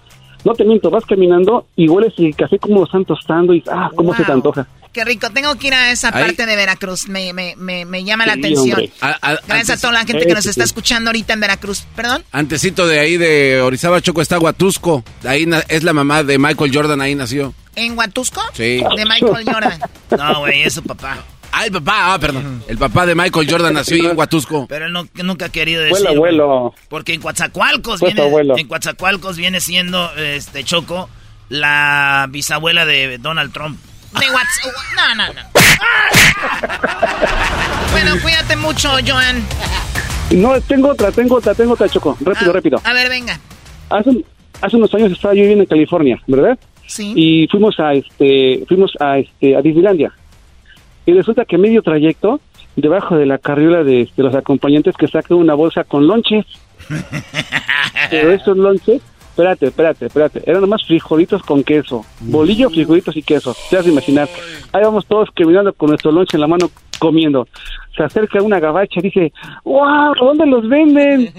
no te miento, vas caminando y hueles el café como lo están tostando y, ah, cómo se te antoja. Qué rico. Tengo que ir a esa Ahí. parte de Veracruz. Me, me, me, me llama la atención. hombre. A- a- Gracias a toda la gente que nos está sí. escuchando ahorita en Veracruz. ¿Perdón? Antecito de ahí de Orizaba, Choco, está Huatusco. Ahí es la mamá de Michael Jordan, ahí nació. ¿En Huatusco? Sí. De Michael Jordan. (laughs) No, güey, es su papá. Ah, el papá, ah, perdón. El papá de Michael Jordan nació ahí en Huatusco. Pero él no, nunca ha querido decir. el güey. abuelo. Porque en Coatzacoalcos viene, abuelo. en Coatzacoalcos viene siendo este Choco la bisabuela de Donald Trump. De WhatsApp. No, no, no. (laughs) bueno, cuídate mucho, Joan. No, tengo otra, tengo otra, tengo otra, Choco. Rápido, Ah, rápido. A ver, venga. Hace, hace unos años estaba yo viviendo en California, ¿verdad? Sí. Y fuimos a este, fuimos a este, a Disneylandia. Y resulta que a medio trayecto, debajo de la carriola de, de los acompañantes que sacan una bolsa con lonches. (laughs) Pero estos lonches, espérate, espérate, espérate, eran nomás frijolitos con queso, bolillo, frijolitos y queso. Te vas a imaginar. Ahí vamos todos caminando con nuestro lonche en la mano comiendo. Se acerca una gabacha y dice, ¡Wow! ¿Dónde los venden?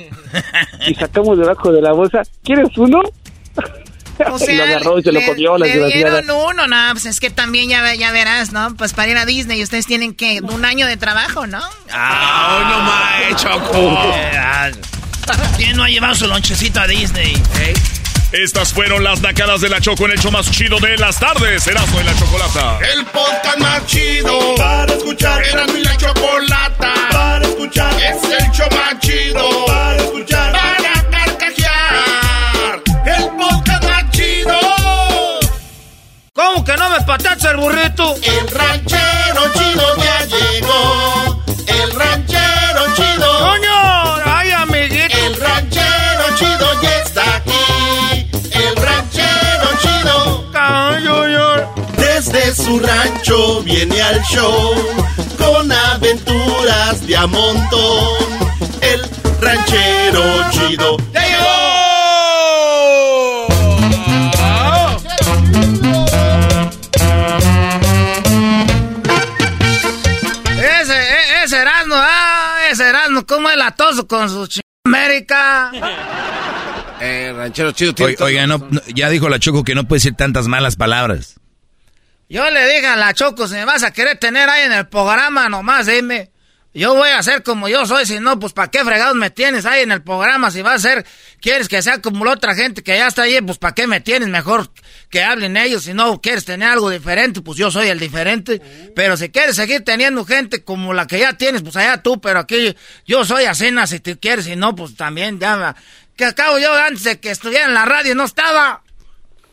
(laughs) y sacamos debajo de la bolsa, ¿quieres uno? (laughs) O sea, y lo agarró y se lo le- comió la le desgraciada. dieron uno, no, pues es que también ya, ya verás, ¿no? Pues para ir a Disney ustedes tienen que un año de trabajo, ¿no? ¡Ah, no más, Choco! (laughs) ¿Quién no ha llevado su lonchecito a Disney? Estas fueron las nacadas de la Choco en el show más chido de las tardes. Erasmo y la Chocolata. El podcast más chido para escuchar. Era mi la chocolata para escuchar. Es el show más chido para escuchar. Para ¿Cómo que no me patacha el burrito? El ranchero chido ya llegó. El ranchero chido. ¡Coño! ¡Ay, amiguito! El ranchero chido ya está aquí. El ranchero chido. Desde su rancho viene al show con aventuras de a montón. El ranchero chido. Latoso con sus ch... América. (laughs) Eh, ranchero chido. Oiga, oiga, no, no, ya dijo la Choco que no puede decir tantas malas palabras. Yo le dije a la Choco, si me vas a querer tener ahí en el programa, nomás dime. Yo voy a ser como yo soy, si no, pues ¿para qué fregados me tienes ahí en el programa? Si va a ser, quieres que sea como la otra gente que ya está ahí, pues ¿para qué me tienes? Mejor que hablen ellos, si no quieres tener algo diferente, pues yo soy el diferente. Pero si quieres seguir teniendo gente como la que ya tienes, pues allá tú, pero aquí yo soy acena si tú quieres, si no, pues también ya... Que acabo yo antes de que estuviera en la radio no estaba.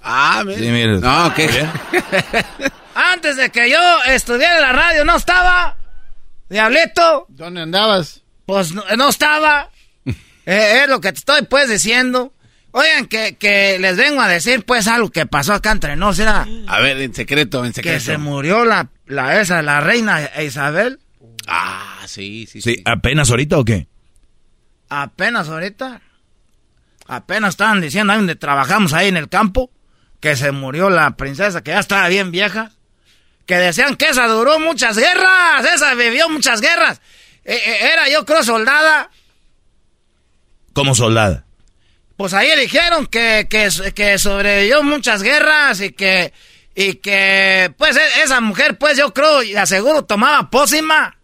Ah, Sí, mire. No, ¿qué? (laughs) Antes de que yo estuviera en la radio no estaba. Diablito. ¿Dónde andabas? Pues no, no estaba. (laughs) Eh, es lo que te estoy pues diciendo. Oigan, que, que les vengo a decir pues algo que pasó acá entre nos. Era A ver, en secreto, en secreto. que se murió la, la esa, la reina Isabel. Ah, sí, sí, Sí, ¿apenas ahorita o qué? Apenas ahorita. Apenas estaban diciendo ahí donde trabajamos ahí en el campo. Que se murió la princesa, que ya estaba bien vieja. Que decían que esa duró muchas guerras. Esa vivió muchas guerras. Eh, eh, era yo creo soldada. Como soldada. Pues ahí dijeron que, que, que sobrevivió muchas guerras y que, y que, pues e- esa mujer, pues yo creo y aseguro tomaba pócima.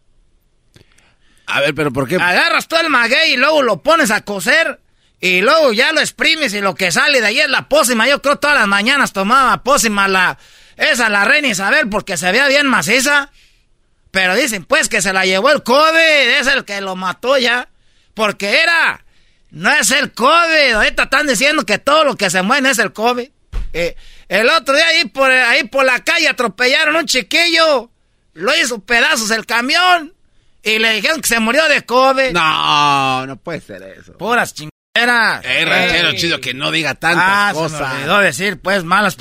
A ver, pero ¿por qué? Agarras tú el maguey y luego lo pones a cocer y luego ya lo exprimes y lo que sale de ahí es la pócima. Yo creo todas las mañanas tomaba pócima la, esa la reina Isabel porque se veía bien maciza. Pero dicen pues que se la llevó el COVID, es el que lo mató ya. Porque era, no es el COVID. Ahorita están diciendo que todo lo que se mueve es el COVID. Eh, el otro día ahí por, ahí por la calle atropellaron un chiquillo. Lo hizo pedazos el camión. Y le dijeron que se murió de COVID. No, no puede ser eso. Puras chingaderas. Eh, ranchero Ey. chido, que no diga tantas Ah, se me cosas. olvidó decir, pues, malas.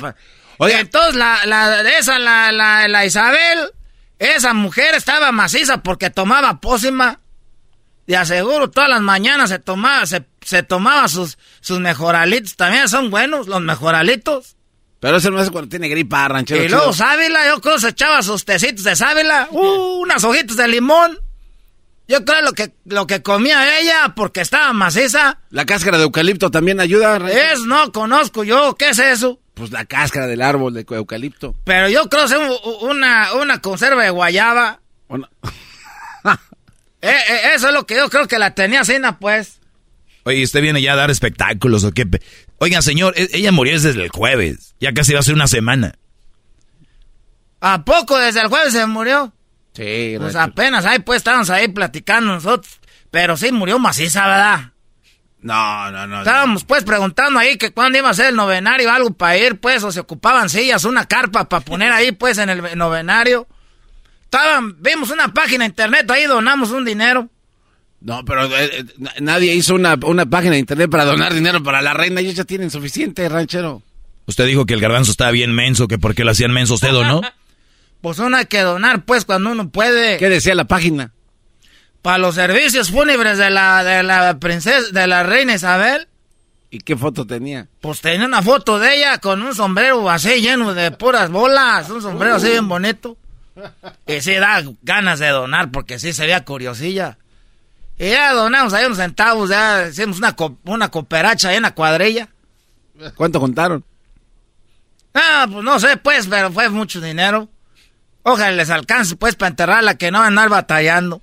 Oiga. Entonces, la, la, esa, la, la, la Isabel, esa mujer estaba maciza porque tomaba pócima. De aseguro, todas las mañanas se tomaba, se, se tomaba sus, sus mejoralitos. También son buenos los mejoralitos. Pero eso no es cuando tiene gripa, ranchero y chido. luego sábila, yo creo que se echaba sus tecitos de sábila. Uh, unas hojitas de limón. Yo creo lo que, lo que comía ella porque estaba maciza. La cáscara de eucalipto también ayuda, ranchero. Es, no conozco yo, ¿qué es eso? Pues la cáscara del árbol de eucalipto. Pero yo creo que una, una conserva de guayaba. (laughs) Eh, eh, eso es lo que yo creo que la tenía cena, pues. Oye, ¿usted viene ya a dar espectáculos o qué? pe- Oiga, señor, e- ella murió desde el jueves. Ya casi va a ser una semana. ¿A poco desde el jueves se murió? Sí, Pues apenas ahí, pues estábamos ahí platicando nosotros. Pero sí murió maciza, ¿verdad? No, no, no. Estábamos pues preguntando ahí que cuándo iba a ser el novenario, algo para ir, pues, o se ocupaban sillas, una carpa para poner ahí, pues, en el novenario. Estaban, vimos una página de internet, ahí donamos un dinero. No, pero eh, eh, na- nadie hizo una, una página de internet para donar dinero para la reina. Ellos ya tienen suficiente, ranchero. Usted dijo que el garbanzo estaba bien menso, que porque lo hacían menso usted o no. (laughs) Pues uno hay que donar, pues, cuando uno puede. ¿Qué decía la página? Para los servicios fúnebres de la, de la princesa, de la reina Isabel. ¿Y qué foto tenía? Pues tenía una foto de ella con un sombrero así lleno de puras bolas, un sombrero así bien bonito. Y sí da ganas de donar porque sí se veía curiosilla. Y ya donamos ahí unos centavos, ya hicimos una, co- una cooperacha ahí en la cuadrilla. ¿Cuánto contaron? Ah, pues no sé pues, pero fue mucho dinero. Ojalá les alcance pues para enterrarla que no van a andar batallando.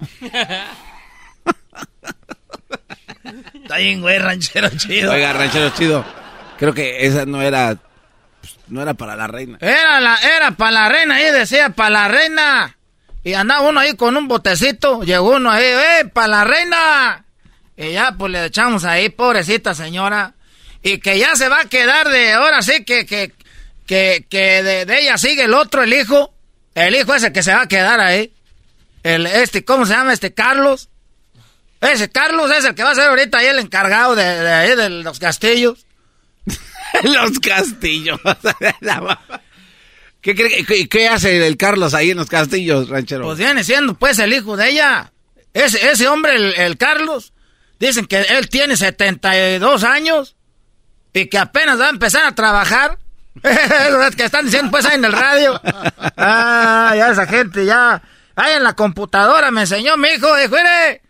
Está bien, güey, ranchero chido. Oiga, ranchero chido. Creo que esa no era. pues, no era para la reina. Era la, era para la reina, ahí decía para la reina. Y andaba uno ahí con un botecito, llegó uno ahí, ¡eh, para la reina! Y ya pues le echamos ahí, pobrecita señora. Y que ya se va a quedar de, ahora sí que, que, que, que de, de ella sigue el otro, el hijo. El hijo es el que se va a quedar ahí. El, este, ¿cómo se llama este? Carlos. Ese Carlos es el que va a ser ahorita ahí el encargado de, de de los castillos. (laughs) los castillos. ¿Qué, qué, qué hace el Carlos ahí en los castillos, ranchero? Pues viene siendo pues el hijo de ella. Ese, ese hombre, el, el Carlos, dicen que él tiene 72 años y que apenas va a empezar a trabajar. (laughs) Es que están diciendo pues ahí en el radio. Ah, ya esa gente ya. Ahí en la computadora me enseñó mi hijo, dijo, mire,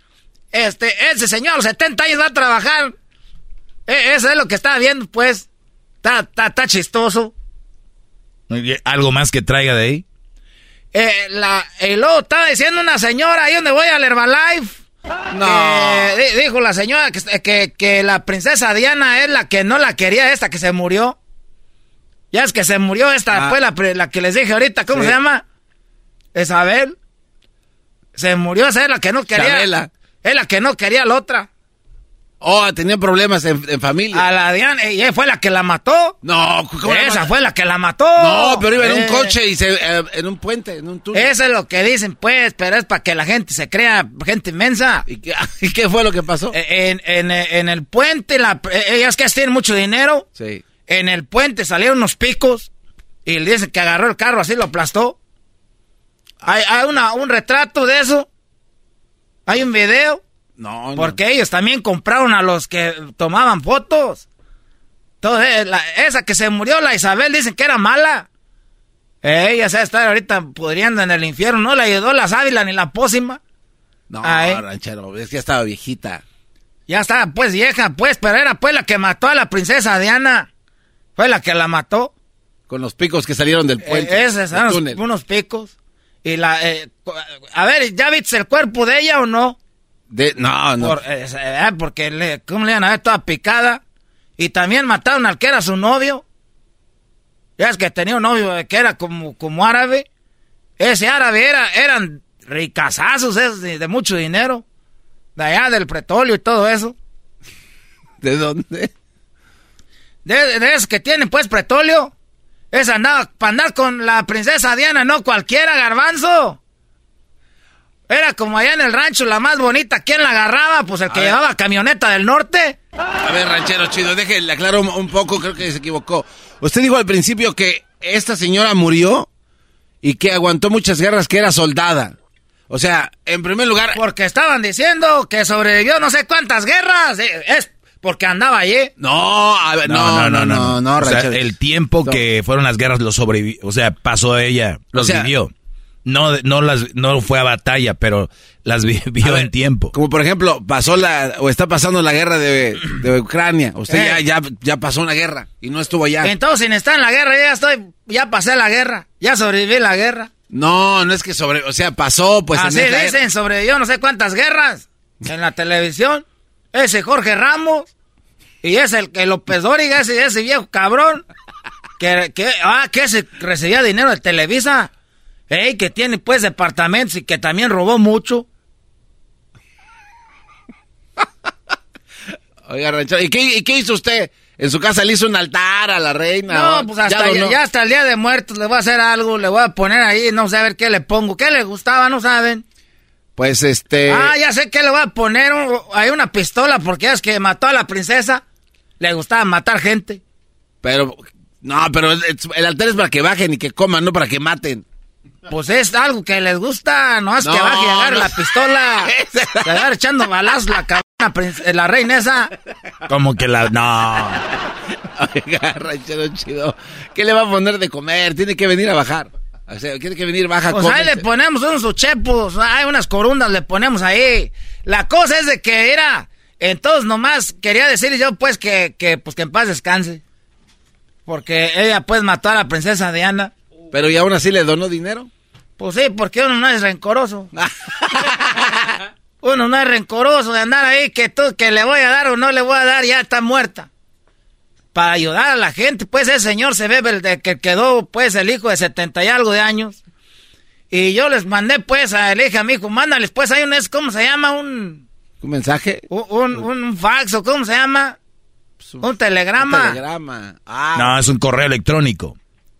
este, ese señor a los 70 años va a trabajar. E- eso es lo que estaba viendo, pues. Está, está, está chistoso. Muy bien. ¿Algo más que traiga de ahí? Eh, la, y luego estaba diciendo una señora ahí donde voy al Herbalife. No. dijo la señora que, que, que la princesa Diana es la que no la quería, esta que se murió. Ya es que se murió esta, Ah. fue la, la que les dije ahorita, ¿cómo Sí. se llama? Isabel. Se murió, esa es la que no quería. Chabela. Es la que no quería la otra. Oh, tenía problemas en, en familia. A la Diana, y ella fue la que la mató. No, ¿cómo Esa fue la que la mató. No, pero iba en un Eh. coche y se, eh, en un puente, en un túnel. Eso es lo que dicen, pues, pero es para que la gente se crea gente inmensa. ¿Y qué, (laughs) y qué fue lo que pasó? En, en- en el puente, la, eh, ellas que tienen mucho dinero, Sí. En el puente salieron unos picos y le dicen que agarró el carro así, lo aplastó. Hay, hay una, un retrato de eso. Hay un video. No, no. Porque ellos también compraron a los que tomaban fotos. Entonces, la- esa que se murió, la Isabel, dicen que era mala. Ella se está ahorita pudriendo en el infierno. No le ayudó la sábila ni la pócima. No, Ay. ranchero, es que ya estaba viejita. Ya estaba pues vieja, pues, pero era pues la que mató a la princesa Diana. Fue la que la mató. Con los picos que salieron del puente. Eh, esos del unos, unos picos. Y la... eh, a ver, ¿ya viste el cuerpo de ella o no? De, no, no. Por- eh, eh, porque, le, ¿cómo le iban a ver toda picada? Y también mataron al que era su novio. Ya es que tenía un novio eh, que era como, como árabe. Ese árabe era, eran ricazazos esos de, de mucho dinero. De allá del petróleo y todo eso. (laughs) ¿De dónde? De, de esos que tienen pues petróleo. Es andaba para andar con la princesa Diana, no cualquiera, garbanzo. Era como allá en el rancho, la más bonita. ¿Quién la agarraba? Pues el que ver. llevaba camioneta del norte. A ver, ranchero chido, déjele aclaro un, un poco, creo que se equivocó. Usted dijo al principio que esta señora murió y que aguantó muchas guerras, que era soldada. O sea, en primer lugar... Porque estaban diciendo que sobrevivió no sé cuántas guerras. Eh, Es porque andaba allí. No, a ver, no, no, no, no, O sea, el tiempo No. que fueron las guerras lo sobrevivió, o sea, pasó ella, los O sea- vivió. No, no las, no fue a batalla, pero las vi- vivió ver, en tiempo. Como por ejemplo, pasó la, o está pasando la guerra de, de Ucrania. Usted Eh. ya, ya, ya pasó una guerra y no estuvo allá. Entonces, sin estar en la guerra, ya estoy, ya pasé la guerra. Ya sobreviví la guerra. No, no es que sobre, o sea, pasó pues en Así esa dicen, sobrevivió no sé cuántas guerras en la televisión. Ese Jorge Ramos y ese el que López Dóriga, ese, ese viejo cabrón que, que, ah, que ese recibía dinero de Televisa. Ey, que tiene pues departamentos y que también robó mucho. Oiga, ranchero, ¿y qué, y qué hizo usted? En su casa le hizo un altar a la reina. No, pues hasta Ya ya hasta el día de muertos le voy a hacer algo, le voy a poner ahí, no sé a ver qué le pongo. ¿Qué le gustaba? No saben. Pues este. Ah, ya sé que le voy a poner un- ahí una pistola porque es que mató a la princesa. Le gustaba matar gente. Pero. No, pero el, el altar es para que bajen y que coman, no para que maten. Pues es algo que les gusta, no es No, que baje y agarre no. la pistola. (laughs) Se agarre echando balazos la cabrona la reina esa. Como que la, no. (laughs) Oiga, ranchero chido. ¿Qué le va a poner de comer? Tiene que venir a bajar. O sea, tiene que venir, baja, Pues ahí le ponemos unos uchepos, hay unas corundas, le ponemos ahí. La cosa es de que era, entonces nomás quería decir yo pues que, que, pues que en paz descanse. Porque ella pues mató a la princesa Diana. Pero y aún así le donó dinero. Pues sí, porque uno no es rencoroso. (laughs) uno no es rencoroso de andar ahí que tú que le voy a dar o no le voy a dar, ya está muerta. Para ayudar a la gente, pues ese señor se ve el de que quedó pues el hijo de setenta y algo de años. Y yo les mandé pues a el hijo a mi hijo, mándales pues hay un, es, ¿cómo se llama? Un, ¿Un mensaje? un, un, un fax o ¿cómo se llama? Un telegrama. Un telegrama. Ah. No, es un correo electrónico.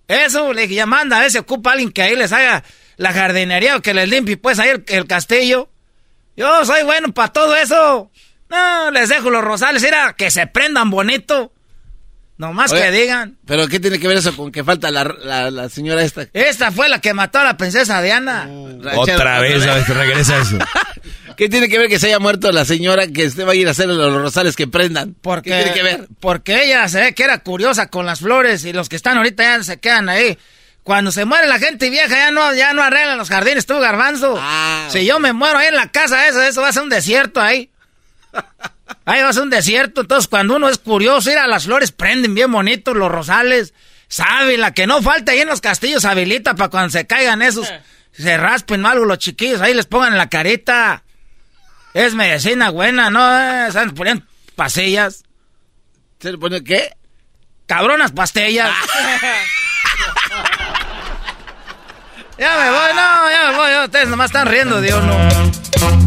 Eso, le dije, ya manda, a ver si ocupa alguien que ahí les haga la jardinería o que les limpie pues ahí el, el castillo. Yo soy bueno para todo eso. No, les dejo los rosales, mira, que se prendan bonito. Nomás Oye, que digan. ¿Pero qué tiene que ver eso con que falta la, la, la señora esta? Esta fue la que mató a la princesa Diana. Otra vez, a ver si regresa eso. (laughs) ¿Qué tiene que ver que se haya muerto la señora que usted va a ir a hacer los rosales que prendan? Porque, ¿Qué tiene que ver? Porque ella se ve que era curiosa con las flores y los que están ahorita ya se quedan ahí Cuando se muere la gente vieja ya no, ya no arreglan los jardines, tú, garbanzo. Ah, si yo me muero ahí en la casa, eso, eso va a ser un desierto ahí. (laughs) Ahí va a ser un desierto. Entonces, cuando uno es curioso, ir a las flores prenden bien bonitos los rosales. Sábila, que no falta ahí en los castillos, habilita para cuando se caigan esos, (laughs) se raspen algo los chiquillos, ahí les pongan la carita. Es medicina buena, ¿no? Eh, ¿Saben? Ponían pasillas. ¿Se le pone qué? Cabronas pastillas. (laughs) ya me voy, no, ya me voy. Ustedes nomás están riendo de uno.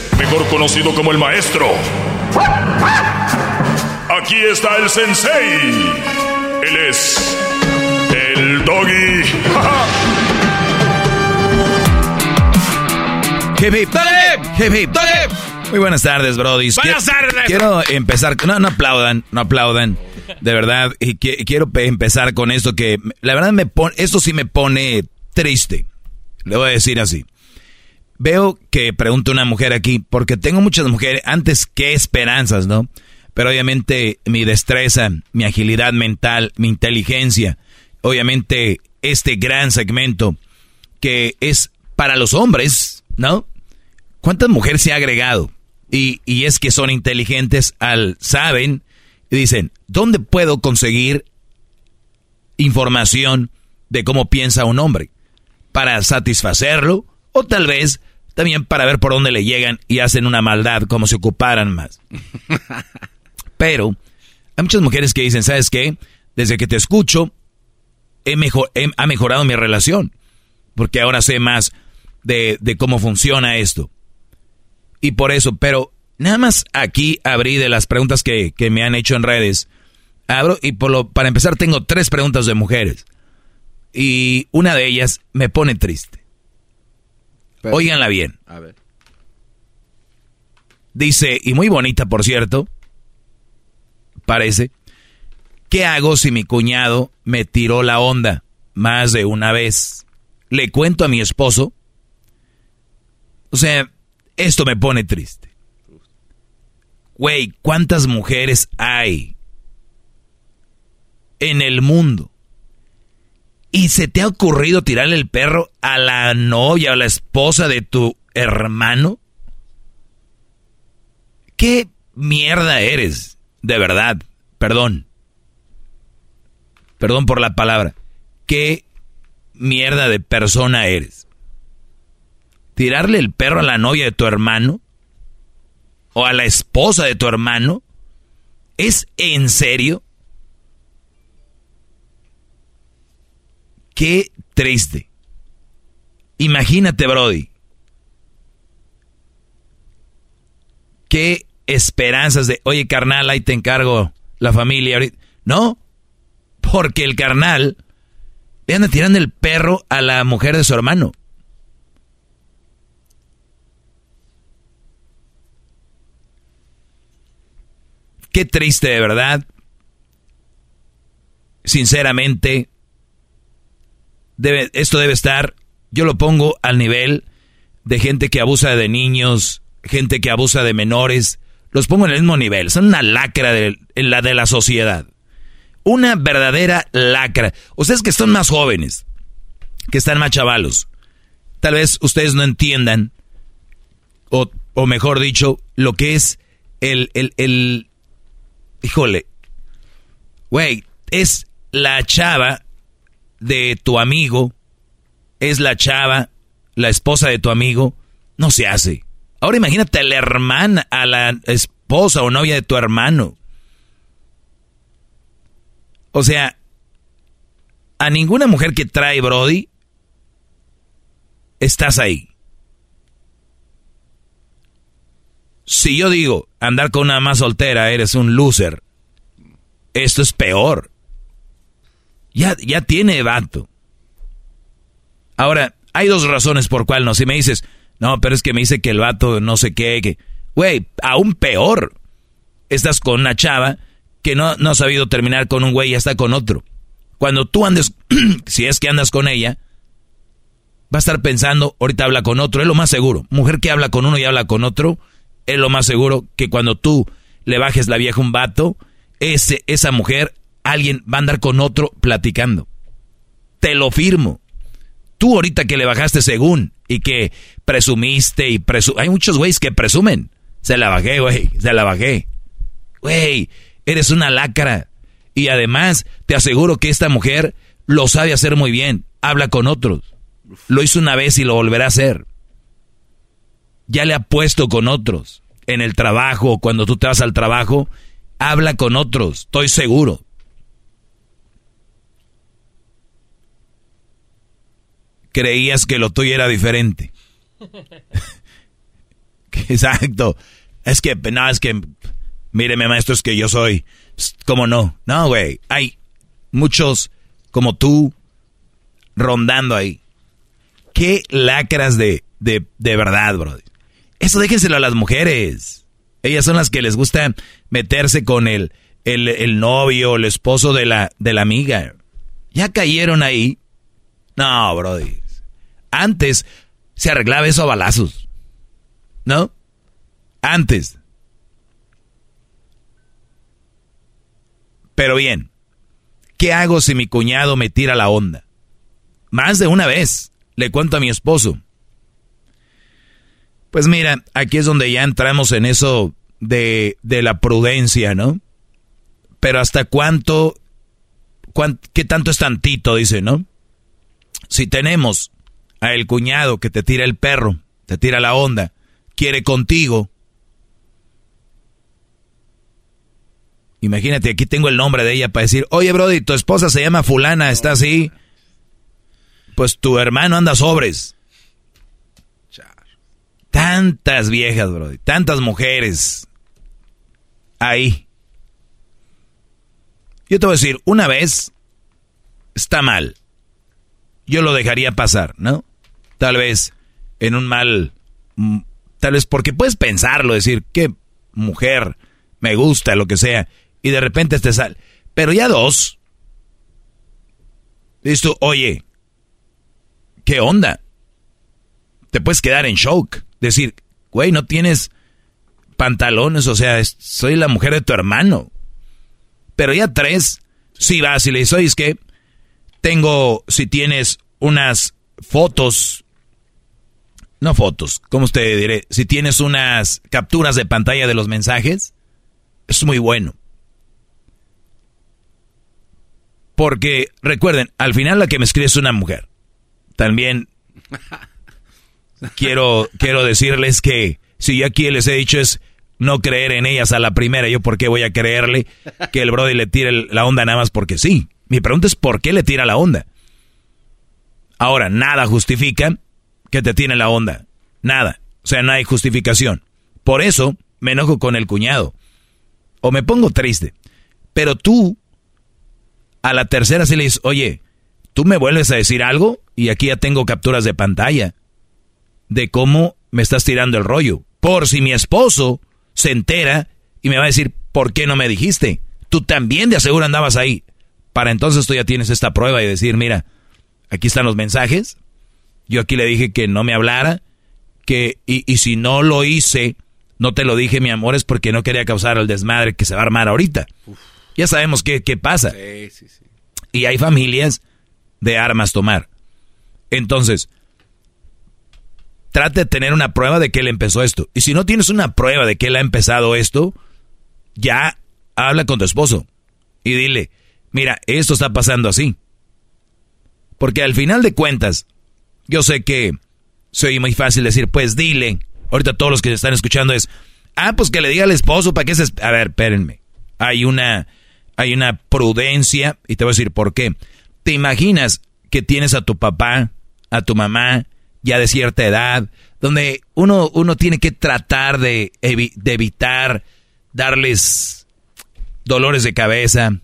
Mejor conocido como el maestro. Aquí está el sensei. Él es el doggy. Hip, hip, hip, hip. Muy buenas tardes, Brody. Buenas tardes. Quiero empezar. No, no aplaudan, no aplaudan. De verdad, y quiero pe- empezar con esto que, la verdad, me pone, esto sí me pone triste. Le voy a decir así. Veo que pregunta una mujer aquí, porque tengo muchas mujeres, antes qué esperanzas, ¿no? Pero obviamente mi destreza, mi agilidad mental, mi inteligencia, obviamente este gran segmento que es para los hombres, ¿no? ¿Cuántas mujeres se ha agregado? Y, y es que son inteligentes al saben y dicen, ¿dónde puedo conseguir información de cómo piensa un hombre? Para satisfacerlo o tal vez también para ver por dónde le llegan y hacen una maldad como si ocuparan más. (laughs) Pero hay muchas mujeres que dicen, ¿sabes qué? Desde que te escucho, he mejor, he- ha mejorado mi relación. Porque ahora sé más de, de cómo funciona esto. Y por eso, pero nada más aquí abrí de las preguntas que, que me han hecho en redes. Abro y por lo, para empezar tengo tres preguntas de mujeres. Y una de ellas me pone triste. Óiganla bien. A ver. Dice, y muy bonita por cierto, parece, ¿qué hago si mi cuñado me tiró la onda más de una vez? ¿Le cuento a mi esposo? O sea, esto me pone triste. Güey, ¿cuántas mujeres hay en el mundo? ¿Y se te ha ocurrido tirarle el perro a la novia o la esposa de tu hermano? ¿Qué mierda eres? De verdad, perdón. Perdón por la palabra. ¿Qué mierda de persona eres? ¿Tirarle el perro a la novia de tu hermano? ¿O a la esposa de tu hermano? ¿Es en serio? Qué triste. Imagínate, Brody. Qué esperanzas de, oye, carnal, ahí te encargo la familia. ahorita". No, porque el carnal le anda tirando el perro a la mujer de su hermano. Qué triste de verdad. Sinceramente, esto debe estar, yo lo pongo al nivel de gente que abusa de niños, gente que abusa de menores, los pongo en el mismo nivel, son una lacra de, en la de la sociedad. Una verdadera lacra. Ustedes que son más jóvenes, que están más chavalos, tal vez ustedes no entiendan, o, o mejor dicho, lo que es el, el, el, híjole, güey, es la chava de tu amigo, es la chava, la esposa de tu amigo, no se hace. Ahora imagínate a la hermana, a la esposa o novia de tu hermano. O sea, a ninguna mujer que trae Brody, estás ahí. Si yo digo, andar con una más soltera, eres un loser. Esto es peor. Ya, ya tiene vato. Ahora, hay dos razones por cuál no. Si me dices, no, pero es que me dice que el vato no sé qué, que... Güey, aún peor. Estás con una chava que no, no ha sabido terminar con un güey y ya está con otro. Cuando tú andes, (clears throat) si es que andas con ella, va a estar pensando, ahorita habla con otro, es lo más seguro. Mujer que habla con uno y habla con otro, es lo más seguro que cuando tú le bajes la vieja un vato, ese, esa mujer, alguien va a andar con otro platicando. Te lo firmo. Tú ahorita que le bajaste según y que presumiste y presu hay muchos güeyes que presumen. Se la bajé, güey, se la bajé. Güey, eres una lacra. Y además, te aseguro que esta mujer lo sabe hacer muy bien. Habla con otros. Lo hizo una vez y lo volverá a hacer. Ya le ha puesto con otros. En el trabajo, cuando tú te vas al trabajo, habla con otros, estoy seguro. Creías que lo tuyo era diferente. (laughs) Exacto. Es que, no, es que, míreme maestro, es que yo soy, ¿cómo no? No, güey, hay muchos como tú rondando ahí. Qué lacras de, de, de verdad, bro. Eso déjenselo a las mujeres. Ellas son las que les gusta meterse con el, el, el novio, el esposo de la, de la amiga. Ya cayeron ahí. No, brody. Antes se arreglaba eso a balazos. ¿No? Antes. Pero bien, ¿qué hago si mi cuñado me tira la onda? Más de una vez le cuento a mi esposo. Pues mira, aquí es donde ya entramos en eso de, de la prudencia, ¿no? Pero hasta cuánto, qué tanto es tantito, dice, ¿no? Si tenemos a el cuñado que te tira el perro, te tira la onda, quiere contigo. Imagínate, aquí tengo el nombre de ella para decir, oye, Brody, tu esposa se llama fulana, está así. Pues tu hermano anda sobres. Tantas viejas, bro. Tantas mujeres. Ahí. Yo te voy a decir, una vez está mal. Yo lo dejaría pasar, ¿no? Tal vez en un mal... Mm, tal vez porque puedes pensarlo, decir, qué mujer, me gusta, lo que sea. Y de repente te sale. Pero ya dos. Dices tú, oye, ¿qué onda? Te puedes quedar en shock decir, güey, no tienes pantalones, o sea, soy la mujer de tu hermano. Pero ya tres, si vas y le dices, oye, es que tengo, si tienes unas fotos, no fotos, ¿cómo usted diré? Si tienes unas capturas de pantalla de los mensajes, es muy bueno. Porque recuerden, al final la que me escribe es una mujer. También quiero, quiero decirles que si yo aquí les he dicho es no creer en ellas a la primera, yo por qué voy a creerle que el Brody le tire la onda nada más porque sí. Mi pregunta es por qué le tira la onda. Ahora, nada justifica que te tiene la onda. Nada. O sea, no hay justificación. Por eso me enojo con el cuñado. O me pongo triste. Pero tú, a la tercera sí le dices, oye, tú me vuelves a decir algo y aquí ya tengo capturas de pantalla de cómo me estás tirando el rollo. Por si mi esposo se entera y me va a decir, ¿por qué no me dijiste? Tú también de aseguro andabas ahí. Para entonces tú ya tienes esta prueba y decir, mira, aquí están los mensajes. Yo aquí le dije que no me hablara, que, y, y si no lo hice, no te lo dije, mi amor, es porque no quería causar el desmadre que se va a armar ahorita. Ya sabemos qué, qué pasa. Y hay familias de armas tomar. Entonces, trate de tener una prueba de que él empezó esto. Y si no tienes una prueba de que él ha empezado esto, ya habla con tu esposo y dile, mira, esto está pasando así. Porque al final de cuentas, yo sé que soy muy fácil decir, pues dile, ahorita todos los que están escuchando es, ah, pues que le diga al esposo para que se... A ver, espérenme. Hay una, hay una prudencia y te voy a decir por qué. ¿Te imaginas que tienes a tu papá, a tu mamá, ya de cierta edad, donde uno, uno tiene que tratar de, evitar darles dolores de cabeza,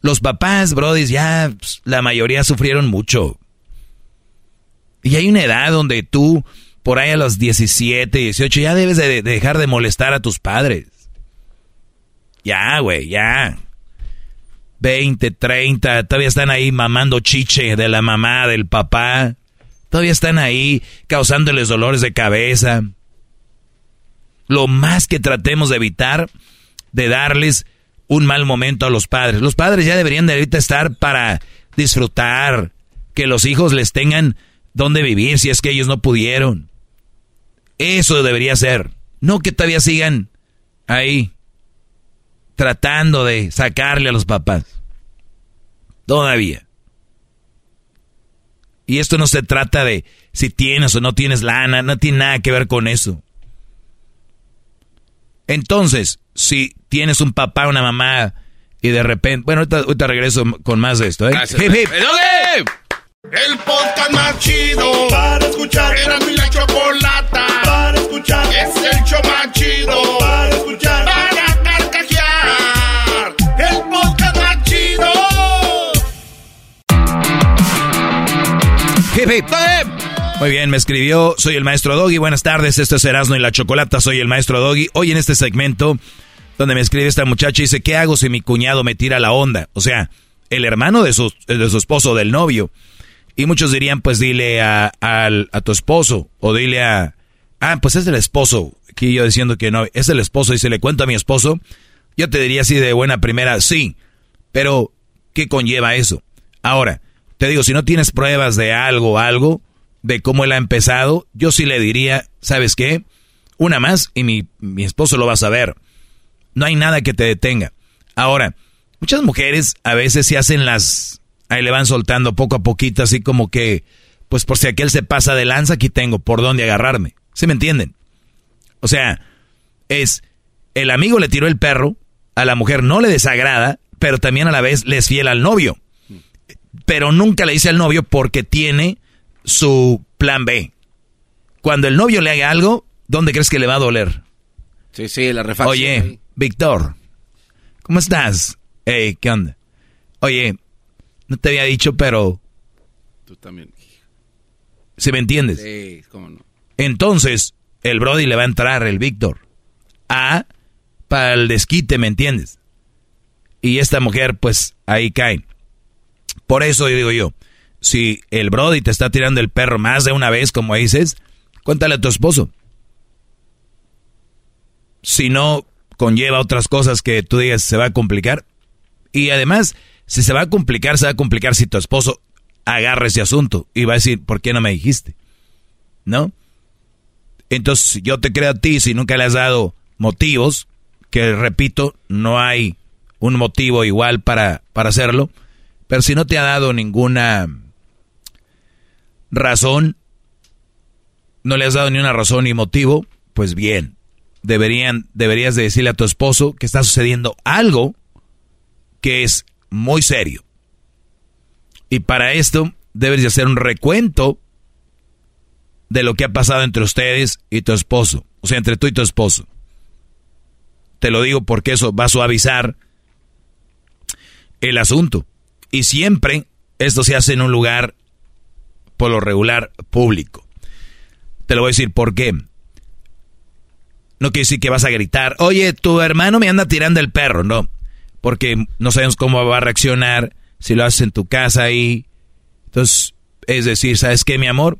Los papás, brodis, ya pues, la mayoría sufrieron mucho. Y hay una edad donde tú, por ahí a los 17, 18, ya debes de, dejar de molestar a tus padres. Ya, güey, ya. 20, 30, todavía están ahí mamando chiche de la mamá, del papá. Todavía están ahí causándoles dolores de cabeza. Lo más que tratemos de evitar de darles un mal momento a los padres. Los padres ya deberían de ahorita estar para disfrutar, que los hijos les tengan donde vivir si es que ellos no pudieron. Eso debería ser. No que todavía sigan ahí tratando de sacarle a los papás. Todavía. Y esto no se trata de si tienes o no tienes lana, no tiene nada que ver con eso. Entonces, si tienes un papá, una mamá y de repente, bueno, ahorita, regreso con más de esto, ¿eh? El podcast más chido para escuchar. Era mi la chocolata para escuchar. Es el show más chido para escuchar. Para carcajear. El podcast más chido. Muy bien, me escribió, soy el maestro Doggy, buenas tardes, esto es Erasmo y la Chocolata, soy el maestro Doggy. Hoy en este segmento, donde me escribe esta muchacha, dice, ¿qué hago si mi cuñado me tira la onda? O sea, el hermano de su, de su esposo, del novio. Y muchos dirían, pues dile a, a, tu esposo, o dile a, ah, pues es el esposo. Aquí yo diciendo que no, es el esposo, y se le cuento a mi esposo, yo te diría así de buena primera, sí, pero ¿qué conlleva eso? Ahora, te digo, si no tienes pruebas de algo, algo, de cómo él ha empezado, yo sí le diría, ¿sabes qué? Una más y mi, mi esposo lo va a saber. No hay nada que te detenga. Ahora, muchas mujeres a veces se hacen las... Ahí le van soltando poco a poquito, así como que, pues por si aquel se pasa de lanza, aquí tengo por dónde agarrarme. ¿Se me entienden? O sea, es, el amigo le tiró el perro, a la mujer no le desagrada, pero también a la vez le es fiel al novio. Pero nunca le dice al novio porque tiene su plan B. Cuando el novio le haga algo, ¿dónde crees que le va a doler? Sí, sí, la refacción. Oye, Víctor, ¿cómo estás? Hey, ¿qué onda? Oye, no te había dicho, pero... Tú también. ¿Se me entiendes? Sí, cómo no. Entonces, el Brody le va a entrar, el Víctor. A, para el desquite, ¿me entiendes? Y esta mujer, pues, ahí cae. Por eso digo yo, si el Brody te está tirando el perro más de una vez, como dices, cuéntale a tu esposo. Si no conlleva otras cosas que tú digas se va a complicar. Y además, si se va a complicar, se va a complicar si tu esposo agarra ese asunto y va a decir, ¿por qué no me dijiste? ¿No? Entonces, yo te creo a ti si nunca le has dado motivos, que repito, no hay un motivo igual para, para hacerlo, pero si no te ha dado ninguna razón, no le has dado ni una razón ni motivo, pues bien, deberían, deberías de decirle a tu esposo que está sucediendo algo que es muy serio. Y para esto debes de hacer un recuento de lo que ha pasado entre ustedes y tu esposo, o sea, entre tú y tu esposo. Te lo digo porque eso va a suavizar el asunto. Y siempre esto se hace en un lugar por lo regular público. Te lo voy a decir por qué. No quiere decir que vas a gritar, oye, tu hermano me anda tirando el perro, no. Porque no sabemos cómo va a reaccionar si lo haces en tu casa ahí. Entonces, es decir, ¿sabes qué, mi amor?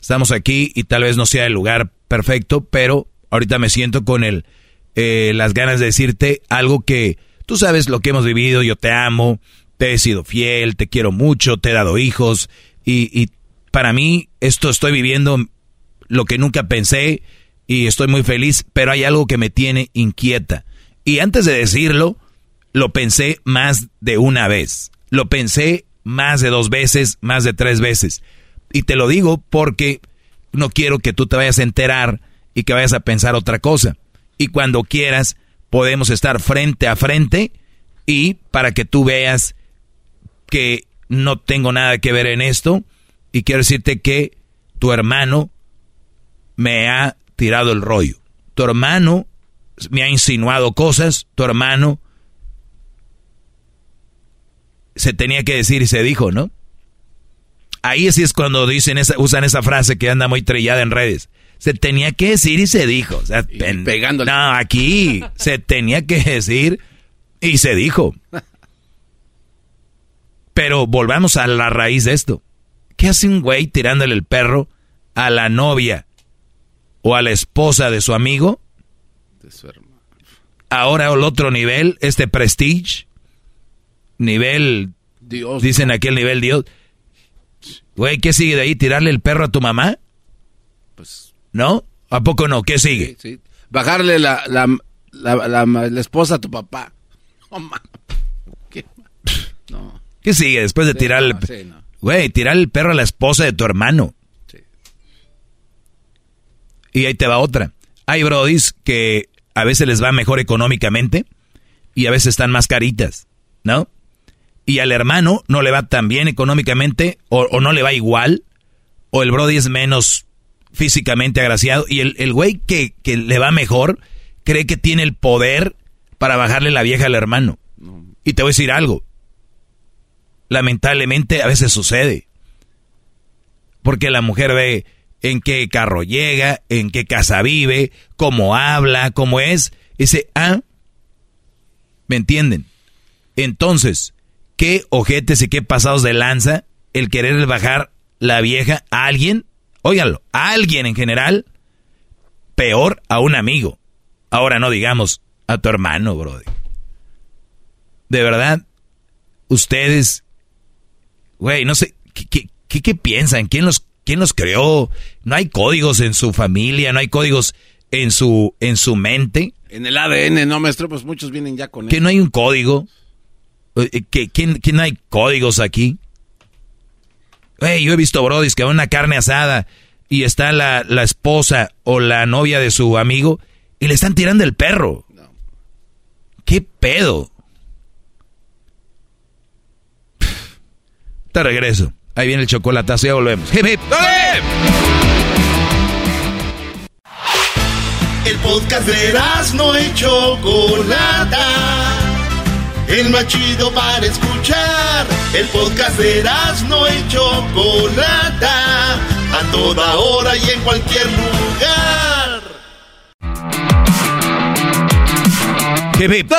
Estamos aquí y tal vez no sea el lugar perfecto, pero ahorita me siento con el, eh, las ganas de decirte algo que tú sabes lo que hemos vivido, yo te amo, te he sido fiel, te quiero mucho, te he dado hijos y, y para mí esto estoy viviendo lo que nunca pensé y estoy muy feliz, pero hay algo que me tiene inquieta. Y antes de decirlo, lo pensé más de una vez. Lo pensé más de dos veces, más de tres veces. Y te lo digo porque no quiero que tú te vayas a enterar y que vayas a pensar otra cosa. Y cuando quieras, podemos estar frente a frente y para que tú veas que no tengo nada que ver en esto y quiero decirte que tu hermano me ha tirado el rollo. Tu hermano me ha insinuado cosas, tu hermano se tenía que decir y se dijo, ¿no? Ahí sí es cuando dicen esa, usan esa frase que anda muy trillada en redes. Se tenía que decir y se dijo. O sea, pegándole. No, aquí (laughs) se tenía que decir y se dijo. Pero volvamos a la raíz de esto. ¿Qué hace un güey tirándole el perro a la novia o a la esposa de su amigo? De su hermano. Ahora el otro nivel, este prestige, nivel, Dios, dicen aquel nivel Dios. Güey, ¿qué sigue de ahí? ¿Tirarle el perro a tu mamá? Pues. ¿No? ¿A poco no? ¿Qué sigue? Bajarle la, la, la, esposa a tu papá. (laughs) ¿Qué? No. ¿Qué sigue después de tirarle? Güey, tirar el perro a la esposa de tu hermano. Y ahí te va otra. Hay brodis que a veces les va mejor económicamente y a veces están más caritas, ¿no? Y al hermano no le va tan bien económicamente o, no le va igual, o el brody es menos físicamente agraciado y el, el güey que, que, le va mejor cree que tiene el poder para bajarle la vieja al hermano. Y te voy a decir algo. Lamentablemente a veces sucede. Porque la mujer ve en qué carro llega, en qué casa vive, cómo habla, cómo es. Dice, ah, ¿me entienden? Entonces, ¿qué ojetes y qué pasados de lanza el querer bajar la vieja a alguien? Óiganlo, a alguien en general, peor a un amigo. Ahora no digamos a tu hermano, brody. De verdad, ustedes, güey, no sé, ¿qué, qué, qué piensan? ¿Quién los ¿Quién los creó? No hay códigos en su familia, no hay códigos en su, en su mente. En el ADN, no, maestro, pues muchos vienen ya con ¿Que no hay un código? Eh, ¿Que, que, no hay códigos aquí? Hey, yo he visto brodis que van una carne asada y está la, la, esposa o la novia de su amigo y le están tirando el perro. ¿Qué pedo? Te regreso. Ahí viene el chocolatazo, ya volvemos. ¡Hip, hip! El podcast de no y Chocolata. El más chido para escuchar. El podcast de no y Chocolata. A toda hora y en cualquier lugar. ¡Hip, hip!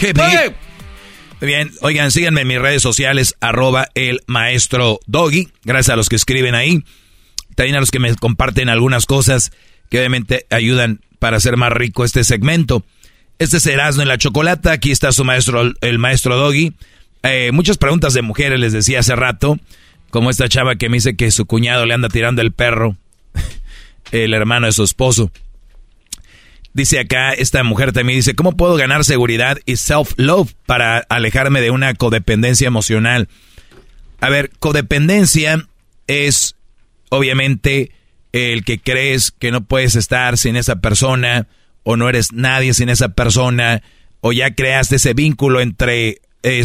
¡Hip, hip! Muy bien, oigan, síganme en mis redes sociales, arroba el maestro Doggy. Gracias a los que escriben ahí. También a los que me comparten algunas cosas que obviamente ayudan para hacer más rico este segmento. Este es Erasmo en la Chocolata. Aquí está su maestro, el maestro Doggy. Eh, muchas preguntas de mujeres les decía hace rato. Como esta chava que me dice que su cuñado le anda tirando el perro, (laughs) el hermano de su esposo. Dice acá, esta mujer también dice, ¿cómo puedo ganar seguridad y self-love para alejarme de una codependencia emocional? A ver, codependencia es obviamente el que crees que no puedes estar sin esa persona o no eres nadie sin esa persona o ya creaste ese vínculo entre eh,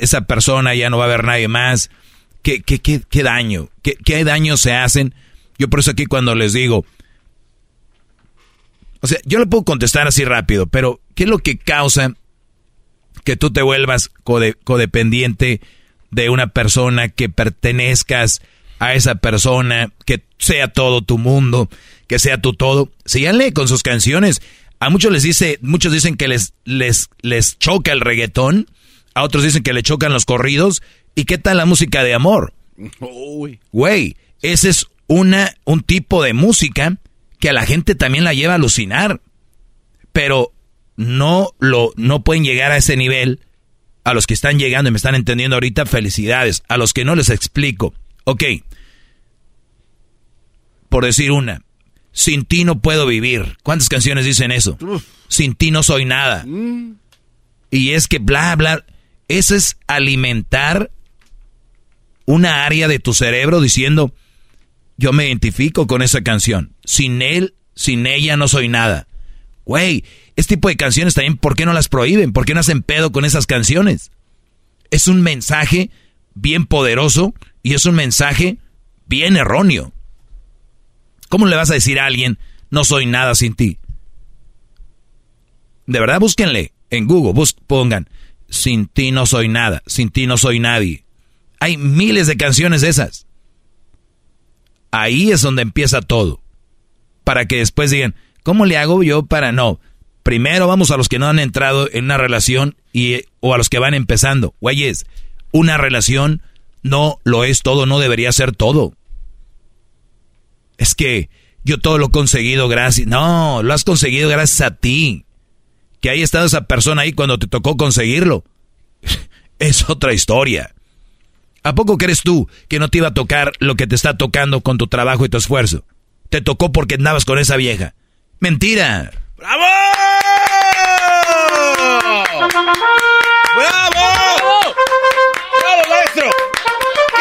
esa persona, ya no va a haber nadie más. ¿Qué, qué, qué, qué daño? ¿Qué, ¿Qué daño se hacen? Yo por eso aquí cuando les digo, o sea, yo le puedo contestar así rápido, pero ¿qué es lo que causa que tú te vuelvas codependiente de una persona, que pertenezcas a esa persona, que sea todo tu mundo, que sea tu todo? Síganle con sus canciones. A muchos les dice, muchos dicen que les, les, les choca el reggaetón, a otros dicen que le chocan los corridos. ¿Y qué tal la música de amor? Güey, ese es una, un tipo de música que a la gente también la lleva a alucinar. Pero no lo no pueden llegar a ese nivel. A los que están llegando y me están entendiendo ahorita, felicidades. A los que no les explico. Ok. Por decir una. Sin ti no puedo vivir. ¿Cuántas canciones dicen eso? Sin ti no soy nada. Mm. Y es que bla, bla. Eso es alimentar una área de tu cerebro diciendo, yo me identifico con esa canción. Sin él, sin ella no soy nada. Güey, este tipo de canciones también, ¿por qué no las prohíben? ¿Por qué no hacen pedo con esas canciones? Es un mensaje bien poderoso y es un mensaje bien erróneo. ¿Cómo le vas a decir a alguien, no soy nada sin ti? De verdad, búsquenle. En Google, bus pongan, sin ti no soy nada, sin ti no soy nadie. Hay miles de canciones esas. Ahí es donde empieza todo. Para que después digan, ¿cómo le hago yo para no? Primero vamos a los que no han entrado en una relación y, o a los que van empezando. Güeyes, una relación no lo es todo, no debería ser todo. Es que yo todo lo he conseguido gracias. No, lo has conseguido gracias a ti. Que haya estado esa persona ahí cuando te tocó conseguirlo. (laughs) es otra historia. ¿A poco crees tú que no te iba a tocar lo que te está tocando con tu trabajo y tu esfuerzo? Te tocó porque andabas con esa vieja. Mentira. ¡Bravo! ¡Bravo! ¡Bravo,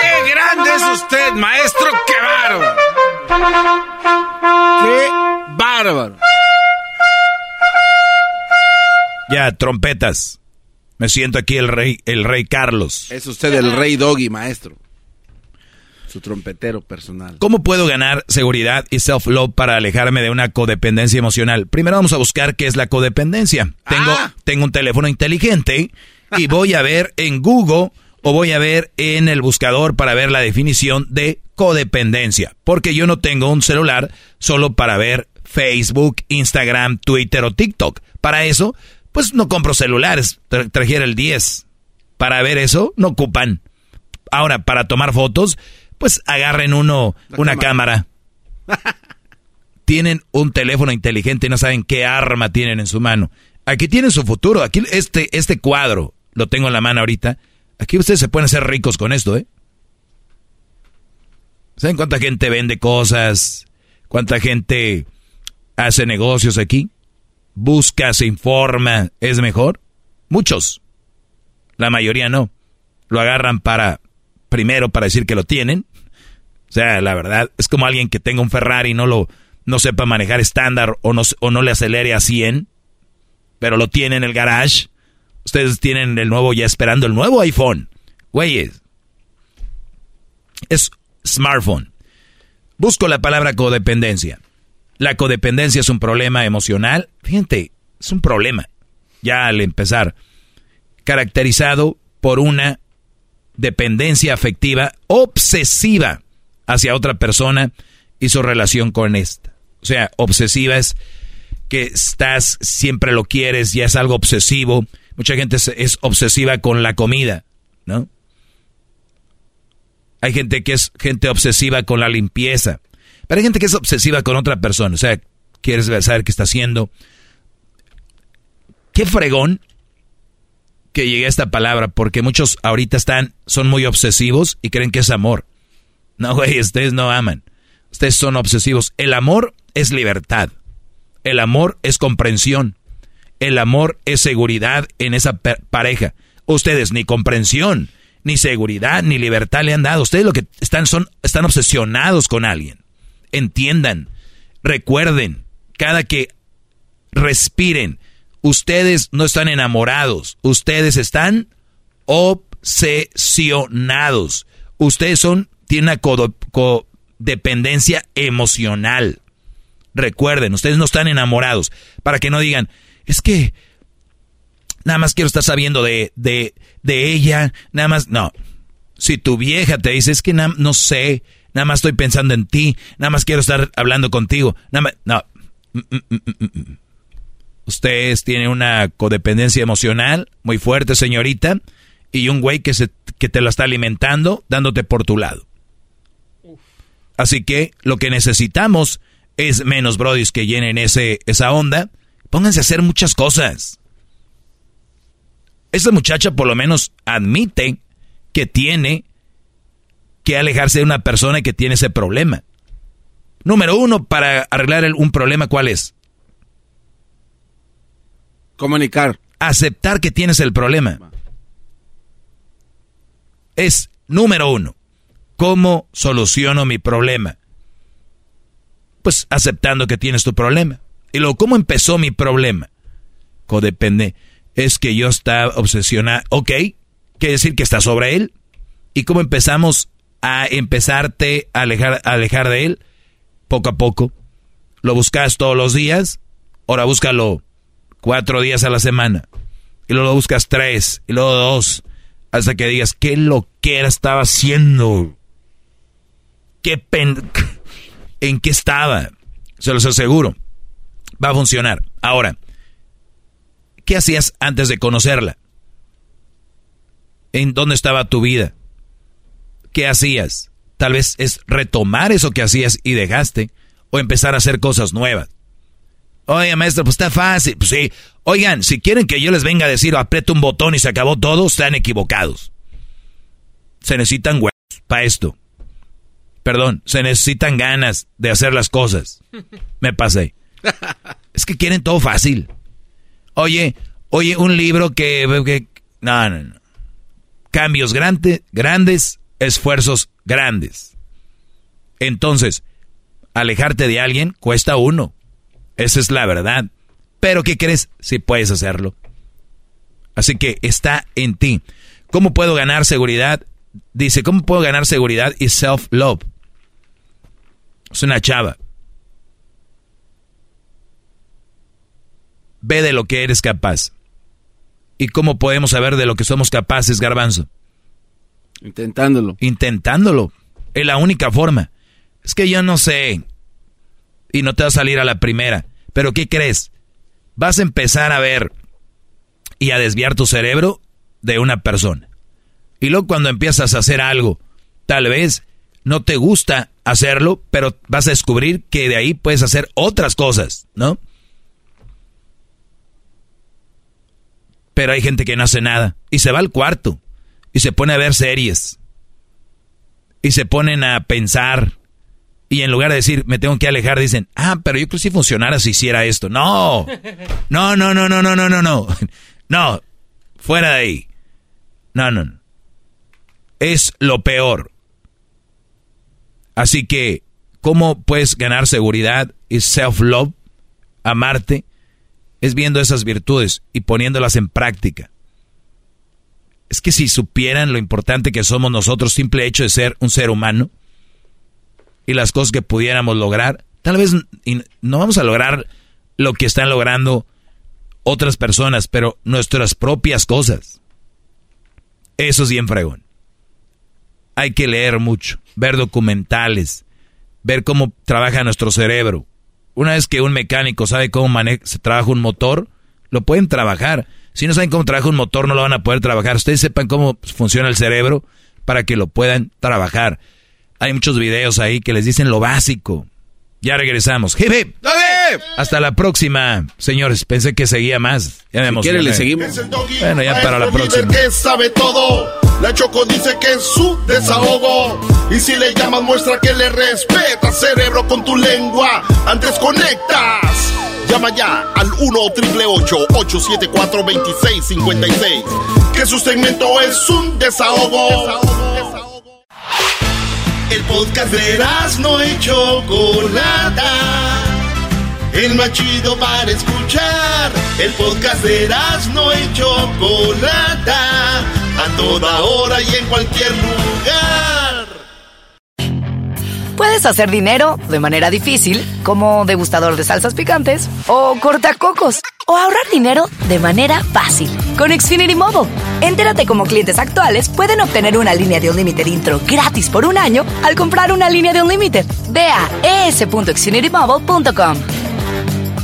¡Qué grande es usted, maestro! ¡Qué bárbaro! ¡Qué bárbaro! Ya, trompetas. Me siento aquí el rey, el rey Carlos. Es usted el rey Doggy, maestro. Su trompetero personal. ¿Cómo puedo ganar seguridad y self-love para alejarme de una codependencia emocional? Primero vamos a buscar qué es la codependencia. Tengo, Ah. tengo un teléfono inteligente y voy a ver en Google o voy a ver en el buscador para ver la definición de codependencia. Porque yo no tengo un celular solo para ver Facebook, Instagram, Twitter o TikTok. Para eso, pues no compro celulares. Tra- trajera el 10. Para ver eso, no ocupan. Ahora, para tomar fotos, pues agarren uno, una cámara. (laughs) tienen un teléfono inteligente y no saben qué arma tienen en su mano. Aquí tienen su futuro. Aquí este, este cuadro, lo tengo en la mano ahorita. Aquí ustedes se pueden hacer ricos con esto, ¿eh? ¿Saben cuánta gente vende cosas? ¿Cuánta gente hace negocios aquí? Busca, se informa, ¿es mejor? Muchos. La mayoría no. Lo agarran para, primero para decir que lo tienen. O sea, la verdad, es como alguien que tenga un Ferrari y no lo, no sepa manejar estándar o no, o no le acelere a 100, pero lo tiene en el garage. Ustedes tienen el nuevo ya esperando el nuevo iPhone. Güeyes. Es smartphone. Busco la palabra codependencia. La codependencia es un problema emocional. Fíjate, es un problema. Ya al empezar. Caracterizado por una dependencia afectiva obsesiva hacia otra persona y su relación con esta. O sea, obsesiva es que estás, siempre lo quieres, ya es algo obsesivo. Mucha gente es, es obsesiva con la comida, ¿no? Hay gente que es gente obsesiva con la limpieza. Pero hay gente que es obsesiva con otra persona. O sea, quieres saber qué está haciendo. Qué fregón que llegue a esta palabra, porque muchos ahorita están, son muy obsesivos y creen que es amor. No, güey, ustedes no aman. Ustedes son obsesivos. El amor es libertad. El amor es comprensión. El amor es seguridad en esa pareja. Ustedes ni comprensión, ni seguridad, ni libertad le han dado. Ustedes lo que están son están obsesionados con alguien. Entiendan, recuerden, cada que respiren, ustedes no están enamorados, ustedes están obsesionados. Ustedes son tienen una codependencia emocional. Recuerden, ustedes no están enamorados. Para que no digan, es que nada más quiero estar sabiendo de, de, de ella, nada más, no. Si tu vieja te dice, es que na- no sé, nada más estoy pensando en ti, nada más quiero estar hablando contigo, nada más, no. Mm, mm, mm. Ustedes tienen una codependencia emocional muy fuerte, señorita, y un güey que, se, que te lo está alimentando, dándote por tu lado. Así que lo que necesitamos es menos brodis que llenen ese, esa onda. Pónganse a hacer muchas cosas. Esta muchacha por lo menos admite que tiene que alejarse de una persona que tiene ese problema. Número uno, para arreglar un problema, ¿cuál es? Comunicar. Aceptar que tienes el problema. Es número uno. ¿Cómo soluciono mi problema? Pues aceptando que tienes tu problema. Y luego, ¿cómo empezó mi problema? Codepende. Es que yo estaba obsesionado. Ok, quiere decir que está sobre él. ¿Y cómo empezamos a empezarte a alejar, a alejar de él? Poco a poco. Lo buscas todos los días. Ahora búscalo cuatro días a la semana. y luego buscas tres, y luego dos, hasta que digas, ¿qué lo que era estaba haciendo? ¿Qué pen... (laughs) ¿En qué estaba? Se los aseguro. Va a funcionar. Ahora, ¿qué hacías antes de conocerla? ¿En dónde estaba tu vida? ¿Qué hacías? Tal vez es retomar eso que hacías y dejaste o empezar a hacer cosas nuevas. Oye, maestro, pues está fácil. Pues. Oigan, si quieren que yo les venga a decir aprieta un botón y se acabó todo, están equivocados. Se necesitan huevos para esto. Perdón, se necesitan ganas de hacer las cosas. Me pasé. Es que quieren todo fácil. Oye, oye, un libro que... no, no, no. Cambios grandes, grandes, esfuerzos grandes. Entonces, alejarte de alguien cuesta uno. Esa es la verdad. Pero ¿qué crees? Si puedes hacerlo. Así que está en ti. ¿Cómo puedo ganar seguridad? Dice, ¿cómo puedo ganar seguridad y self-love? Es una chava. Ve de lo que eres capaz. ¿Y cómo podemos saber de lo que somos capaces, garbanzo? Intentándolo. Intentándolo. Es la única forma. Es que yo no sé y no te va a salir a la primera. Pero ¿qué crees? Vas a empezar a ver y a desviar tu cerebro de una persona. Y luego cuando empiezas a hacer algo, tal vez no te gusta hacerlo, pero vas a descubrir que de ahí puedes hacer otras cosas, ¿no? Pero hay gente que no hace nada y se va al cuarto y se pone a ver series y se ponen a pensar y en lugar de decir me tengo que alejar dicen, "Ah, pero yo creo que si funcionara si hiciera esto." No. No, no, no, no, no, no, no, no. (laughs) No. Fuera de ahí. No. no. Es lo peor. Así que ¿cómo puedes ganar seguridad y self love? Amarte es viendo esas virtudes y poniéndolas en práctica. Es que si supieran lo importante que somos nosotros, simple hecho de ser un ser humano, y las cosas que pudiéramos lograr, tal vez no vamos a lograr lo que están logrando otras personas, pero nuestras propias cosas. Eso es bien fregón. Hay que leer mucho, ver documentales, ver cómo trabaja nuestro cerebro. Una vez que un mecánico sabe cómo se trabaja un motor, lo pueden trabajar. Si no saben cómo trabaja un motor, no lo van a poder trabajar. Ustedes sepan cómo funciona el cerebro para que lo puedan trabajar. Hay muchos videos ahí que les dicen lo básico. Ya regresamos. Hip. Hasta la próxima, señores. Pensé que seguía más. Ya si quiere, le seguimos. Bueno, ya para la próxima. que sabe todo. La Choco dice que es su desahogo. Y si le llamas, muestra que le respeta, cerebro, con tu lengua. Antes conectas. Llama ya al 1-888-874-2656. Que su segmento es un desahogo. desahogo. El podcast de no y Chocolata. El más chido para escuchar. El podcast de no y Chocolata. A toda hora y en cualquier lugar. Puedes hacer dinero de manera difícil, como degustador de salsas picantes, o cortacocos, o ahorrar dinero de manera fácil con Xfinity Mobile. Entérate cómo clientes actuales pueden obtener una línea de un límite intro gratis por un año al comprar una línea de un límite. Ve a es.xfinitymobile.com.